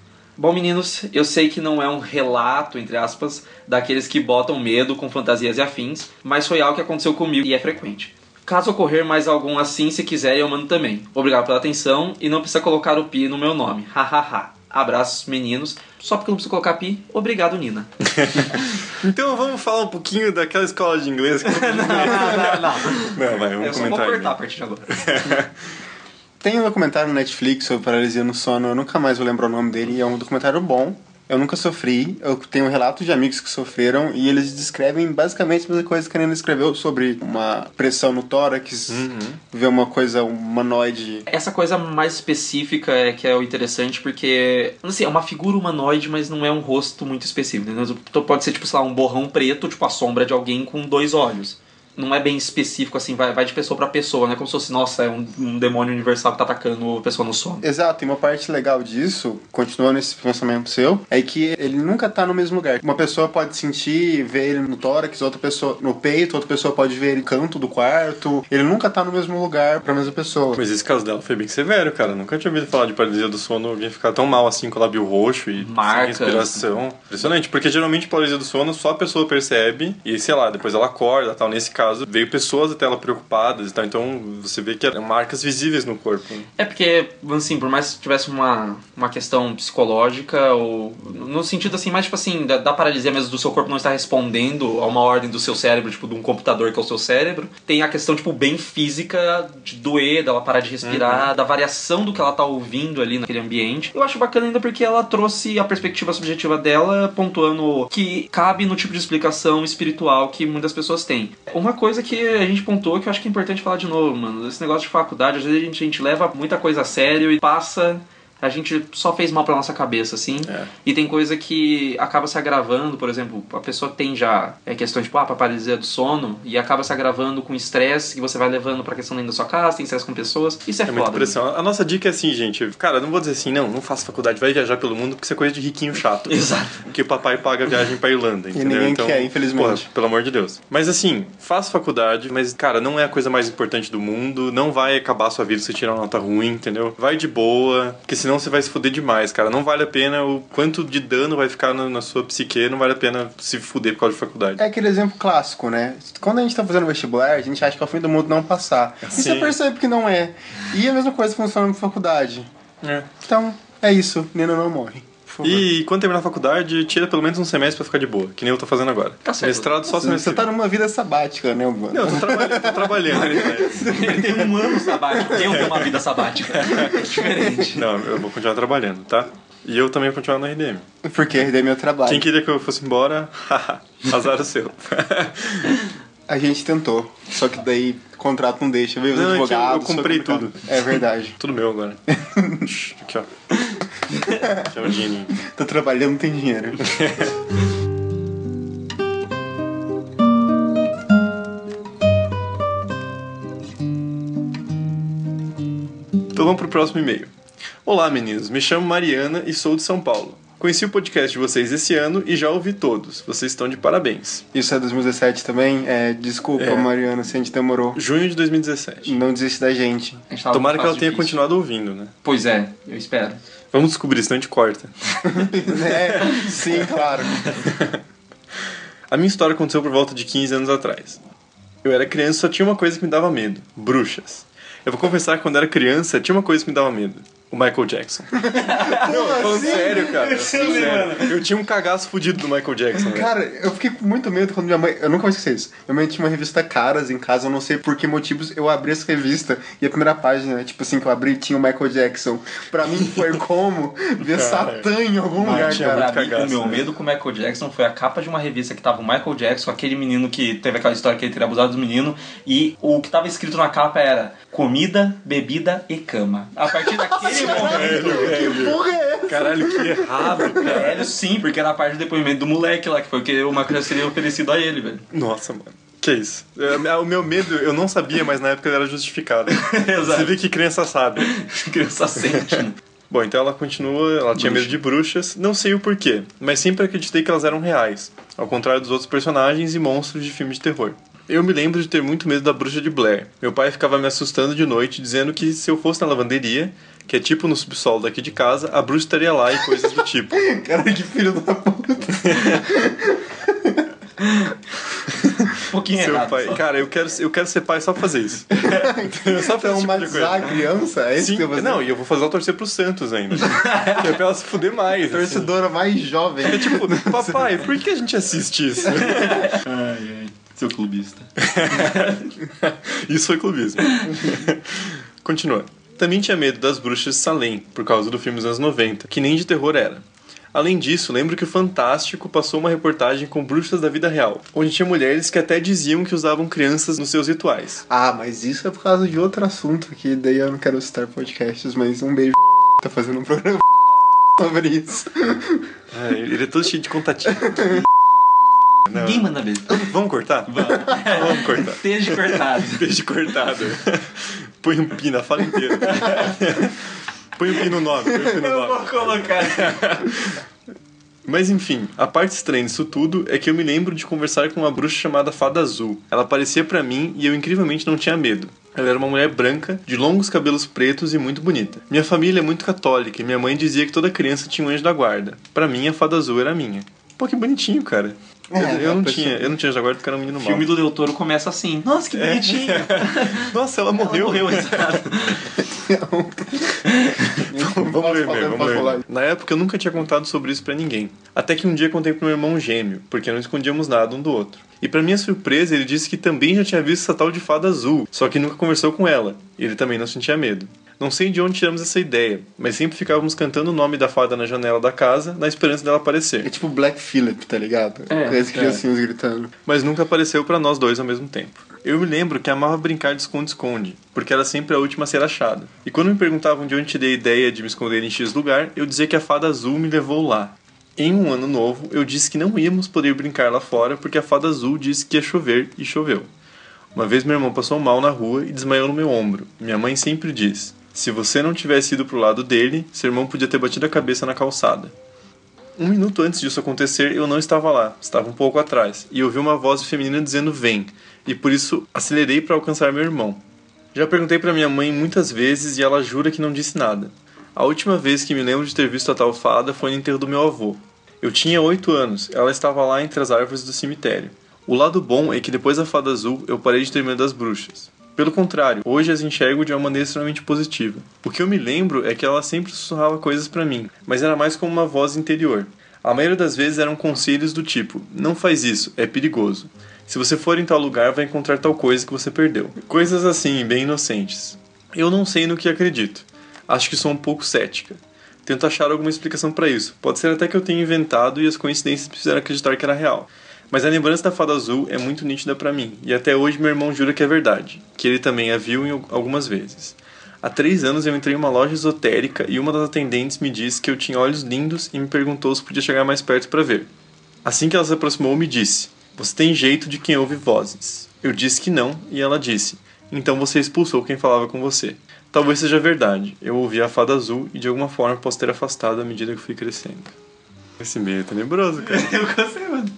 Bom, meninos, eu sei que não é um relato, entre aspas, daqueles que botam medo com fantasias e afins, mas foi algo que aconteceu comigo e é frequente. Caso ocorrer mais algum assim, se quiser, eu mando também. Obrigado pela atenção e não precisa colocar o pi no meu nome. Hahaha. Abraços, meninos. Só porque eu não preciso colocar pi, obrigado, Nina. <laughs> Então vamos falar um pouquinho daquela escola de inglês. que- <laughs> não, não, não. Não, vai, Eu vamos só vou comentar. cortar a aí. partir de agora. <laughs> Tem um documentário no Netflix sobre paralisia no sono, eu nunca mais vou lembrar o nome dele, é um documentário bom. Eu nunca sofri, eu tenho relatos de amigos que sofreram e eles descrevem basicamente a mesma coisa que a Nina escreveu sobre uma pressão no tórax, ver uma coisa humanoide. Essa coisa mais específica é que é o interessante, porque, assim, é uma figura humanoide, mas não é um rosto muito específico. Então pode ser, tipo, sei lá, um borrão preto, tipo a sombra de alguém com dois olhos. Não é bem específico, assim, vai, vai de pessoa pra pessoa, né? Como se fosse, nossa, é um, um demônio universal que tá atacando a pessoa no sono. Exato, e uma parte legal disso, continuando esse pensamento seu, é que ele nunca tá no mesmo lugar. Uma pessoa pode sentir, ver ele no tórax, outra pessoa no peito, outra pessoa pode ver ele no canto do quarto. Ele nunca tá no mesmo lugar pra mesma pessoa. Mas esse caso dela foi bem severo, cara. Nunca tinha ouvido falar de paralisia do sono, alguém ficar tão mal assim com o lábio roxo e Marcas. sem respiração. Impressionante, porque geralmente paralisia do sono só a pessoa percebe e, sei lá, depois ela acorda tal. Nesse caso, veio pessoas até ela preocupadas e tal. Então você vê que eram marcas visíveis no corpo. né? É porque, assim, por mais que tivesse uma, uma questão psicológica, ou no sentido assim, mais tipo assim, da, da paralisia mesmo do seu corpo não estar respondendo a uma ordem do seu cérebro, tipo, de um computador que é o seu cérebro, tem a questão, tipo, bem física de doer, dela parar de respirar, da variação do que ela tá ouvindo ali naquele ambiente. Eu acho bacana ainda porque ela trouxe a perspectiva subjetiva dela, pontuando que cabe no tipo de explicação espiritual que muitas pessoas têm. Uma coisa que a gente pontuou que eu acho que é importante falar de novo, mano, esse negócio de faculdade, às vezes a gente, a gente leva muita coisa a sério e passa. A gente só fez mal pra nossa cabeça, assim. É. E tem coisa que acaba se agravando, por exemplo, a pessoa tem já é questão tipo, ah, paralisia do sono, e acaba se agravando com estresse que você vai levando pra questão dentro da sua casa, tem estresse com pessoas. Isso é, É muita foda. pressão. A nossa dica é assim, gente. Cara, não vou dizer assim, não, não faça faculdade, vai viajar pelo mundo, porque isso é coisa de riquinho chato. <laughs> Exato. Porque o papai paga a viagem pra Irlanda, entendeu? ninguém então, quer, infelizmente. porra, pelo amor de Deus. Mas assim, faça faculdade, mas, cara, não é a coisa mais importante do mundo. Não vai acabar a sua vida se você tirar uma nota ruim, entendeu? Vai de boa, porque senão você vai se fuder demais, cara. Não vale a pena o quanto de dano vai ficar na, na sua psique, não vale a pena se fuder por causa de faculdade. É aquele exemplo clássico, né? Quando a gente tá fazendo vestibular, a gente acha que é o fim do mundo não passar. E você percebe que não é. E a mesma coisa funciona na faculdade. É. Então, é isso. Nina não morre. Favor. E quando terminar a faculdade, tira pelo menos um semestre pra ficar de boa, que nem eu tô fazendo agora. Tá certo. Mestrado só Você semestre. tá numa vida sabática, né, mano? Não, eu tô trabalhando, tô trabalhando. Ele tem um ano sabático. Eu tenho uma vida sabática. É diferente. Não, eu vou continuar trabalhando, tá? E eu também vou continuar na RDM. Porque RD é meu trabalho. Quem queria que eu fosse embora, <laughs> azar o seu. A gente tentou. Só que daí o contrato não deixa, veio os Não, eu- eu advogados. foi comprei tudo. É verdade. <laughs> Tudo meu agora. <laughs> Aqui, ó. Aqui é o dinheirinho. Tô trabalhando, não tem dinheiro. Então vamos pro próximo e-mail. Olá, meninos. Me chamo Mariana e sou de São Paulo. Conheci o podcast de vocês esse ano e já ouvi todos. Vocês estão de parabéns. Isso é 2017 também. É, desculpa, É. Mariana, se a gente demorou. Junho de 2017. Não desiste da gente. Gente Tomara que ela tenha difícil. continuado ouvindo, né? Pois é, eu espero. Vamos descobrir, senão a gente corta. <laughs> é, sim, claro. <laughs> A minha história aconteceu por volta de 15 anos atrás. Eu era criança e só tinha uma coisa que me dava medo: bruxas. Eu vou confessar que quando era criança tinha uma coisa que me dava medo: o Michael Jackson. <laughs> Não, falando sério, cara. Sério. Eu tinha um cagaço fudido do Michael Jackson, velho. Cara, eu fiquei com muito medo quando minha mãe. Eu nunca vou esquecer isso. Minha mãe tinha uma revista Caras em casa, eu não sei por que motivos eu abri essa revista. E a primeira página, tipo assim, que eu abri tinha o Michael Jackson. Pra mim foi como ver Cara, Satã em algum lugar, cara. Pra mim, cagaço, o meu né? medo com o Michael Jackson foi a capa de uma revista que tava o Michael Jackson, aquele menino que teve aquela história que ele teria abusado dos meninos, e o que tava escrito na capa era comida, bebida e cama. A partir <laughs> daquele momento, Que porra é essa? Caralho, que errado, <laughs> cara. velho, sim, porque era a parte do depoimento do moleque lá, que foi o que o Michael Jackson teria oferecido a ele, velho. Nossa, mano. Que isso? É, O meu medo, eu não sabia, mas na época ele era justificado. <laughs> Exato. Você vê que criança sabe. <laughs> Criança sente, né? Bom, então ela continua, ela tinha medo de bruxas, não sei o porquê, mas sempre acreditei que elas eram reais, ao contrário dos outros personagens e monstros de filme de terror. Eu me lembro de ter muito medo da bruxa de Blair. Meu pai ficava me assustando de noite, dizendo que se eu fosse na lavanderia, que é tipo no subsolo daqui de casa, a bruxa estaria lá e coisas do tipo. <laughs> Cara, que filho da puta. Um pouquinho Seu errado. pai, só. cara, eu quero, eu quero ser pai só pra fazer isso. <laughs> só pra Então, esse tipo a criança? É isso Sim, que você não, e eu vou fazer ela torcer pro Santos ainda. que é pra ela se fuder mais. assim. Torcedora mais jovem. É tipo, <laughs> papai, por que a gente assiste isso? Ai, ai. Seu clubista. Isso foi clubismo. Continua. Também tinha medo das bruxas de Salem, por causa do filme dos anos 90, que nem de terror era. Além disso, lembro que o Fantástico passou uma reportagem com bruxas da vida real, onde tinha mulheres que até diziam que usavam crianças nos seus rituais. Ah, mas isso é por causa de outro assunto que daí eu não quero citar podcasts, mas um beijo <laughs> tá fazendo um programa <laughs> sobre isso. É, ele é todo cheio de contatinho. <laughs> Não. Ninguém manda ver. Vamos cortar? Vamos. Vamos cortar. Esteja cortado. Desde cortado. Põe um pi na fala inteira. <laughs> Põe um pi no nome. Põe um pi no Eu nome. vou colocar. Mas enfim, a parte estranha disso tudo é que eu me lembro de conversar com uma bruxa chamada Fada Azul. Ela aparecia pra mim e eu incrivelmente não tinha medo. Ela era uma mulher branca, de longos cabelos pretos e muito bonita. Minha família é muito católica e minha mãe dizia que toda criança tinha um anjo da guarda. Pra mim, a Fada Azul era minha. Pô, que bonitinho, cara. Eu, É, eu não tinha, eu não tinha guarda porque era um menino O mau. filme do Del Toro começa assim. Nossa, que bonitinho. <laughs> Nossa, ela morreu. Ela morreu, <laughs> exato. Vamos falar, vamos posso ver. Na época eu nunca tinha contado sobre isso pra ninguém. Até que um dia contei pro meu irmão gêmeo, porque não escondíamos nada um do outro. E pra minha surpresa, ele disse que também já tinha visto essa tal de fada azul, só que nunca conversou com ela. E ele também não sentia medo. Não sei de onde tiramos essa ideia, mas sempre ficávamos cantando o nome da fada na janela da casa, na esperança dela É aparecer. tipo Black Phillip, tá ligado? É, As criancinhas gritando. Mas nunca apareceu pra nós dois ao mesmo tempo. Eu me lembro que amava brincar de esconde-esconde, porque era sempre a última a ser achada. E quando me perguntavam de onde tirei a ideia de me esconder em X lugar, eu dizia que a fada azul me levou lá. Em um ano novo, eu disse que não íamos poder brincar lá fora porque a fada azul disse que ia chover e choveu. Uma vez meu irmão passou mal na rua e desmaiou no meu ombro. Minha mãe sempre diz: se você não tivesse ido pro lado dele, seu irmão podia ter batido a cabeça na calçada. Um minuto antes disso acontecer, eu não estava lá, estava um pouco atrás, e ouvi uma voz feminina dizendo vem, e por isso acelerei para alcançar meu irmão. Já perguntei para minha mãe muitas vezes e ela jura que não disse nada. A última vez que me lembro de ter visto a tal fada foi no enterro do meu avô. Eu tinha oito anos, ela estava lá entre as árvores do cemitério. O lado bom é que depois da fada azul eu parei de ter medo das bruxas. Pelo contrário, hoje as enxergo de uma maneira extremamente positiva. O que eu me lembro é que ela sempre sussurrava coisas pra mim, mas era mais como uma voz interior. A maioria das vezes eram conselhos do tipo: não faz isso, é perigoso. Se você for em tal lugar, vai encontrar tal coisa que você perdeu. Coisas assim, bem inocentes. Eu não sei no que acredito. Acho que sou um pouco cética. Tento achar alguma explicação para isso. Pode ser até que eu tenha inventado e as coincidências me fizeram acreditar que era real. Mas a lembrança da fada azul é muito nítida para mim, e até hoje meu irmão jura que é verdade, que ele também a viu algumas vezes. Há três anos eu entrei em uma loja esotérica e uma das atendentes me disse que eu tinha olhos lindos e me perguntou se podia chegar mais perto para ver. Assim que ela se aproximou, me disse: Você tem jeito de quem ouve vozes. Eu disse que não, e ela disse: Então você expulsou quem falava com você. Talvez seja verdade. Eu ouvi a fada azul e de alguma forma posso ter afastado à medida que fui crescendo. Esse meio é tenebroso, cara. <laughs> Eu gostei, mano.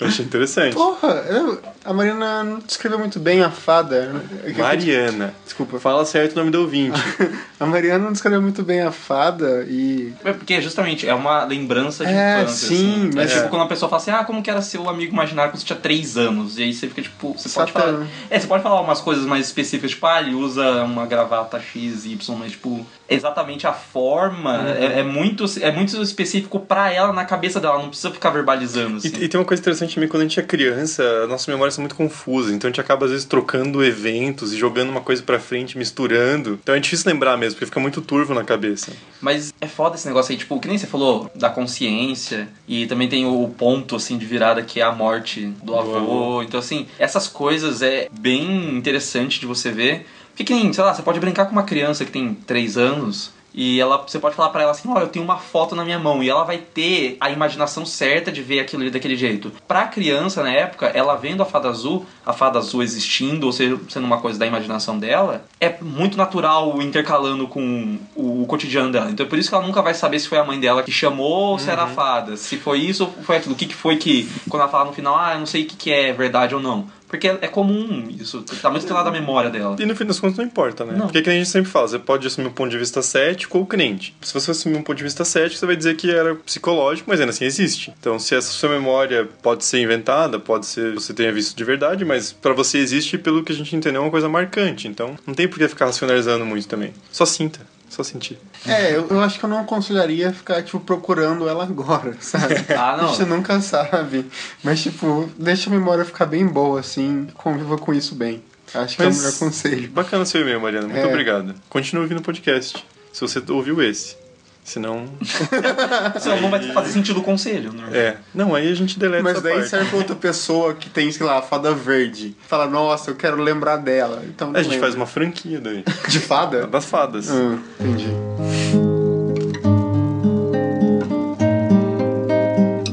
Eu achei interessante. Porra, eu- a Mariana não descreveu muito bem a fada. Mariana. Desculpa. Fala certo o nome do ouvinte. <laughs> A Mariana não descreveu muito bem a fada e. É porque justamente é uma lembrança de É, infância. sim, assim. mas- é tipo É. quando a pessoa fala assim, ah, como que era seu amigo imaginário quando você tinha 3 anos? E aí você fica tipo, você pode falar. É, você pode falar umas coisas mais específicas, tipo, ah, ele usa uma gravata X, Y, mas tipo, exatamente a forma Uhum. é, é muito, é muito específico pra ela na cabeça dela, não precisa ficar verbalizando. Assim. E, e tem uma coisa interessante também, quando a gente é criança, nossas memórias são muito confusas, então a gente acaba às vezes trocando eventos e jogando uma coisa pra frente, misturando. Então é difícil lembrar mesmo, porque fica muito turvo na cabeça. Mas é foda esse negócio aí, tipo, que nem você falou da consciência e também tem o ponto assim de virada que é a morte do, avô. avô. Então assim, essas coisas é bem interessante de você ver. Porque que nem, sei lá, você pode brincar com uma criança que tem 3 anos e ela, você pode falar pra ela assim, olha, eu tenho uma foto na minha mão e ela vai ter a imaginação certa de ver aquilo ali daquele jeito. Pra criança na época, ela vendo a fada azul, a fada azul existindo, ou seja, sendo uma coisa da imaginação dela, é muito natural intercalando com o, o cotidiano dela. Então é por isso que ela nunca vai saber se foi a mãe dela que chamou ou se era a fada, se foi isso ou foi aquilo, o que, que foi que, quando ela fala no final, ah, eu não sei o que, que é verdade ou não. Porque é comum isso, tá muito estrelado da memória dela. E no fim das contas não importa, né? Não. Porque que a gente sempre fala, você pode assumir um ponto de vista cético ou crente. Se você assumir um ponto de vista cético, você vai dizer que era psicológico, mas ainda assim existe. Então, se essa sua memória pode ser inventada, pode ser que você tenha visto de verdade, mas pra você existe pelo que a gente entendeu é uma coisa marcante. Então, não tem por que ficar racionalizando muito também. Só sinta, só sentir. É, eu, eu acho que eu não aconselharia ficar, tipo, procurando ela agora, <laughs> sabe? Ah, não. A gente nunca sabe. Mas, tipo, deixa a memória ficar bem boa, assim, conviva com isso bem. Acho que é o Mas- melhor conselho. Bacana seu e-mail, Mariana. Muito É. obrigado. Continue ouvindo o podcast. Se você ouviu esse. Senão. <laughs> Senão não vai fazer sentido o conselho, né? É. Não, aí a gente deleta Mas essa daí parte. serve pra outra pessoa que tem, sei lá, a fada verde. Fala, nossa, eu quero lembrar dela. Então, A gente lembra. faz uma franquia daí. De fada? <laughs> Das fadas. Ah, entendi.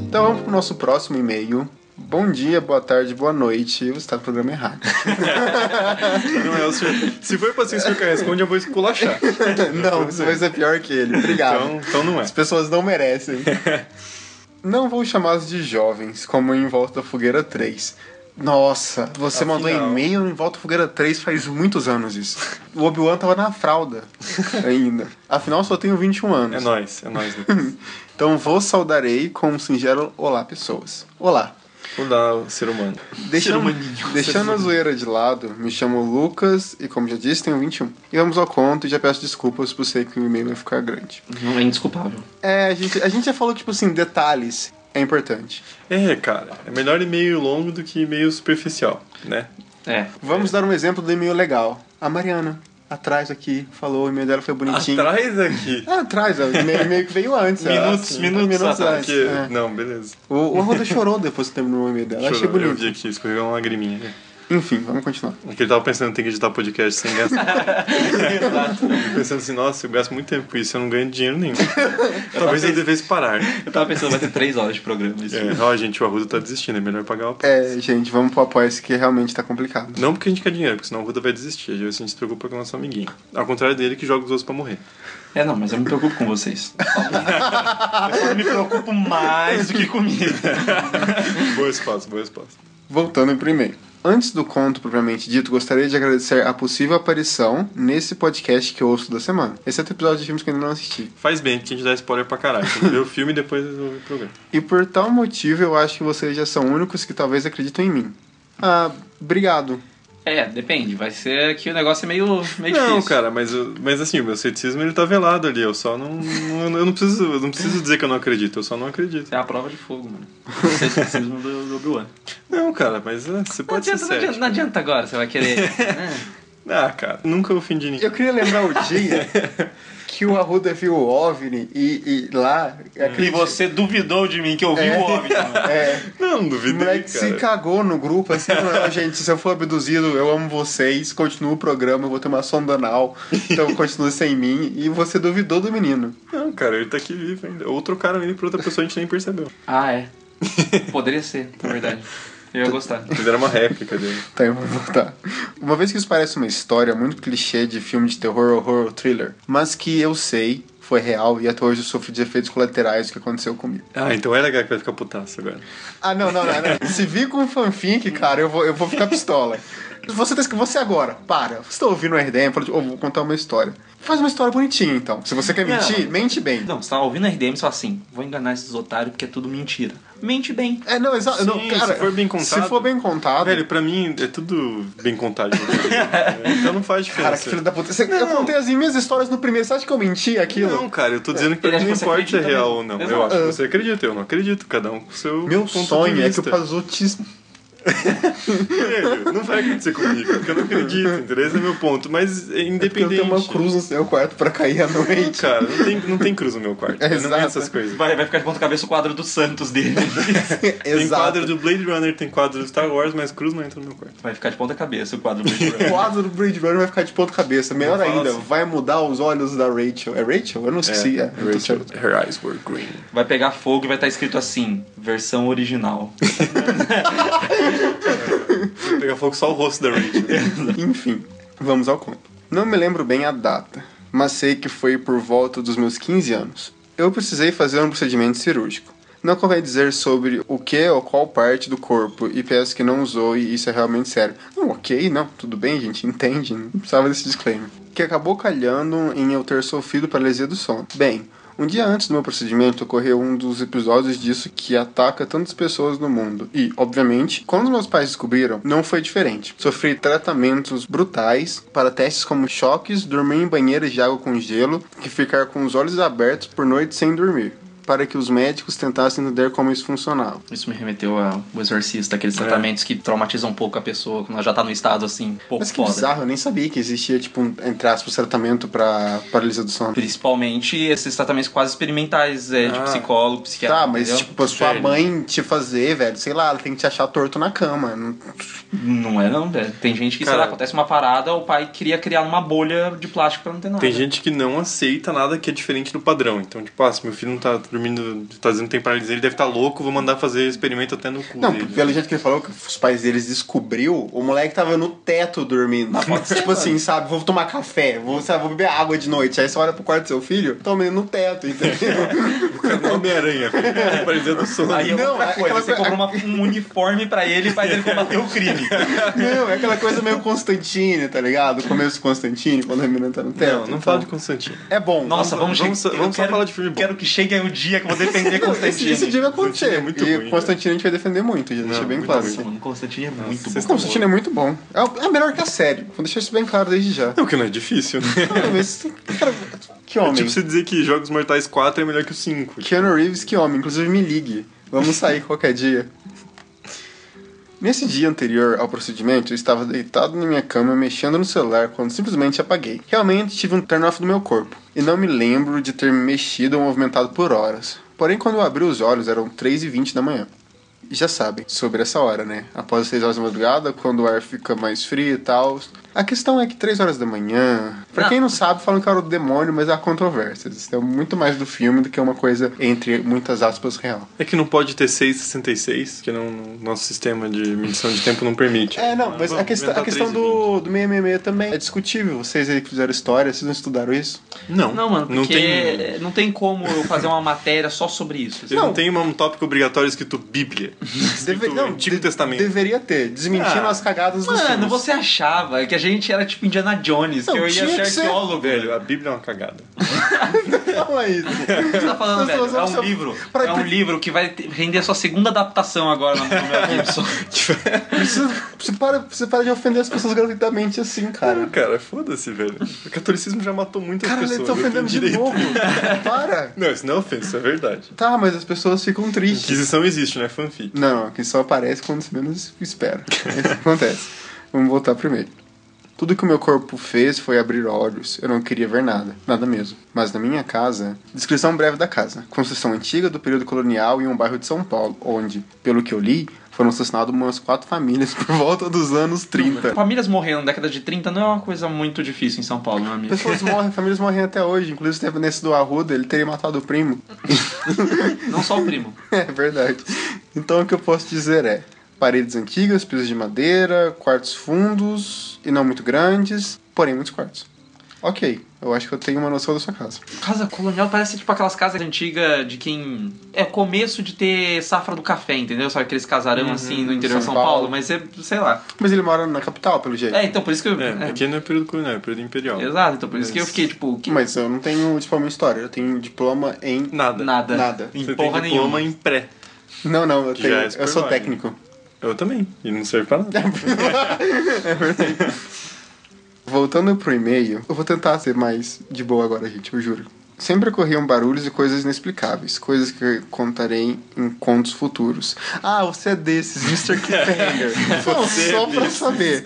Então vamos pro nosso próximo e-mail. Bom dia, boa tarde, boa noite. Você tá no programa errado. <laughs> Não é o senhor. Se for pra ser o senhor que responde, eu vou esculachar. <laughs> não, você vai ser pior que ele. Obrigado. Então, então não é. As pessoas não merecem. <laughs> não vou chamá-los de jovens, como em Volta da Fogueira 3. Nossa, você mandou Afinal. e-mail em Volta da Fogueira 3 faz muitos anos isso. O Obi-Wan tava na fralda ainda. Afinal, só tenho 21 anos. É nóis, é nóis. Então vos saudarei com um singelo Olá, pessoas. Olá. Olá, o ser humano. Deixando, deixando a zoeira de lado, me chamo Lucas e, como já disse, tenho 21. E vamos ao conto e já peço desculpas por sei que o e-mail vai ficar grande. Não é indesculpável. É, a gente, a gente já falou tipo assim, detalhes é importante. É, cara, é melhor e-mail longo do que e-mail superficial, né? É. Vamos dar um exemplo do e-mail legal. A Mariana, atrás aqui, falou, o e-mail dela foi bonitinho. Atrás aqui. Ah, atrás, ó, o e-mail, que veio antes. Minutos, ah, minutos atrás. antes. É. Não, beleza. O, o Arruda chorou depois que terminou o e-mail dela. Achei Chorou, Eu bonito. vi aqui, escorreu uma lagriminha. Enfim, vamos continuar. É que ele tava pensando, tem que editar podcast sem gastar. <laughs> Exato. pensando assim, nossa, eu gasto muito tempo com isso, eu não ganho dinheiro nenhum. <laughs> Talvez eu devesse parar. Eu tava pensando, vai ter três horas de programa. Isso. É, ó, gente, o Arruda tá desistindo, é melhor pagar o apoio. É, gente, vamos pro apoio que realmente tá complicado. Não porque a gente quer dinheiro, porque senão o Arruda vai desistir. Às vezes a gente se preocupa com o nosso amiguinho. Ao contrário dele, que joga os outros pra morrer. É, não, mas eu me preocupo com vocês. eu me preocupo mais do que comigo. <laughs> Boa espaço, boa espaço. Voltando pro e-mail. Antes do conto propriamente dito, gostaria de agradecer a possível aparição nesse podcast que eu ouço da semana. Esse é o episódio de filmes que eu ainda não assisti. Faz bem, porque a gente dá spoiler pra caralho. Tem que ver o filme e depois resolver o programa. <laughs> E por tal motivo, eu acho que vocês já são únicos que talvez acreditam em mim. Ah, obrigado. É, depende. Vai ser que o negócio é meio, meio Não, difícil. cara, mas, mas assim, o meu ceticismo ele tá velado ali. Eu só não. eu, não preciso, eu não preciso dizer que eu não acredito, eu só não acredito. É a prova de fogo, mano. O ceticismo do, do Obi-Wan. Não, cara, mas é, você Não pode ser adianta, não, adianta, não adianta agora, você vai querer. <laughs> É. Ah, cara, nunca ofendi ninguém. Eu queria lembrar o dia <laughs> que o Arruda viu o OVNI e, e lá... E você duvidou de mim que eu vi É. o homem. Então. É, Não, o duvidei, moleque se cara. cagou no grupo, assim, não, gente, se eu for abduzido, eu amo vocês, continuo o programa, eu vou ter uma sonda anal, então continua sem mim, e você duvidou do menino. Não, cara, ele tá aqui vivo ainda. Ou trocaram ele pra outra pessoa a gente nem percebeu. Ah, é. Poderia ser, na verdade. <laughs> Eu ia gostar. Fizeram uma réplica dele. Tá, eu vou voltar. Uma vez que isso parece uma história muito clichê de filme de terror, horror ou thriller, mas que eu sei foi real e até hoje eu sofro de efeitos colaterais do que aconteceu comigo. Ah, então é legal que vai ficar putaço agora. Ah, não, não, não. não. Se vir com fanfic, cara, eu vou, eu vou ficar pistola. Você, tá, você agora, para. Você tá ouvindo o RDM, fala, oh, vou contar uma história. Faz uma história bonitinha, então. Se você quer mentir, Não. mente bem. Não, você tá ouvindo a RDM e fala assim: vou enganar esses otários porque é tudo mentira. Mente bem. É, não, exato. cara, se for bem contado. Se for bem contado. Velho, pra mim é tudo bem contado. <laughs> então não faz diferença. cara, que filho da puta. Você- Eu contei as minhas histórias no primeiro. Você acha que eu menti aquilo? Não, cara, eu tô dizendo que pra mim não importa se é real mesmo. ou não. Exato. Eu acho que você acredita, eu não acredito. Cada um com seu Meu ponto sonho de é que o vista. Velho, <laughs> não vai acontecer comigo, porque eu não acredito, entendeu? Esse é meu ponto. Mas é Eu independente. tenho uma cruz no seu quarto pra cair à noite. <laughs> Cara, não tem, não tem cruz no meu quarto. eu não tenho essas coisas. Vai, vai ficar de ponta cabeça o quadro do Santos dele. <laughs> Tem quadro do Blade Runner, tem quadro do Star Wars, mas cruz não entra no meu quarto. Vai ficar de ponta cabeça o quadro do Blade O Runner. quadro do Blade Runner vai ficar de ponta cabeça. Melhor ainda, assim. vai mudar os olhos da Rachel. É Rachel? Eu não esqueci. É, tô Rachel, her eyes were green. Vai pegar fogo e vai estar escrito assim: versão original. <laughs> Pegar fogo só o rosto da Rachel. <laughs> Enfim, vamos ao conto. Não me lembro bem a data, mas sei que foi por volta dos meus 15 anos. Eu precisei fazer um procedimento cirúrgico. Não convém dizer sobre o que ou qual parte do corpo e peço que não usou e isso é realmente sério. Não, ok, não, tudo bem, gente, entende, não precisava desse disclaimer. Que acabou calhando em eu ter sofrido paralisia do sono. Bem, um dia antes do meu procedimento ocorreu um dos episódios disso que ataca tantas pessoas no mundo. E, obviamente, quando meus pais descobriram, não foi diferente. Sofri tratamentos brutais para testes como choques, dormir em banheiras de água com gelo e ficar com os olhos abertos por noite sem dormir. Para que os médicos tentassem entender como isso funcionava. Isso me remeteu ao exorcista, aqueles É. tratamentos que traumatizam um pouco a pessoa quando ela já tá num estado assim, um pouco Mas que foda. bizarro, eu nem sabia que existia, tipo, um, entre aspas, tratamento para paralisia do sono. Principalmente esses tratamentos quase experimentais é, de Ah. psicólogo, psiquiatra. Tá, mas entendeu? tipo, a sua mãe te fazer, velho, sei lá, ela tem que te achar torto na cama. Não- Não é não, velho. Tem gente que, sei Cara. lá, acontece uma parada, o pai queria criar uma bolha de plástico pra não ter nada. Tem gente que não aceita nada que é diferente do padrão. Então, tipo, ah, se meu filho não tá dormindo, tá dizendo que tem paralisia, ele deve estar louco, vou mandar fazer experimento até no cu Não, dele. pelo jeito que ele falou que os pais deles descobriu, o moleque tava no teto dormindo. pode <laughs> ser, tipo assim, sabe? Vou tomar café, vou, sabe, vou beber água de noite. Aí você olha pro quarto do seu filho, tomando no teto, entendeu? <laughs> Homem-Aranha, filho. Paralisia do sono. Aí é Não, outra é coisa, aquela você coisa- compra uma- um uniforme pra ele e faz ele combater o crime. <laughs> não, é aquela coisa meio Constantine, tá ligado? O começo do Constantine, quando a menina tá no teto. Não, não então- fala de Constantino. É bom. Nossa, vamos, vamos só- eu vamos só quero- falar de filme bom. Quero que chegue aí o dia que eu vou defender Constantine. Esse, esse dia vai acontecer. Constantine é muito e ruim, Constantine a gente vai defender muito, já deixa Não, bem muito claro. Mano, Constantine é muito vocês bom. Constantine é muito bom. É, é melhor que a série. Vou deixar isso bem claro desde já. Não, que não é difícil, né? Não, mas, cara, que É homem. tipo você dizer que Jogos Mortais 4 é melhor que o 5. Keanu Reeves, que homem. Inclusive, me ligue. Vamos sair qualquer dia. Nesse dia anterior ao procedimento, eu estava deitado na minha cama mexendo no celular quando simplesmente apaguei. Realmente tive um turn-off do meu corpo. E não me lembro de ter me mexido ou movimentado por horas. Porém, quando eu abri os olhos, eram 3h20 da manhã. Já sabem sobre essa hora, né? Após as 6 horas da madrugada, quando o ar fica mais frio e tal. A questão é que 3 horas da manhã. Pra Não. quem não sabe, falam que era o demônio, mas há controvérsias. Isso é muito mais do filme do que uma coisa, entre muitas aspas, real. É que não pode ter 666, que não, nosso sistema de medição de tempo não permite. É, não, mas a Vamos questão, a questão 3 e 20. do, do 666 também é discutível. Vocês aí que fizeram história, vocês não estudaram isso? Não, Não, mano, porque não tem, não tem como eu fazer uma matéria só sobre isso. não. Não. tem um tópico obrigatório escrito Bíblia. Deve- Escrito não, Antigo de- Testamento. Deveria ter, desmentindo Ah. as cagadas dos Mano, você achava que a gente era tipo Indiana Jones, que Não, eu ia ser que ser. arqueólogo. Velho, a Bíblia é uma cagada. <laughs> Fala isso. O que você tá falando, velho? É um livro. pra- É um livro que vai render a sua segunda adaptação agora no Mel Gibson. Você, você, para, você para de ofender as pessoas gratuitamente assim, cara. Cara, cara foda-se, velho. O catolicismo já matou muitas Cara, ele pessoas. tá eu tenho ofendendo de direito. novo. <laughs> Para. Não, isso não é ofensa, isso é verdade. Tá, mas as pessoas ficam tristes. Inquisição existe, né? Fanfic. Não, que só aparece quando você menos espera. É isso que acontece. Vamos voltar primeiro. Tudo que o meu corpo fez foi abrir olhos. Eu não queria ver nada, nada mesmo. Mas na minha casa, descrição breve da casa. Construção antiga do período colonial em um bairro de São Paulo, onde, pelo que eu li, foram assassinadas umas quatro famílias <laughs> por volta dos anos 30. Famílias morrendo na década de 30 não é uma coisa muito difícil em São Paulo, meu amigo. Pessoas morrem, famílias morrem até hoje. Inclusive, teve nesse do Arruda, ele teria matado o primo. Não só o primo. <laughs> É verdade. Então o que eu posso dizer é: paredes antigas, pisos de madeira, quartos fundos e não muito grandes, porém muitos quartos. Ok, eu acho que eu tenho uma noção da sua casa. Casa colonial parece tipo aquelas casas antigas de quem. É começo de ter safra do café, entendeu? Sabe aqueles casarão assim no interior de São São Paulo, Paulo. mas é, sei lá. Mas ele mora na capital, pelo jeito. É, então por isso que eu. É, é. aqui não é período colonial, é período imperial. Exato, então por isso que eu Mas- fiquei tipo. Que... Mas eu não tenho diploma em história, eu tenho diploma em. Nada. Nada. Nada. Em Você porra tem diploma nenhuma. em pré. Não, não, eu, tenho, é eu sou técnico. Eu também. E não serve pra nada. <laughs> Voltando pro e-mail, eu vou tentar ser mais de boa agora, gente, eu juro. Sempre ocorriam barulhos e coisas inexplicáveis, coisas que eu contarei em contos futuros. Ah, você é desses, Mr. Cliffhanger. <laughs> Não, Você só é pra desses. saber.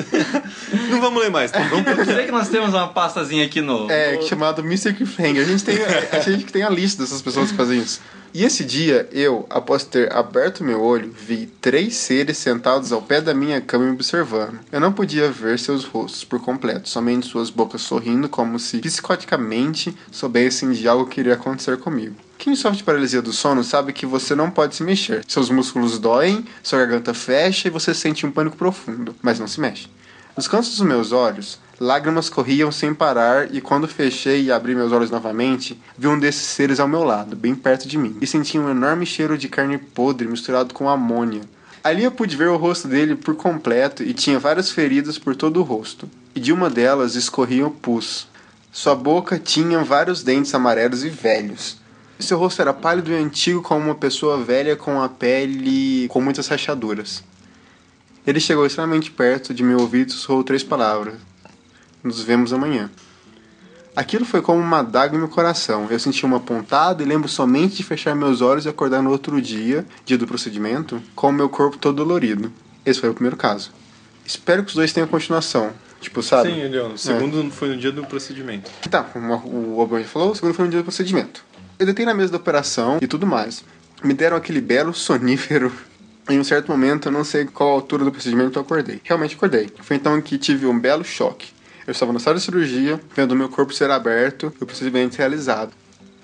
não vamos ler mais, tá? Vamos <laughs> sei que nós temos uma pastazinha aqui no. É, chamado Mr. Cliffhanger. A gente tem a, gente que tem a lista dessas pessoas que fazem isso. E esse dia, eu, após ter aberto meu olho, vi três seres sentados ao pé da minha cama me observando. Eu não podia ver seus rostos por completo, somente suas bocas sorrindo como se psicoticamente soubessem de algo que iria acontecer comigo. Quem sofre de paralisia do sono sabe que você não pode se mexer. Seus músculos doem, sua garganta fecha e você sente um pânico profundo, mas não se mexe. Nos cantos dos meus olhos, lágrimas corriam sem parar e quando fechei e abri meus olhos novamente, vi um desses seres ao meu lado, bem perto de mim, e senti um enorme cheiro de carne podre misturado com amônia. Ali eu pude ver o rosto dele por completo e tinha várias feridas por todo o rosto, e de uma delas escorria o pus. Sua boca tinha vários dentes amarelos e velhos. Seu rosto era pálido e antigo como uma pessoa velha com a pele com muitas rachaduras. Ele chegou extremamente perto de meu ouvido e sussurrou três palavras. Nos vemos amanhã. Aquilo foi como uma daga no meu coração. Eu senti uma pontada e lembro somente de fechar meus olhos e acordar no outro dia, dia do procedimento, com o meu corpo todo dolorido. Esse foi o primeiro caso. Espero que os dois tenham continuação. Tipo, sabe? Sim, Elion. O segundo foi no dia do procedimento. Tá, como o já falou, o segundo foi no dia do procedimento. Eu deitei na mesa da operação e tudo mais. Me deram aquele belo sonífero. Em um certo momento, eu não sei qual altura do procedimento eu acordei. Realmente acordei. Foi então que tive um belo choque. Eu estava na sala de cirurgia, vendo meu corpo ser aberto e o procedimento realizado.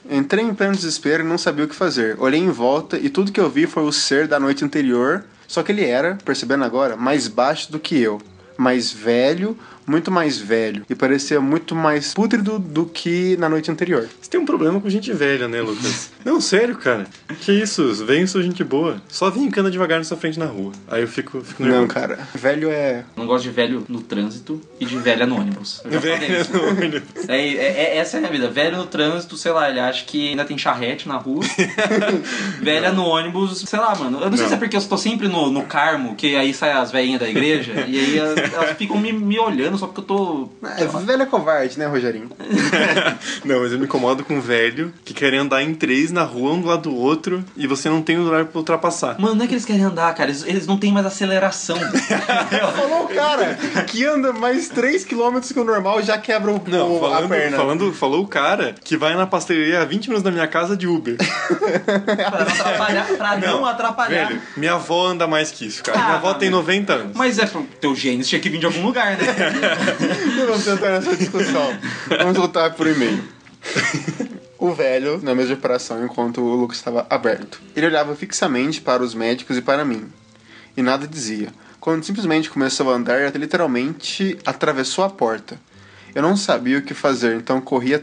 Entrei em pleno desespero e não sabia o que fazer. Olhei em volta e tudo que eu vi foi o ser da noite anterior, só que ele era, percebendo agora, mais baixo do que eu. Mais velho, muito mais velho. E parecia muito mais pútrido do que na noite anterior. Você tem um problema com gente velha, né, Lucas? Não, sério, cara. Que isso? Vem, sou gente boa. Só vem cana devagar na sua frente na rua. Aí eu fico, fico Não, nervoso. cara. Velho é. Não gosto de velho no trânsito e de velha no ônibus. Eu já falei Velho isso. no olho. <laughs> É, é- é- essa é a minha vida. Velho no trânsito, sei lá, ele acha que ainda tem charrete na rua. <laughs> Velha no ônibus, sei lá, mano. Eu não, sei Não. se é porque eu estou sempre no, no Carmo, que aí sai as velhinhas da igreja, e aí elas, elas ficam me, me olhando só porque eu tô. É, velho é covarde, né, Rogerinho? <laughs> Não, mas eu me incomodo com velho que querem andar em três na rua, um do lado do outro, e você não tem lugar pra ultrapassar. Mano, não é que eles querem andar, cara, eles, eles não têm mais aceleração. <laughs> Falou o cara que anda mais 3km que o normal já quebra o, Não, o- a falando, perna. falando, falou o cara que vai na pastelaria a 20 minutos da minha casa de Uber. <laughs> pra não atrapalhar. Pra não atrapalhar. Velho, minha avó anda mais que isso, cara. Ah, minha avó tem mano. 90 anos. Mas é, pro teu genes tinha que vir de algum lugar, né? <laughs> Vamos entrar nessa discussão. Vamos voltar pro e-mail. O velho, na mesa de operação, enquanto o Lucas estava aberto. Ele olhava fixamente para os médicos e para mim. E nada dizia. Quando simplesmente começou a andar, ele literalmente atravessou a porta. Eu não sabia o que fazer, então corri.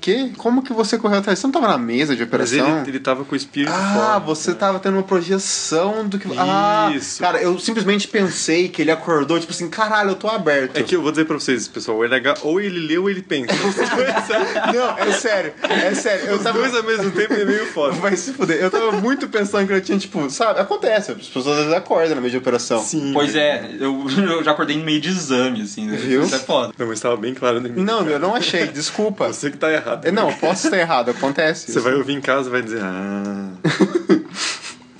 Quê? Como que você correu atrás? Você não tava na mesa de Mas operação? ele, ele tava com o espírito Ah, fora. você tava tendo uma projeção do que. Ah, Isso. cara, eu simplesmente pensei que ele acordou, tipo assim, caralho, eu tô aberto. É que eu vou dizer pra vocês, pessoal, o LH ou ele lê ou ele pensa. <laughs> Não, é sério, é sério. Eu os tava. dois ao mesmo tempo é meio foda. Vai se fuder. Eu tava muito pensando que eu tinha, tipo, sabe? Acontece, as pessoas às vezes acordam na meio de operação. Sim. Pois é, eu, <laughs> eu já acordei no meio de exame, assim. né? Viu? Isso é foda. Não, mas tava bem claro na minha Não, cara. eu não achei, desculpa. Você que tá errado. É, Não, posso estar errado, acontece. Você isso. vai ouvir em casa e vai dizer, ah. <laughs>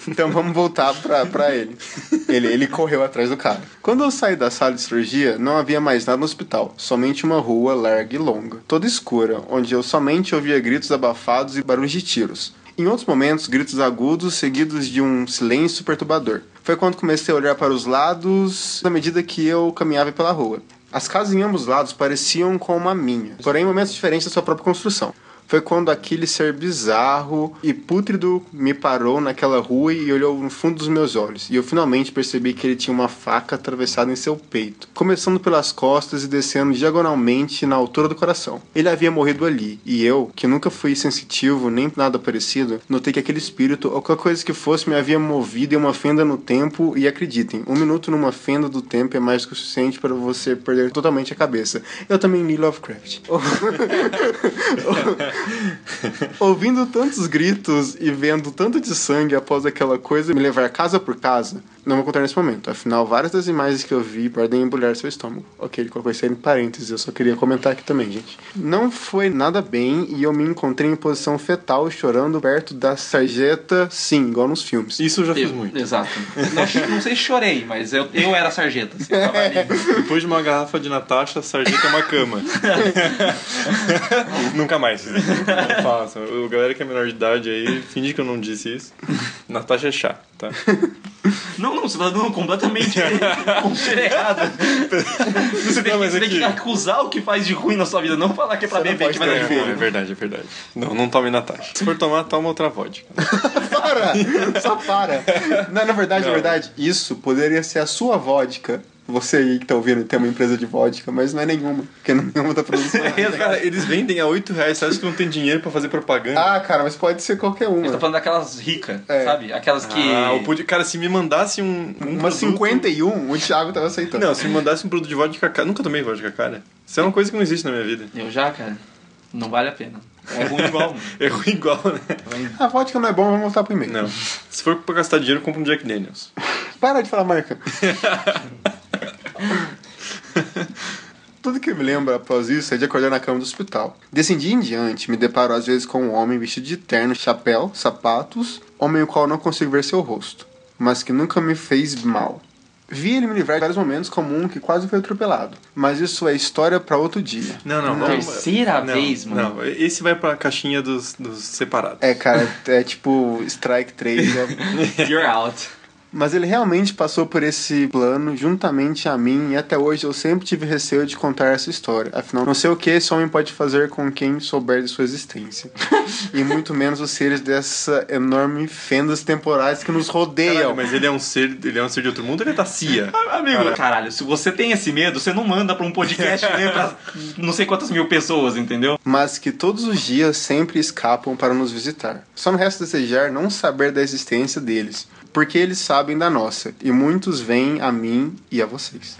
Então vamos voltar pra, pra ele. ele. Ele correu atrás do cara. Quando eu saí da sala de cirurgia, não havia mais nada no hospital. Somente uma rua larga e longa, toda escura, onde eu somente ouvia gritos abafados e barulhos de tiros. Em outros momentos, gritos agudos seguidos de um silêncio perturbador. Foi quando comecei a olhar para os lados à medida que eu caminhava pela rua. As casas em ambos lados pareciam como a minha, porém em momentos diferentes da sua própria construção. Foi quando aquele ser bizarro e pútrido me parou naquela rua e olhou no fundo dos meus olhos. E eu finalmente percebi que ele tinha uma faca atravessada em seu peito, começando pelas costas e descendo diagonalmente na altura do coração. Ele havia morrido ali, e eu, que nunca fui sensitivo nem nada parecido, notei que aquele espírito ou qualquer coisa que fosse me havia movido em uma fenda no tempo. E acreditem, um minuto numa fenda do tempo é mais do que o suficiente para você perder totalmente a cabeça. Eu também li Lovecraft. <laughs> <laughs> <laughs> <laughs> Ouvindo tantos gritos e vendo tanto de sangue após aquela coisa me levar casa por casa, não vou contar nesse momento. Afinal, várias das imagens que eu vi podem embrulhar seu estômago. Ok, ele colocou isso aí em parênteses, eu só queria comentar aqui também, gente. Não foi nada bem e eu me encontrei em posição fetal chorando perto da sarjeta, sim, igual nos filmes. Isso eu já fiz Eu- muito. Exato. <laughs> Não, não sei se chorei, mas eu, eu era sarjeta. Assim, eu. Depois de uma garrafa de Natasha, sarjeta é uma cama. <laughs> Nunca mais. Não façam. O galera que é menor de idade aí, finge que eu não disse isso. <laughs> Natasha é chá, tá? Não, não, você tá dando completamente <laughs> conselho errado. Você tem, Não, que, mas você tem que acusar o que faz de ruim na sua vida, não falar que é pra Você beber que vai dar de. É verdade, é verdade. Não, não tome Natasha. Se for tomar, toma outra vodka. <laughs> Para! Só para! Não, na verdade, na Não. verdade, isso poderia ser a sua vodka. Você aí que tá ouvindo tem uma empresa de vodka, mas não é nenhuma, porque nenhuma tá produzindo. <laughs> Cara, eles vendem a 8 reais, você acha que não tem dinheiro pra fazer propaganda? ah, cara, mas pode ser qualquer uma. Você tá falando daquelas ricas, É. sabe? Aquelas que. Ah, o pude... Cara, se me mandasse um. um Uma produto- 51, o Thiago tava aceitando. Não, se me mandasse um produto de vodka cara. Nunca tomei vodka cara. Isso é uma coisa que não existe na minha vida. Eu já, cara. Não vale a pena. É ruim igual. mano. <laughs> É ruim igual, né? A vodka não é bom, vamos voltar pro e-mail. Não. Se for pra gastar dinheiro, compra um Jack Daniels. <laughs> Para de falar marca. <laughs> Tudo que eu me lembro após isso é de acordar na cama do hospital. Desse dia em diante, me deparo às vezes com um homem vestido de terno, chapéu, sapatos, homem o qual não consigo ver seu rosto, mas que nunca me fez mal. Vi ele me livrar de vários momentos como um que quase foi atropelado, mas isso é história pra outro dia. Não, não, não. Terceira vez, mano. Não, esse vai pra caixinha dos, dos separados. É, cara, é tipo Strike 3. né? <laughs> You're out. Mas ele realmente passou por esse plano juntamente a mim e até hoje eu sempre tive receio de contar essa história. Afinal, não sei o que esse homem pode fazer com quem souber de sua existência. e muito menos os seres dessa enorme fendas temporais que nos rodeiam. Caralho, mas ele é um ser, ele é um ser de outro mundo, ele é da CIA. Amigo, caralho, se você tem esse medo, você não manda pra um podcast né, pra não sei quantas mil pessoas, entendeu? Mas que todos os dias sempre escapam para nos visitar. Só me resta desejar não saber da existência deles, porque eles sabem da nossa, e muitos vêm a mim e a vocês.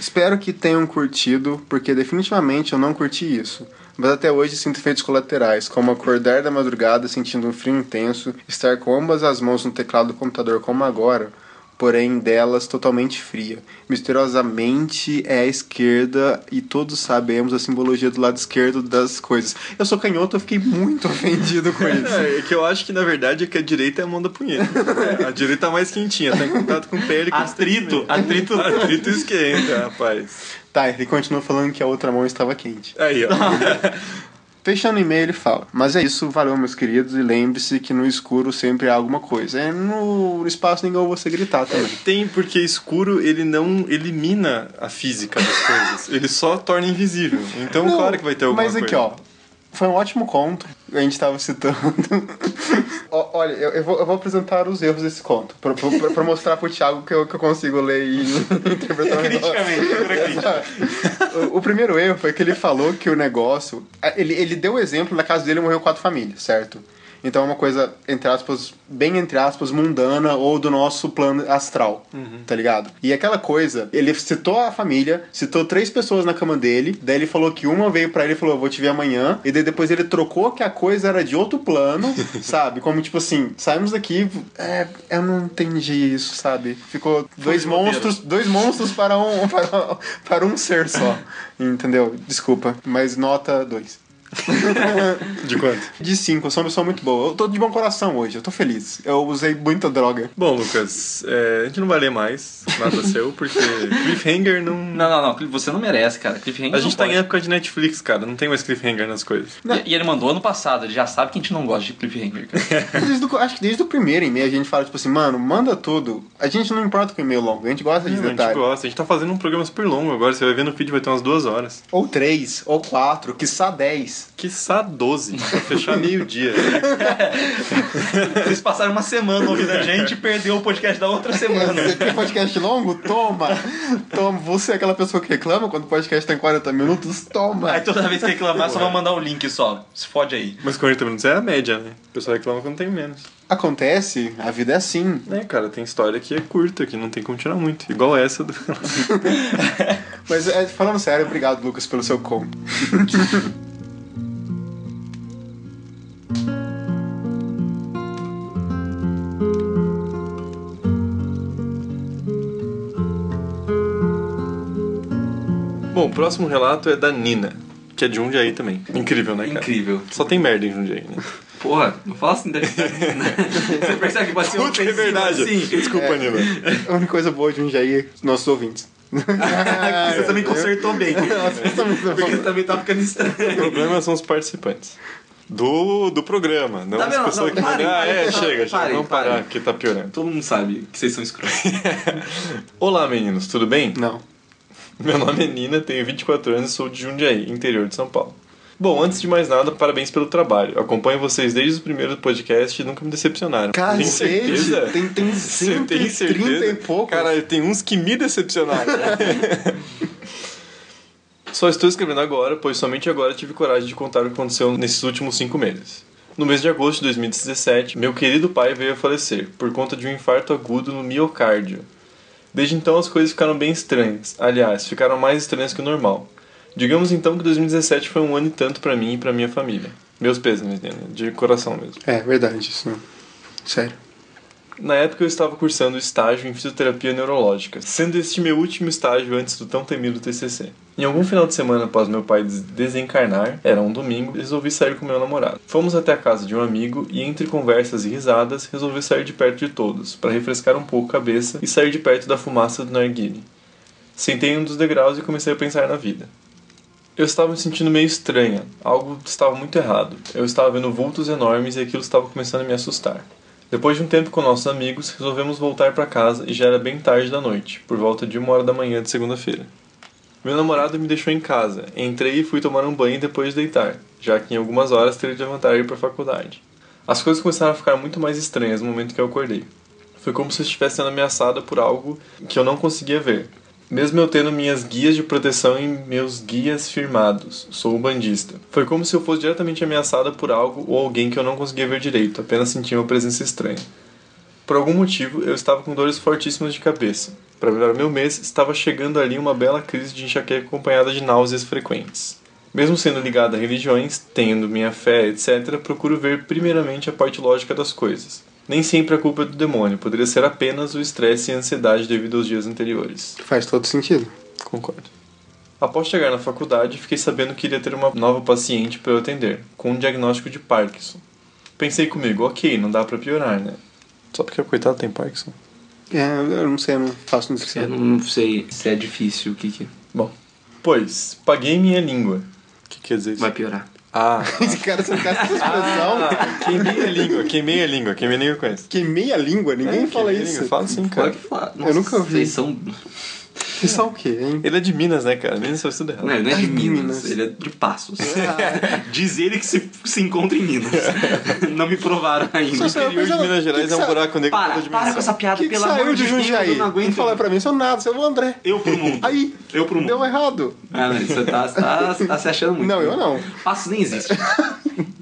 Espero que tenham curtido, porque definitivamente eu não curti isso. Mas até hoje sinto efeitos colaterais, como acordar da madrugada sentindo um frio intenso, estar com ambas as mãos no teclado do computador como agora, porém delas totalmente fria. Misteriosamente é a esquerda e todos sabemos a simbologia do lado esquerdo das coisas. Eu sou canhoto, eu fiquei muito <laughs> ofendido com isso. É, é que eu acho que na verdade é que a direita é a mão da punheta. <laughs> A direita tá mais quentinha, tá em contato com pele. com Atrito, <laughs> atrito. Atrito esquenta, rapaz. Tá, ele continua falando que a outra mão estava quente. Aí, ó. Fechando o e-mail, ele fala: Mas é isso, valeu, meus queridos, e lembre-se que no escuro sempre há alguma coisa. É no espaço ninguém ouve você gritar também. Tem porque escuro ele não elimina a física das coisas, ele só torna invisível. Então, Não, claro que vai ter alguma Mas coisa. aqui, ó. Foi um ótimo conto. A gente estava citando. <laughs> Ó, Olha, eu, eu vou, eu vou apresentar os erros desse conto. Pra, pra, pra mostrar pro Thiago que eu, que eu consigo ler e <laughs> interpretar melhor. Criticamente, criticamente. Exato. o, o primeiro erro foi que ele falou que o negócio. Ele, ele deu o exemplo, na casa dele morreu quatro famílias, certo? Então é uma coisa, entre aspas, bem entre aspas, mundana ou do nosso plano astral, tá ligado? E aquela coisa, ele citou a família, citou três pessoas na cama dele, daí ele falou que uma veio pra ele e falou, vou te ver amanhã, e daí depois ele trocou que a coisa era de outro plano, <laughs> sabe? Como tipo assim, saímos daqui, é, eu não entendi isso, sabe? Ficou dois roteiro. monstros, dois monstros para um, <laughs> para, para um ser só, <laughs> entendeu? Desculpa, mas nota dois. <laughs> De quanto? De 5, eu sou uma pessoa muito boa. Eu tô de bom coração hoje, eu tô feliz. Eu usei muita droga. Bom, Lucas, é, a gente não vai ler mais nada seu, porque cliffhanger não... Não, não, não. Você não merece, cara. Cliffhanger A gente não tá pode. em época de Netflix, cara. Não tem mais cliffhanger nas coisas. E, e ele mandou ano passado, ele já sabe que a gente não gosta de cliffhanger, cara. <laughs> Desde o- acho que desde o primeiro e-mail a gente fala, tipo assim, mano, manda tudo. A gente não importa com e-mail longo, a gente gosta de Não, a gente detalhe. gosta. A gente tá fazendo um programa super longo agora. Você vai ver no feed, vai ter umas duas horas. Ou três, ou quatro, quiçá dez. Quiçá 12. Pra fechar meio-dia. <laughs> Eles passaram uma semana ouvindo a gente e perdeu o podcast da outra semana. Você quer podcast longo? Toma! Toma, você é aquela pessoa que reclama quando o podcast tem 40 minutos? Toma! Aí toda vez que reclamar, só vai mandar o link só. Se fode aí. Mas 40 minutos é a média, né? O pessoal reclama quando tem menos. Acontece, a vida é assim. É, cara, tem história que é curta, que não tem como tirar muito. Igual essa do... <laughs> Mas é, falando sério, obrigado, Lucas, pelo seu com. <laughs> Bom, o próximo relato é da Nina, que é de Jundiaí também. Incrível, né, cara? Incrível. Só tem merda em Jundiaí, né? <laughs> Porra, não fala assim da <laughs> Você percebe que pode ser Puta, é verdade. assim? Desculpa, Nina. A única coisa boa de um Jair, nossos ouvintes. <laughs> Você também consertou bem. Porque também tá ficando O estranho. problema são os participantes. Do, do programa, não Tá as pessoas Não, que parem, Ah, parem, é, parem, chega, chega. parem, Vamos parar, parem. que tá piorando. Todo mundo sabe que vocês são escrotos. Olá, meninos, tudo bem? Não. <laughs> Meu nome é Nina, tenho 24 anos e sou de Jundiaí, interior de São Paulo. Bom, antes de mais nada, parabéns pelo trabalho. Acompanho vocês desde o primeiro podcast e nunca me decepcionaram. tem Cacete, certeza? tem, tem <laughs> Você 130 e pouco. Cara, tem uns que me decepcionaram. <laughs> Só estou escrevendo agora, pois somente agora tive coragem de contar o que aconteceu nesses últimos cinco meses. No mês de agosto de 2017, meu querido pai veio a falecer por conta de um infarto agudo no miocárdio. Desde então as coisas ficaram bem estranhas. Aliás, ficaram mais estranhas que o normal. Digamos então que 2017 foi um ano e tanto pra mim e pra minha família. Meus pêsames, né? De coração mesmo. É, verdade, isso. Sério. Na época eu estava cursando estágio em fisioterapia neurológica, sendo este meu último estágio antes do tão temido TCC. Em algum final de semana após meu pai des- desencarnar, era um domingo, resolvi sair com meu namorado. Fomos até a casa de um amigo e entre conversas e risadas, resolvi sair de perto de todos, para refrescar um pouco a cabeça e sair de perto da fumaça do narguile. Sentei em um dos degraus e comecei a pensar na vida. Eu estava me sentindo meio estranha, algo estava muito errado. Eu estava vendo vultos enormes e aquilo estava começando a me assustar. Depois de um tempo com nossos amigos, resolvemos voltar para casa e já era bem tarde da noite, por volta de uma hora da manhã de segunda-feira. Meu namorado me deixou em casa, entrei e fui tomar um banho depois de deitar, já que em algumas horas teria de levantar e ir para a faculdade. As coisas começaram a ficar muito mais estranhas no momento que eu acordei. Foi como se eu estivesse sendo ameaçada por algo que eu não conseguia ver. Mesmo eu tendo minhas guias de proteção e meus guias firmados, sou um bandista. Foi como se eu fosse diretamente ameaçada por algo ou alguém que eu não conseguia ver direito, apenas sentia uma presença estranha. Por algum motivo, eu estava com dores fortíssimas de cabeça. Para melhorar meu mês, estava chegando ali uma bela crise de enxaqueca acompanhada de náuseas frequentes. Mesmo sendo ligado a religiões, tendo minha fé, etc., procuro ver primeiramente a parte lógica das coisas. Nem sempre a culpa é do demônio, poderia ser apenas o estresse e a ansiedade devido aos dias anteriores. Faz todo sentido. Concordo. Após chegar na faculdade, fiquei sabendo que iria ter uma nova paciente para eu atender, com um diagnóstico de Parkinson. Pensei comigo, ok, não dá para piorar, né? Só porque o coitado tem Parkinson. É, eu não sei, eu não faço nutrição. Eu não sei se é difícil o que, que Bom, pois, paguei minha língua. O que quer dizer isso? vai piorar. Ah, <laughs> Esse cara, ficar essa expressão. queimei a língua, queimei a língua, queimei a língua com isso. Queimei a língua, ninguém É, fala isso. língua, Fala assim, Claro cara. que fala. Eu nunca ouvi. Vocês são. Que só o quê, hein? Ele é de Minas, né, cara? Minas faz tudo errado. Não, ele não é de Minas, Minas. ele é de Passos. <laughs> Diz ele que se, se encontra em Minas. <laughs> não me provaram ainda. O interior de Minas Gerais que é um que buraco negro Para, toda para com essa piada, que, que pelo saiu amor de de Deus, eu não Não aguento. fala pra mim, sou nada, seu André. Eu pro mundo. Aí, Eu pro mundo. deu errado. Ah, não, você tá, tá, tá se achando muito. Não, eu não. Passos nem existe. <laughs>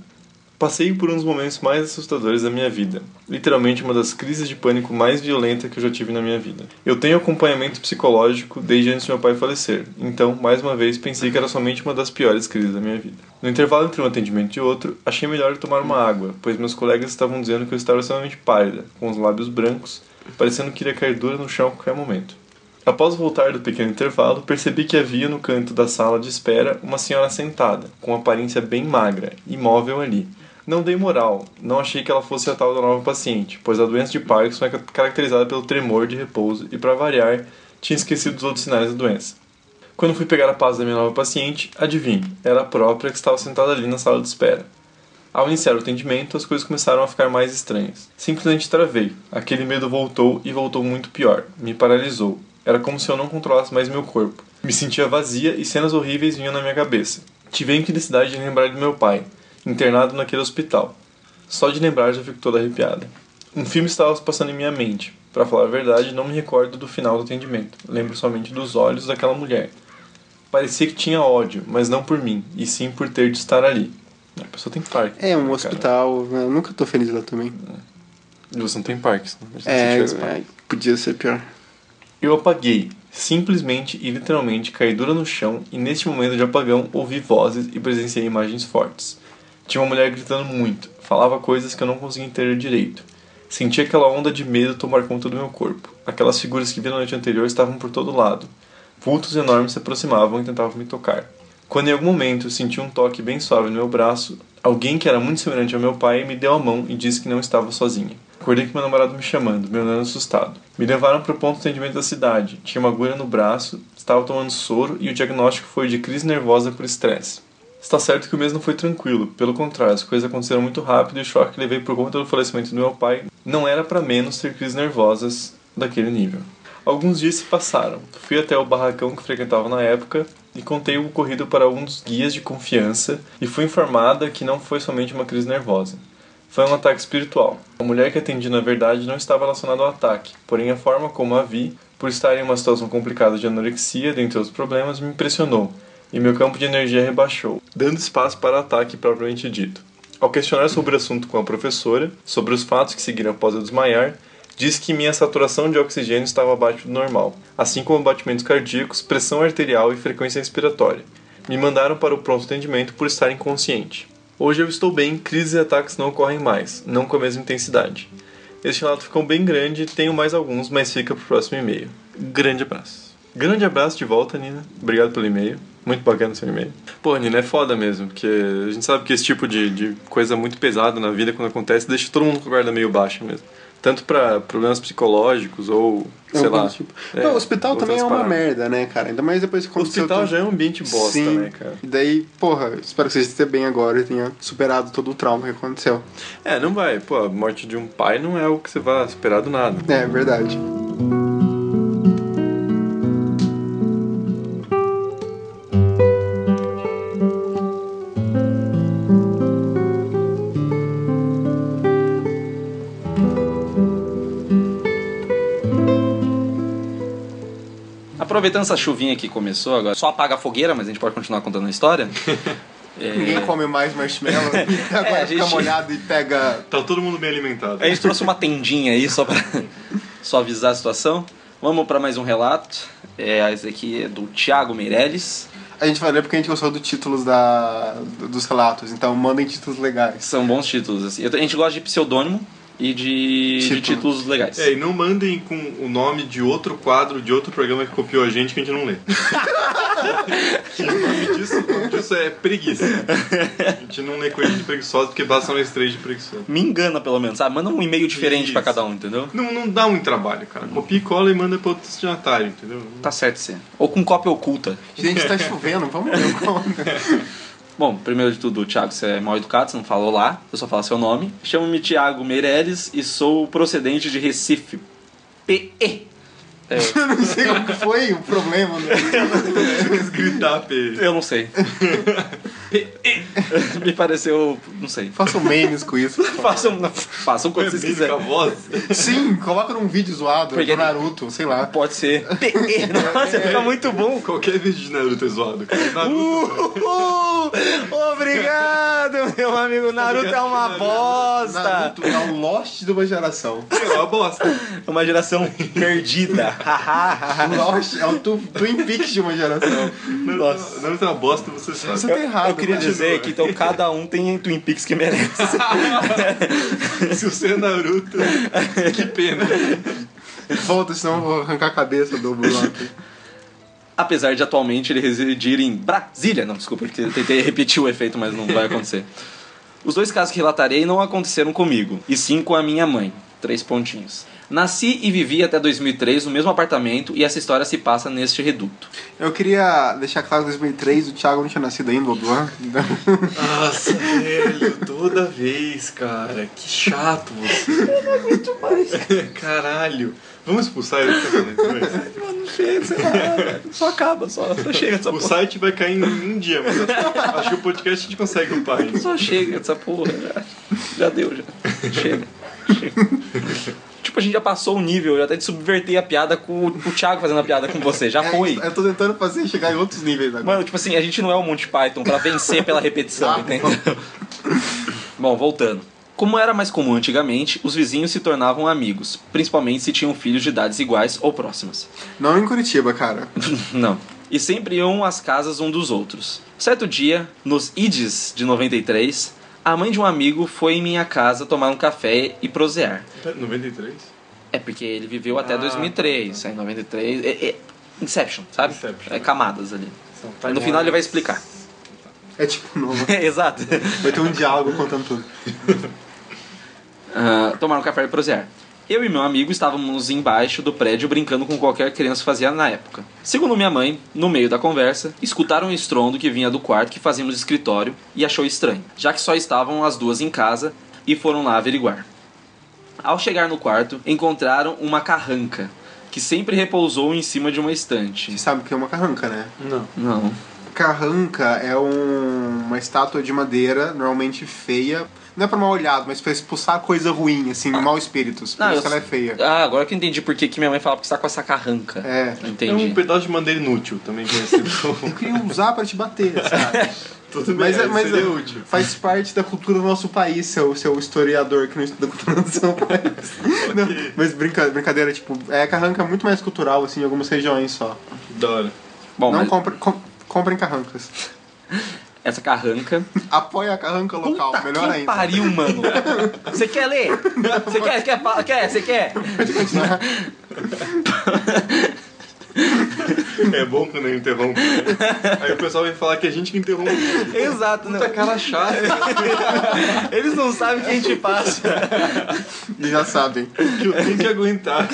Passei por um dos momentos mais assustadores da minha vida. Literalmente uma das crises de pânico mais violentas que eu já tive na minha vida. Eu tenho acompanhamento psicológico desde antes de meu pai falecer, então, mais uma vez, pensei que era somente uma das piores crises da minha vida. No intervalo entre um atendimento e outro, achei melhor tomar uma água, pois meus colegas estavam dizendo que eu estava extremamente pálida, com os lábios brancos, parecendo que iria cair dura no chão a qualquer momento. Após voltar do pequeno intervalo, percebi que havia no canto da sala de espera uma senhora sentada, com aparência bem magra, imóvel ali. Não dei moral, não achei que ela fosse a tal da nova paciente, pois a doença de Parkinson é caracterizada pelo tremor de repouso e, para variar, tinha esquecido os outros sinais da doença. Quando fui pegar a paz da minha nova paciente, adivinhe, era a própria que estava sentada ali na sala de espera. Ao iniciar o atendimento, as coisas começaram a ficar mais estranhas. Simplesmente travei. Aquele medo voltou e voltou muito pior. Me paralisou. Era como se eu não controlasse mais meu corpo. Me sentia vazia e cenas horríveis vinham na minha cabeça. Tive a infelicidade de lembrar de meu pai, internado naquele hospital. Só de lembrar já fico toda arrepiada. Um filme estava passando em minha mente. Para falar a verdade, não me recordo do final do atendimento. Lembro somente dos olhos daquela mulher. Parecia que tinha ódio, mas não por mim, e sim por ter de estar ali. A pessoa tem parque. É um hospital, né? eu nunca tô feliz lá também. E você não tem parque. É, é, podia ser pior. Eu apaguei, simplesmente e literalmente caí dura no chão e neste momento de apagão ouvi vozes e presenciei imagens fortes. Tinha uma mulher gritando muito, falava coisas que eu não conseguia entender direito. Senti aquela onda de medo tomar conta do meu corpo. Aquelas figuras que vi na noite anterior estavam por todo lado. Vultos enormes se aproximavam e tentavam me tocar. Quando em algum momento senti um toque bem suave no meu braço, alguém que era muito semelhante ao meu pai me deu a mão e disse que não estava sozinha. Acordei com meu namorado me chamando, me olhando assustado. Me levaram para o ponto de atendimento da cidade. Tinha uma agulha no braço, estava tomando soro e o diagnóstico foi de crise nervosa por estresse. Está certo que o mês não foi tranquilo, pelo contrário, as coisas aconteceram muito rápido e o choque que levei por conta do falecimento do meu pai não era para menos ter crises nervosas daquele nível. Alguns dias se passaram. Fui até o barracão que frequentava na época e contei o ocorrido para um dos guias de confiança e fui informada que não foi somente uma crise nervosa. Foi um ataque espiritual. A mulher que atendi na verdade não estava relacionada ao ataque, porém a forma como a vi, por estar em uma situação complicada de anorexia, dentre outros problemas, me impressionou e meu campo de energia rebaixou, dando espaço para ataque propriamente dito. Ao questionar sobre o assunto com a professora, sobre os fatos que seguiram após eu desmaiar, disse que minha saturação de oxigênio estava abaixo do normal, assim como batimentos cardíacos, pressão arterial e frequência respiratória. Me mandaram para o pronto atendimento por estar inconsciente. Hoje eu estou bem, crises e ataques não ocorrem mais, não com a mesma intensidade. Este relato ficou bem grande, tenho mais alguns, mas fica pro próximo e-mail. Grande abraço. Grande abraço de volta, Nina. Obrigado pelo e-mail. Muito bacana seu e-mail. Pô, Nina, é foda mesmo, porque a gente sabe que esse tipo de, de coisa muito pesada na vida, quando acontece, deixa todo mundo com a guarda meio baixa mesmo. Tanto pra problemas psicológicos ou, sei Algum lá. tipo. é, não, o hospital também é uma paradas. merda, né, cara? Ainda mais depois que O hospital já é um ambiente bosta, Sim. né, cara? E daí, porra, espero que você esteja bem agora e tenha superado todo o trauma que aconteceu. É, não vai. Pô, a morte de um pai não é o que você vai esperar do nada. É, verdade. Aproveitando essa chuvinha que começou agora, só apaga a fogueira, mas a gente pode continuar contando a história. <laughs> Ninguém come mais marshmallow e <laughs> <laughs> agora É, a fica gente- molhado e pega. Tá todo mundo bem alimentado. A gente trouxe uma tendinha aí só pra suavizar a situação. Vamos pra mais um relato. É, esse aqui é do Thiago Meirelles. A gente vai ler porque a gente gostou do títulos da, dos relatos, então mandem títulos legais. São bons títulos, assim. A gente gosta de pseudônimo e de, de Título. títulos legais. É, e não mandem com o nome de outro quadro, de outro programa que copiou a gente que a gente não lê. que <laughs> o nome disso, o nome disso é preguiça. A gente não lê coisa de preguiçosa porque basta uma estrela de preguiçosa. Me engana, pelo menos, sabe? Manda um e-mail diferente pra Isso. cada um, entendeu? Não, não dá muito trabalho, cara. Copia e cola e manda pro outro destinatário, entendeu? Tá certo, sim. Ou com cópia oculta. Gente, tá chovendo, vamos ler o. <laughs> Bom, primeiro de tudo, Thiago, você é mal educado, você não falou lá, eu só falo seu nome. Chamo-me Thiago Meirelles e sou procedente de Recife. PE. <laughs> Eu não sei qual que foi o problema. Né? <laughs> Gritar P. Eu não sei. <laughs> <laughs> Me pareceu. Não sei. Façam memes com isso. <laughs> Façam, façam quando vocês Com a quiserem. voz. Sim, coloca num vídeo zoado Porque- do Naruto, sei lá. Pode ser. <laughs> Nossa, fica muito bom. Qualquer vídeo de Naruto é zoado, cara. Naruto. Uh, obrigado, meu amigo. Naruto é uma bosta. Naruto é o Lost de uma geração. É uma bosta. É uma geração perdida. Lost é o Twin Peaks de uma geração. Naruto, Naruto é uma bosta, você sabe. Você tá errado. Eu queria dizer que então cada um tem Twin Peaks que merece. <laughs> Se você é Naruto, que pena. Volta, senão eu vou arrancar a cabeça do bloco. Apesar de atualmente ele residir em Brasília. Não, desculpa, eu tentei repetir o efeito, mas não vai acontecer. Os dois casos que relatarei não aconteceram comigo, e sim com a minha mãe. Três pontinhos. Nasci e vivi até 2003 no mesmo apartamento e essa história se passa neste reduto. Eu queria deixar claro que em 2003 o Thiago não tinha nascido ainda. Então, Nossa, velho, toda vez, cara. Que chato você. <laughs> Eu não aguento mais. <laughs> Caralho. Vamos expulsar ele que falando isso, velho? Mano, chega, sei lá, velho. Só acaba, só, só chega essa O porra. site vai cair em um dia, mas acho- que o podcast a gente consegue upar ainda. Só chega essa porra. Já, já deu, já. Chega. chega. Tipo, a gente já passou o nível, já até de subverter a piada com o, Thiago fazendo a piada com você. Já <laughs> foi. Eu tô tentando fazer chegar em outros níveis agora. Mano, tipo assim, a gente não é o Monty Python pra vencer pela repetição, Ah, entendeu? <laughs> Bom, voltando. Como era mais comum antigamente, os vizinhos se tornavam amigos, principalmente se tinham filhos de idades iguais ou próximas. Não em Curitiba, cara. <laughs> Não. E sempre iam às casas um dos outros. Certo dia, nos IDs de 93, a mãe de um amigo foi em minha casa tomar um café e prosear. 93? É porque ele viveu até Ah, 2003. Aí em 93. É, é Inception, sabe? Inception. É camadas ali. São No final ele vai explicar. É tipo novo. <laughs> Exato. Vai ter um diálogo contando tudo. <laughs> Ah, tomaram café e prosear. Eu e meu amigo estávamos embaixo do prédio brincando com qualquer criança fazia na época. Segundo minha mãe, no meio da conversa, escutaram um estrondo que vinha do quarto que fazíamos escritório e achou estranho, já que só estavam as duas em casa e foram lá averiguar. Ao chegar no quarto, encontraram uma carranca que sempre repousou em cima de uma estante. Você sabe o que é uma carranca, né? Não. Não. Carranca é um- uma estátua de madeira, normalmente feia. Não é pra mal olhado, mas pra expulsar coisa ruim, assim, mau espíritos. Por Não, isso eu- ela é feia. Ah, agora que eu entendi por que minha mãe fala que está com essa carranca. É. É Entendi. um pedaço de madeira inútil, também conhecido como. <laughs> Eu queria usar pra te bater, <laughs> sabe? Tudo bem, Mas, é, mas seria é- útil. faz parte da cultura do nosso país, seu, seu historiador que não estuda cultura do seu <laughs> país. Não, mas brinca, brincadeira, tipo, é, carranca é muito mais cultural, assim, em algumas regiões só. Da hora. Bom, não mas compre, com- comprem carrancas. Essa carranca Apoia a carranca local, Puta melhor que ainda. pariu, mano. Você quer ler? Você quer? Quer? Quer? Você quer? É bom quando eu interrompo. né? Aí o pessoal vem falar que é a gente que interrompe. Exato, né? Puta cara chata. Eles não sabem o que a gente passa. Eles já sabem. que eu tenho que aguentar.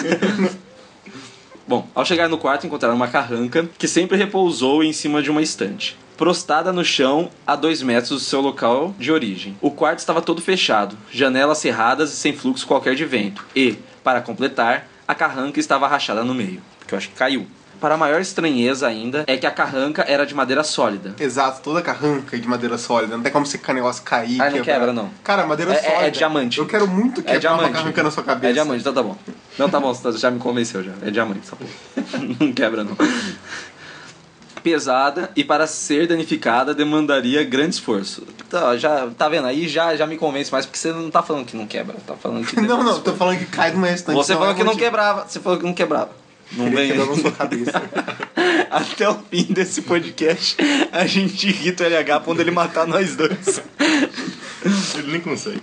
Bom, ao chegar no quarto, encontraram uma carranca que sempre repousou em cima de uma estante. Prostada no chão a dois metros do seu local de origem. O quarto estava todo fechado, janelas cerradas e sem fluxo qualquer de vento. E, para completar, a carranca estava rachada no meio, porque eu acho que caiu. Para maior estranheza ainda, é que a carranca era de madeira sólida. Exato, toda carranca é de madeira sólida. Não tem como esse negócio cair. Ah, não quebra, não. Cara, madeira É- é- é sólida. diamante. Eu quero muito É quebrar uma diamante. carranca na sua cabeça. É diamante, então tá bom. Não, tá bom, você já me convenceu já. É diamante essa porra. <laughs> Não quebra, não. Pesada e para ser danificada demandaria grande esforço. Tá, já, tá vendo? Aí já, já me convence mais, porque você não tá falando que não quebra, tá falando que. <laughs> Não, não, esforço. tô falando que cai numa estante. Você então falou é que não motivo. quebrava. Você falou que não quebrava. Não vem. <laughs> sua cabeça. <laughs> Até o fim desse podcast, a gente irrita o LH quando ele matar nós dois. Ele nem consegue.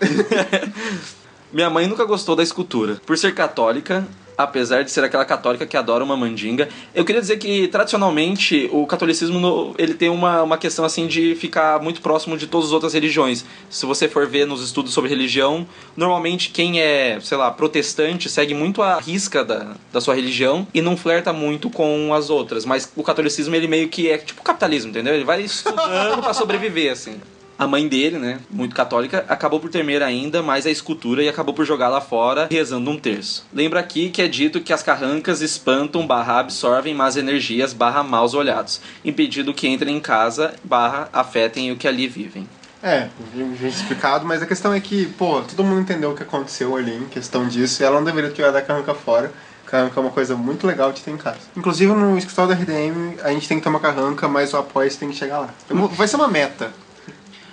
Minha mãe nunca gostou da escultura. Por ser católica, apesar de ser aquela católica que adora uma mandinga, eu queria dizer que tradicionalmente o catolicismo ele tem uma, uma questão assim de ficar muito próximo de todas as outras religiões. Se você for ver nos estudos sobre religião, normalmente quem é, sei lá, protestante segue muito a risca da, da sua religião e não flerta muito com as outras. Mas o catolicismo ele meio que é tipo capitalismo, entendeu? Ele vai estudando pra sobreviver assim. A mãe dele, né, muito católica, acabou por temer ainda mais a escultura e acabou por jogá-la fora, rezando um terço. Lembra aqui que é dito que as carrancas espantam barra absorvem más energias barra maus olhados, impedindo que entrem em casa barra afetem o que ali vivem. É, justificado, mas a questão é que, pô, todo mundo entendeu o que aconteceu ali em questão disso e ela não deveria ter a carranca fora. Carranca é uma coisa muito legal de ter em casa. Inclusive no escritório da RDM a gente tem que uma carranca, mas o apoio tem que chegar lá. Vai ser uma meta.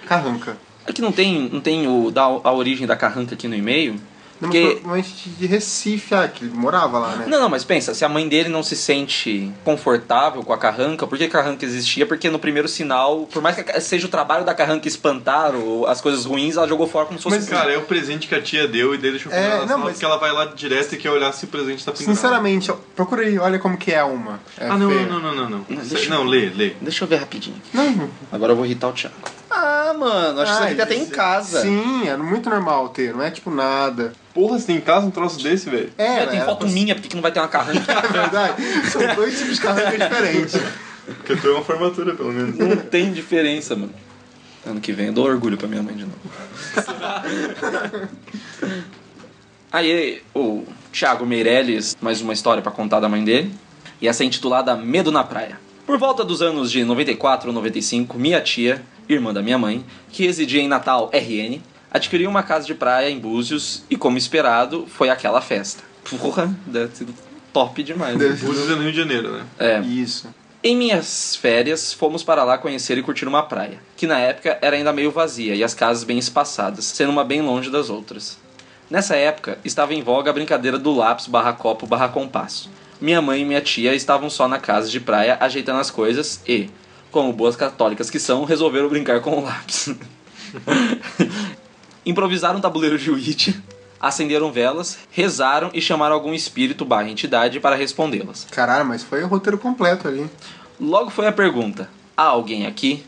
Carranca. Aqui não tem, não tem o, da, a origem da carranca aqui no e-mail. Não, Porque- mas provavelmente de Recife, ah, que ele morava lá, né? Não, não, mas pensa, se a mãe dele não se sente confortável com a carranca, por que a carranca existia? Porque no primeiro sinal, por mais que seja o trabalho da carranca espantar ou as coisas ruins, ela jogou fora como se fosse. Mas, cara, é o presente que a tia deu e daí deixou É, na não, mas- porque ela vai lá direto e quer olhar se o presente tá pendurado. Sinceramente, procura aí, olha como que é uma. É Ah, não, feia. não, não, não, não. Não, deixa não lê, lê. Deixa eu ver rapidinho. Não, Agora eu vou irritar o Thiago. Ah, mano, acho que isso Ah, aqui até em casa. Sim, é muito normal ter, não é tipo nada. Porra, você tem em casa um troço desse, velho? É, tem né? foto minha, porque que não vai ter uma carranca? <laughs> É verdade. São dois tipos de carranca diferentes. Porque tu é uma formatura, pelo menos. não tem diferença, mano. Ano que vem eu dou orgulho pra minha mãe de novo. <laughs> Aí, o Thiago Meirelles, mais uma história pra contar da mãe dele. E essa é intitulada Medo na Praia. Por volta dos anos de 94 ou 95, minha tia, irmã da minha mãe, que residia em Natal, RN, adquiriu uma casa de praia em Búzios e, como esperado, foi aquela festa. Porra, deve ter sido top demais. né? Búzios é no Rio de Janeiro, né? É, Isso. em minhas férias, fomos para lá conhecer e curtir uma praia, que na época era ainda meio vazia e as casas bem espaçadas, sendo uma bem longe das outras. Nessa época, estava em voga a brincadeira do lápis barra copo barra compasso. Minha mãe e minha tia estavam só na casa de praia ajeitando as coisas e, como boas católicas que são, resolveram brincar com o lápis. <laughs> Improvisaram um tabuleiro de Ouija, acenderam velas, rezaram e chamaram algum espírito barra entidade para respondê-las. Caralho, mas foi o roteiro completo ali. Logo foi a pergunta: há alguém aqui?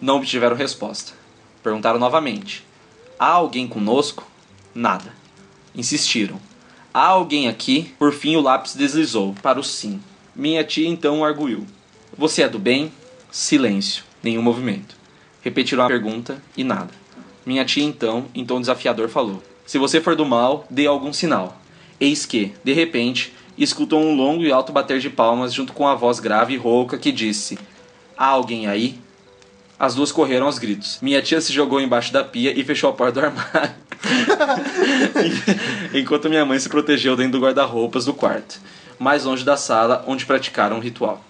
Não obtiveram resposta. Perguntaram novamente: há alguém conosco? Nada. Insistiram: há alguém aqui? Por fim o lápis deslizou para o sim. Minha tia então arguiu: você é do bem? Silêncio, nenhum movimento. Repetiram a pergunta e nada. Minha tia então, em tom desafiador, falou: se você for do mal, dê algum sinal. Eis que, de repente, escutou um longo e alto bater de palmas junto com a voz grave e rouca que disse: Há alguém aí? As duas correram aos gritos. Minha tia se jogou embaixo da pia e fechou a porta do armário. <laughs> Enquanto minha mãe se protegeu dentro do guarda-roupas do quarto, mais longe da sala onde praticaram o ritual.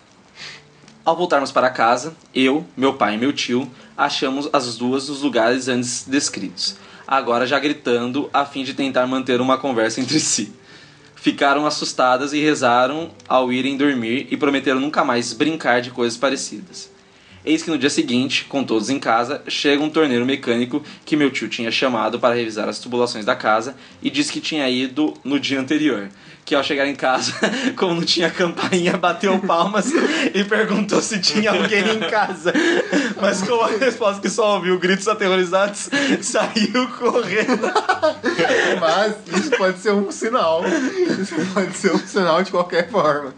Ao voltarmos para casa, eu, meu pai e meu tio achamos as duas nos lugares antes descritos, agora já gritando a fim de tentar manter uma conversa entre <laughs> si. Ficaram assustadas e rezaram ao irem dormir e prometeram nunca mais brincar de coisas parecidas. Eis que no dia seguinte, com todos em casa, chega um torneiro mecânico que meu tio tinha chamado para revisar as tubulações da casa e disse que tinha ido no dia anterior. Que ao chegar em casa, <laughs> como não tinha campainha, bateu palmas e perguntou se tinha alguém em casa. Mas com a resposta que só ouviu gritos aterrorizados, <laughs> saiu correndo. Mas isso pode ser um sinal. Isso pode ser um sinal de qualquer forma.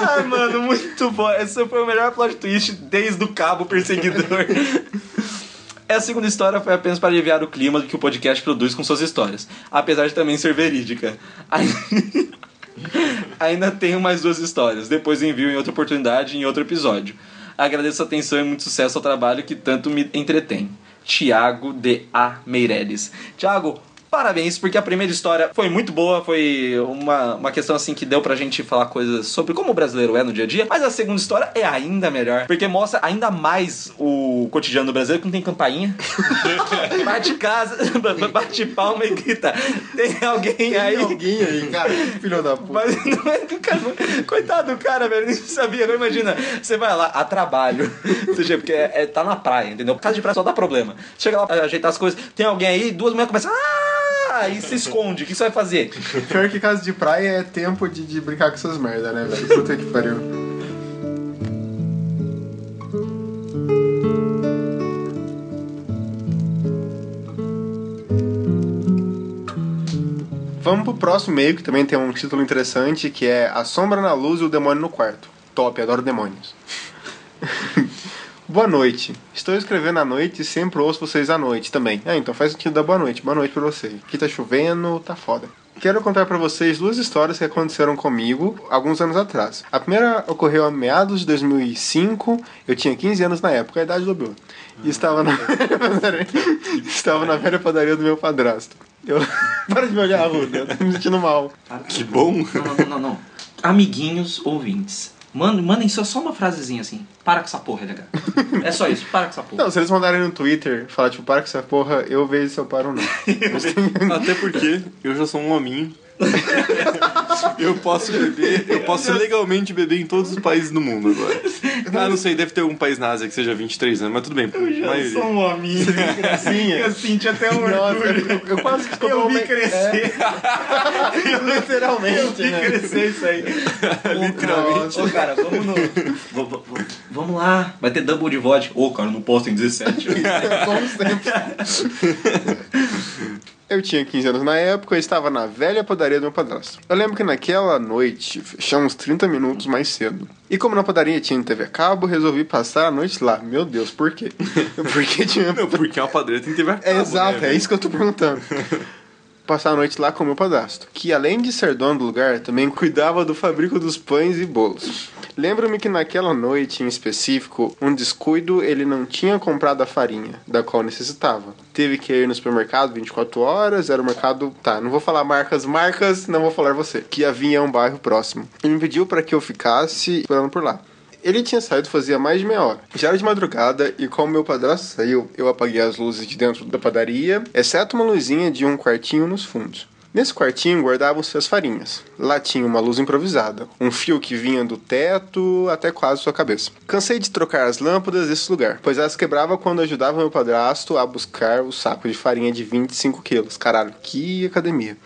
Ai, mano, muito bom. Esse foi o melhor plot twist desde o cabo perseguidor. Essa segunda história foi apenas para aliviar o clima que o podcast produz com suas histórias, apesar de também ser verídica. Ai- <laughs> Ainda tenho mais duas histórias, depois envio em outra oportunidade em outro episódio. Agradeço a atenção e muito sucesso ao trabalho que tanto me entretém. Tiago de A. Meirelles. Tiago, parabéns, porque a primeira história foi muito boa, foi uma, uma questão assim que deu pra gente falar coisas sobre como o brasileiro é no dia a dia, mas a segunda história é ainda melhor, porque mostra ainda mais o cotidiano do brasileiro que não tem campainha. <laughs> bate casa, <laughs> bate palma e grita: tem alguém aí? Tem alguém aí, cara, filho da puta. Mas não é do cara. Coitado do cara, velho, nem sabia. Agora imagina, você vai lá a trabalho. Ou seja, porque é, é- tá na praia, entendeu? Casa de praia só dá problema. Chega lá pra ajeitar as coisas, tem alguém aí, duas mulheres começam. Ah! E se esconde. O que você vai fazer? Pior que casa de praia é tempo de, de brincar com essas merda, né, velho? Puta que pariu. Vamos pro próximo meio, que também tem um título interessante, que é A Sombra na Luz e o Demônio no Quarto. Top, adoro demônios. Boa noite. Estou escrevendo à noite e sempre ouço vocês à noite também. Ah, então faz sentido da boa noite. Boa noite pra você. Aqui tá chovendo, tá foda. Quero contar pra vocês duas histórias que aconteceram comigo alguns anos atrás. A primeira ocorreu a meados de 2005. Eu tinha 15 anos na época, a idade do Bill. E estava na velha <laughs> padaria, estava na velha padaria do meu padrasto. Eu... <laughs> Para de me olhar, Ruda. Eu tô me sentindo mal. Que bom. Não, não, não, não, não. Amiguinhos ouvintes. Mandem, mandem só, só uma frasezinha assim. Para com essa porra, LH. É só isso, para com essa porra. Não, se eles mandarem no Twitter, falar tipo, para com essa porra, eu vejo se eu paro ou não. <laughs> Até porque eu já sou um hominho. <laughs> eu posso beber, eu posso legalmente beber em todos os países do mundo agora. Ah, não sei, deve ter algum país na Ásia que seja 23 anos, mas tudo bem. maioria. um homem. Eu senti até um Nossa, eu, eu quase que Eu vi tomei- crescer. É, literalmente, Vi né? crescer isso aí. <laughs> Literalmente. Ô, cara, vamos no. Vamos lá. Vai ter double de vodka. Ô, cara, não posso em 17. <laughs> Como sempre. Eu tinha 15 anos na época e estava na velha padaria do meu padrasto. Eu lembro que naquela noite fechamos 30 minutos mais cedo. E como na padaria tinha TV a cabo, resolvi passar a noite lá. Meu Deus, por quê? <laughs> Porque tinha. Não, porque uma padreira tem que ter É exato, é isso que eu tô perguntando. <laughs> Passar a noite lá com meu padrasto, que além de ser dono do lugar, também cuidava do fabrico dos pães e bolos. Lembro-me que naquela noite em específico, um descuido, ele não tinha comprado a farinha, da qual necessitava. Teve que ir no supermercado 24 horas, era o mercado, tá, não vou falar marcas, marcas, não vou falar você, que havia um bairro próximo. Ele me pediu para que eu ficasse esperando por lá. Ele tinha saído fazia mais de meia hora. Já era de madrugada e como meu padrasto saiu, eu apaguei as luzes de dentro da padaria, exceto uma luzinha de um quartinho nos fundos. Nesse quartinho guardavam-se as farinhas. Lá tinha uma luz improvisada, um fio que vinha do teto até quase sua cabeça. Cansei de trocar as lâmpadas desse lugar, pois elas quebravam quando ajudava meu padrasto a buscar o saco de farinha de 25 quilos. Caralho, que academia.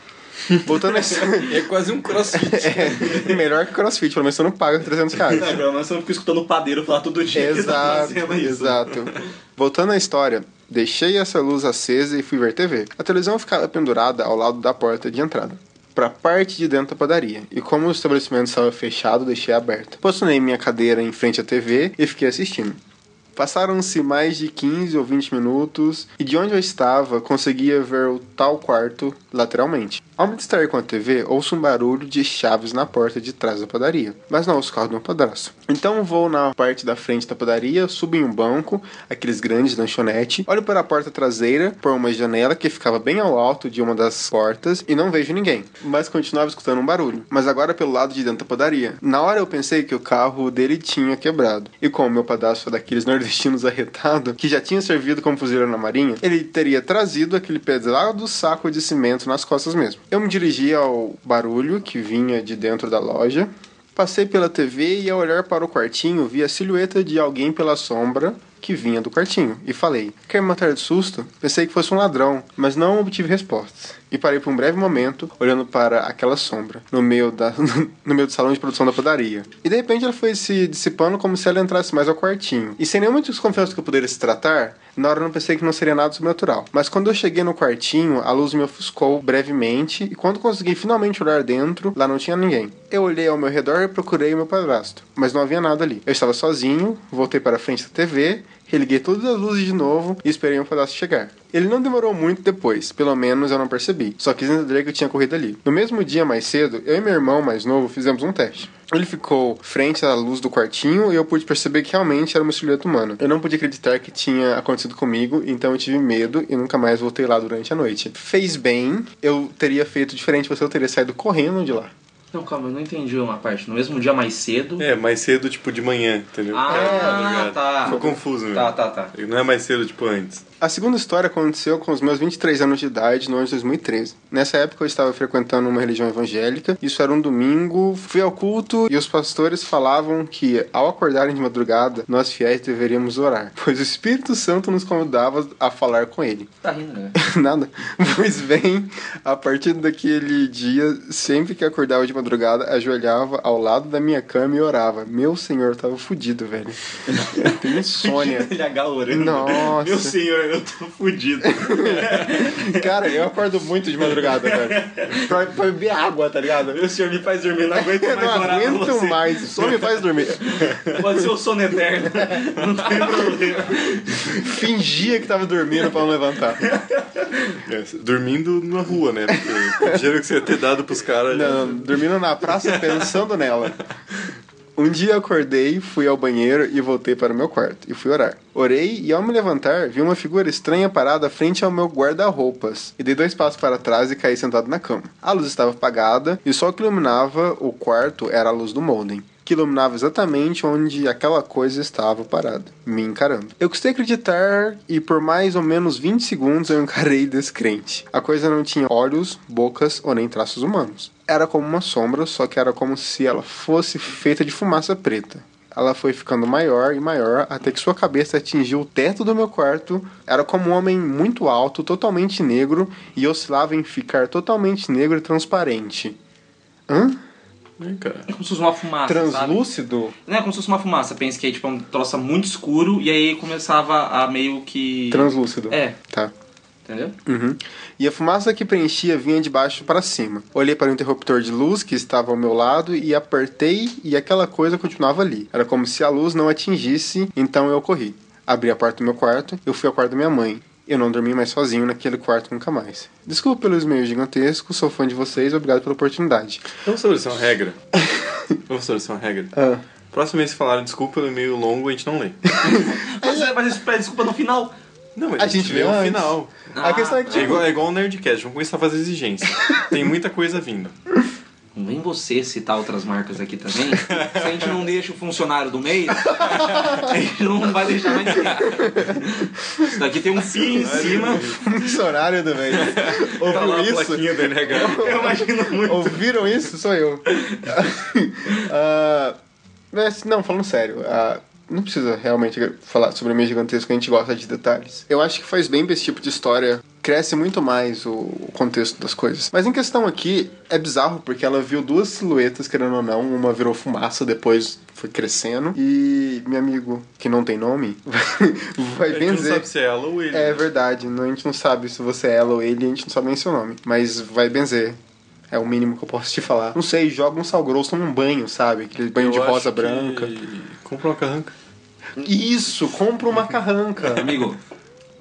Voltando a <laughs> É quase um crossfit. <laughs> é, melhor que crossfit, pelo menos você não paga 300 reais. Não, pelo menos eu fico escutando o padeiro falar todo dia. tá Exato, exato. Voltando à história, deixei essa luz acesa e fui ver TV. A televisão ficava pendurada ao lado da porta de entrada. Pra parte de dentro da padaria. E como o estabelecimento estava fechado, deixei aberto. Posicionei minha cadeira em frente à TV e fiquei assistindo. Passaram-se mais de 15 ou 20 minutos e de onde eu estava conseguia ver o tal quarto lateralmente. Ao me distrair com a TV, ouço um barulho de chaves na porta de trás da padaria, mas não ouço o carro do meu padrasto. Então vou na parte da frente da padaria, subo em um banco, aqueles grandes lanchonete, olho para a porta traseira por uma janela que ficava bem ao alto de uma das portas e não vejo ninguém, mas continuava escutando um barulho, mas agora pelo lado de dentro da padaria. Na hora eu pensei que o carro dele tinha quebrado, e como meu padrasto é daqueles <laughs> nordestinos arretado, que já tinha servido como fuzileiro na marinha, ele teria trazido aquele pesado saco de cimento nas costas mesmo. Eu me dirigi ao barulho que vinha de dentro da loja, Passei pela TV e ao olhar para o quartinho vi a silhueta de alguém pela sombra que vinha do quartinho e falei: Quer me matar de susto? Pensei que fosse um ladrão, mas não obtive respostas. E parei por um breve momento olhando para aquela sombra no meio, da, <laughs> no meio do salão de produção da padaria. E de repente ela foi se dissipando como se ela entrasse mais ao quartinho. E sem nenhuma desconfiança que eu poderia se tratar, na hora eu não pensei que não seria nada sobrenatural. Mas quando eu cheguei no quartinho, a luz me ofuscou brevemente e quando consegui finalmente olhar dentro, lá não tinha ninguém. Eu olhei ao meu redor e procurei o meu padrasto, mas não havia nada ali. Eu estava sozinho, voltei para a frente da TV, religuei todas as luzes de novo e esperei o padrasto chegar. Ele não demorou muito depois, pelo menos eu não percebi. Só quis entender que eu tinha corrido ali. No mesmo dia mais cedo, eu e meu irmão mais novo fizemos um teste. Ele ficou frente à luz do quartinho e eu pude perceber que realmente era uma silhueta humana. Eu não podia acreditar que tinha acontecido comigo, então eu tive medo e nunca mais voltei lá durante a noite. Fez bem, eu teria feito diferente, você teria saído correndo de lá. Não, calma, eu não entendi uma parte. No mesmo dia mais cedo. É, mais cedo, tipo, de manhã, entendeu? Ah, ligado? tá. Ficou confuso, né? Tá, tá, tá. Não é mais cedo, tipo, antes. A segunda história aconteceu com os meus 23 anos de idade no ano de 2013. Nessa época eu estava frequentando uma religião evangélica, isso era um domingo, fui ao culto e os pastores falavam que ao acordarem de madrugada, nós fiéis deveríamos orar, <laughs> pois o Espírito Santo nos convidava a falar com ele. Tá rindo, né? <laughs> Nada. Pois bem, a partir daquele dia, sempre que acordava de madrugada, ajoelhava ao lado da minha cama e orava. Meu senhor, eu tava fudido, velho. Eu tenho insônia. <laughs> LH orando. Nossa. Meu senhor, eu tô fudido. <laughs> Cara, eu acordo muito de madrugada, velho. Pra, pra beber água, tá ligado? Meu senhor me faz dormir, não aguento <laughs> Eu mais não orar aguento você. mais, só me faz dormir. Pode ser o sono eterno. Não tem problema. Fingia que tava dormindo pra não levantar. É, dormindo na rua, né? Porque o dinheiro que você ia ter dado pros caras. já- Não, dormindo na praça pensando nela. Um dia acordei, fui ao banheiro e voltei para o meu quarto e fui orar. Orei e ao me levantar, vi uma figura estranha parada frente ao meu guarda-roupas e dei dois passos para trás e caí sentado na cama. A luz estava apagada e o sol que iluminava o quarto era a luz do molden, que iluminava exatamente onde aquela coisa estava parada, me encarando. Eu custei acreditar e por mais ou menos 20 segundos eu encarei descrente. A coisa não tinha olhos, bocas ou nem traços humanos. Era como uma sombra, só que era como se ela fosse feita de fumaça preta. Ela foi ficando maior e maior até que sua cabeça atingiu o teto do meu quarto. Era como um homem muito alto, totalmente negro, e oscilava em ficar totalmente negro e transparente. Hã? Cara. É como se fosse uma fumaça, sabe? Translúcido? Não é como se fosse uma fumaça. Pensa que é tipo um troço muito escuro e aí começava a meio que... Translúcido. É, Tá. entendeu? Uhum. E a fumaça que preenchia vinha de baixo para cima. Olhei para o interruptor de luz que estava ao meu lado e apertei e aquela coisa continuava ali. Era como se a luz não atingisse, então eu corri. Abri a porta do meu quarto, eu fui ao quarto da minha mãe. Eu não dormi mais sozinho naquele quarto nunca mais. Desculpa pelos e-mails gigantescos, sou fã de vocês, obrigado pela oportunidade. Vamos estabelecer uma regra. <laughs> Vamos estabelecer uma regra. Ah, Próxima vez que falarem desculpa no e-mail longo, a gente não lê. <laughs> Mas, mas isso pede desculpa no final. Não, mas A gente vê o final. a questão é que, É tipo, igual, é igual o Nerdcast, vamos começar a fazer exigência. Tem muita coisa vindo. <laughs> Não vem você citar outras marcas aqui também. Se a gente não deixa o funcionário do meio, a gente não vai deixar mais ninguém. Isso daqui tem um fio em cima. funcionário do meio. Tá lá a Ouviu isso? NH. Eu imagino muito. Ouviram isso? Sou eu. Ah, mas, não, falando sério, ah, não precisa realmente falar sobre a minha gigantesca, a gente gosta de detalhes. Eu acho que faz bem pra esse tipo de história. Cresce muito mais o o contexto das coisas. Mas em questão aqui, é bizarro porque ela viu duas silhuetas, querendo ou não. Uma virou fumaça, depois foi crescendo. E meu amigo, que não tem nome, <laughs> vai A gente não benzer. sabe se é ela ou ele. É verdade, não- a gente não sabe se você é ela ou ele, a gente não sabe nem seu nome. Mas vai benzer. É o mínimo que eu posso te falar. Não sei, joga um sal grosso num banho, sabe? Aquele banho Eu de acho rosa que- branca. Compra uma carranca. Isso, compra uma carranca. Amigo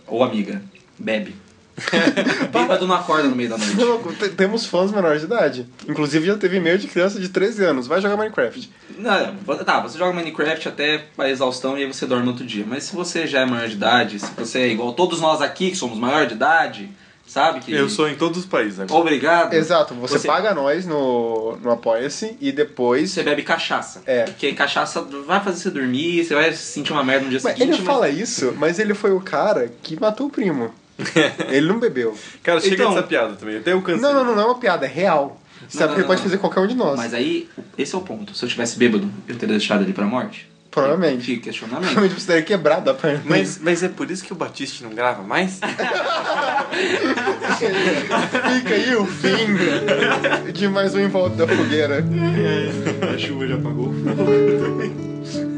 ou amiga, bebe. <laughs> Bêbado não acorda no meio da noite. Não, te- temos fãs menores de idade. Inclusive já teve e-mail de criança de 13 anos. Vai jogar Minecraft. Não, tá, você joga Minecraft até pra exaustão e aí você dorme outro dia. Mas se você já é maior de idade, se você é igual todos nós aqui que somos maior de idade, sabe que. Eu sou em todos os países agora. Obrigado. Exato, você, Você- paga nós no, no Apoia-se e depois. Você bebe cachaça. É. Porque cachaça vai fazer você dormir, você vai sentir uma merda no dia Mas seguinte. ele fala isso, mas ele foi o cara que matou o primo. <laughs> ele não bebeu. Cara, chega Então- dessa piada também. Até eu cansei. Não, não, não, não é uma piada, é real. Sabe não, que ele não, pode fazer qualquer um de nós. Mas aí, esse é o ponto. Se eu tivesse bêbado, eu teria deixado ele pra morte? Provavelmente. Fica questionamento. Provavelmente você teria quebrado a perna. Mas, mas é por isso que o Batiste não grava mais? <laughs> Fica aí o fim de mais um Em Volta da Fogueira. A chuva já apagou. <laughs>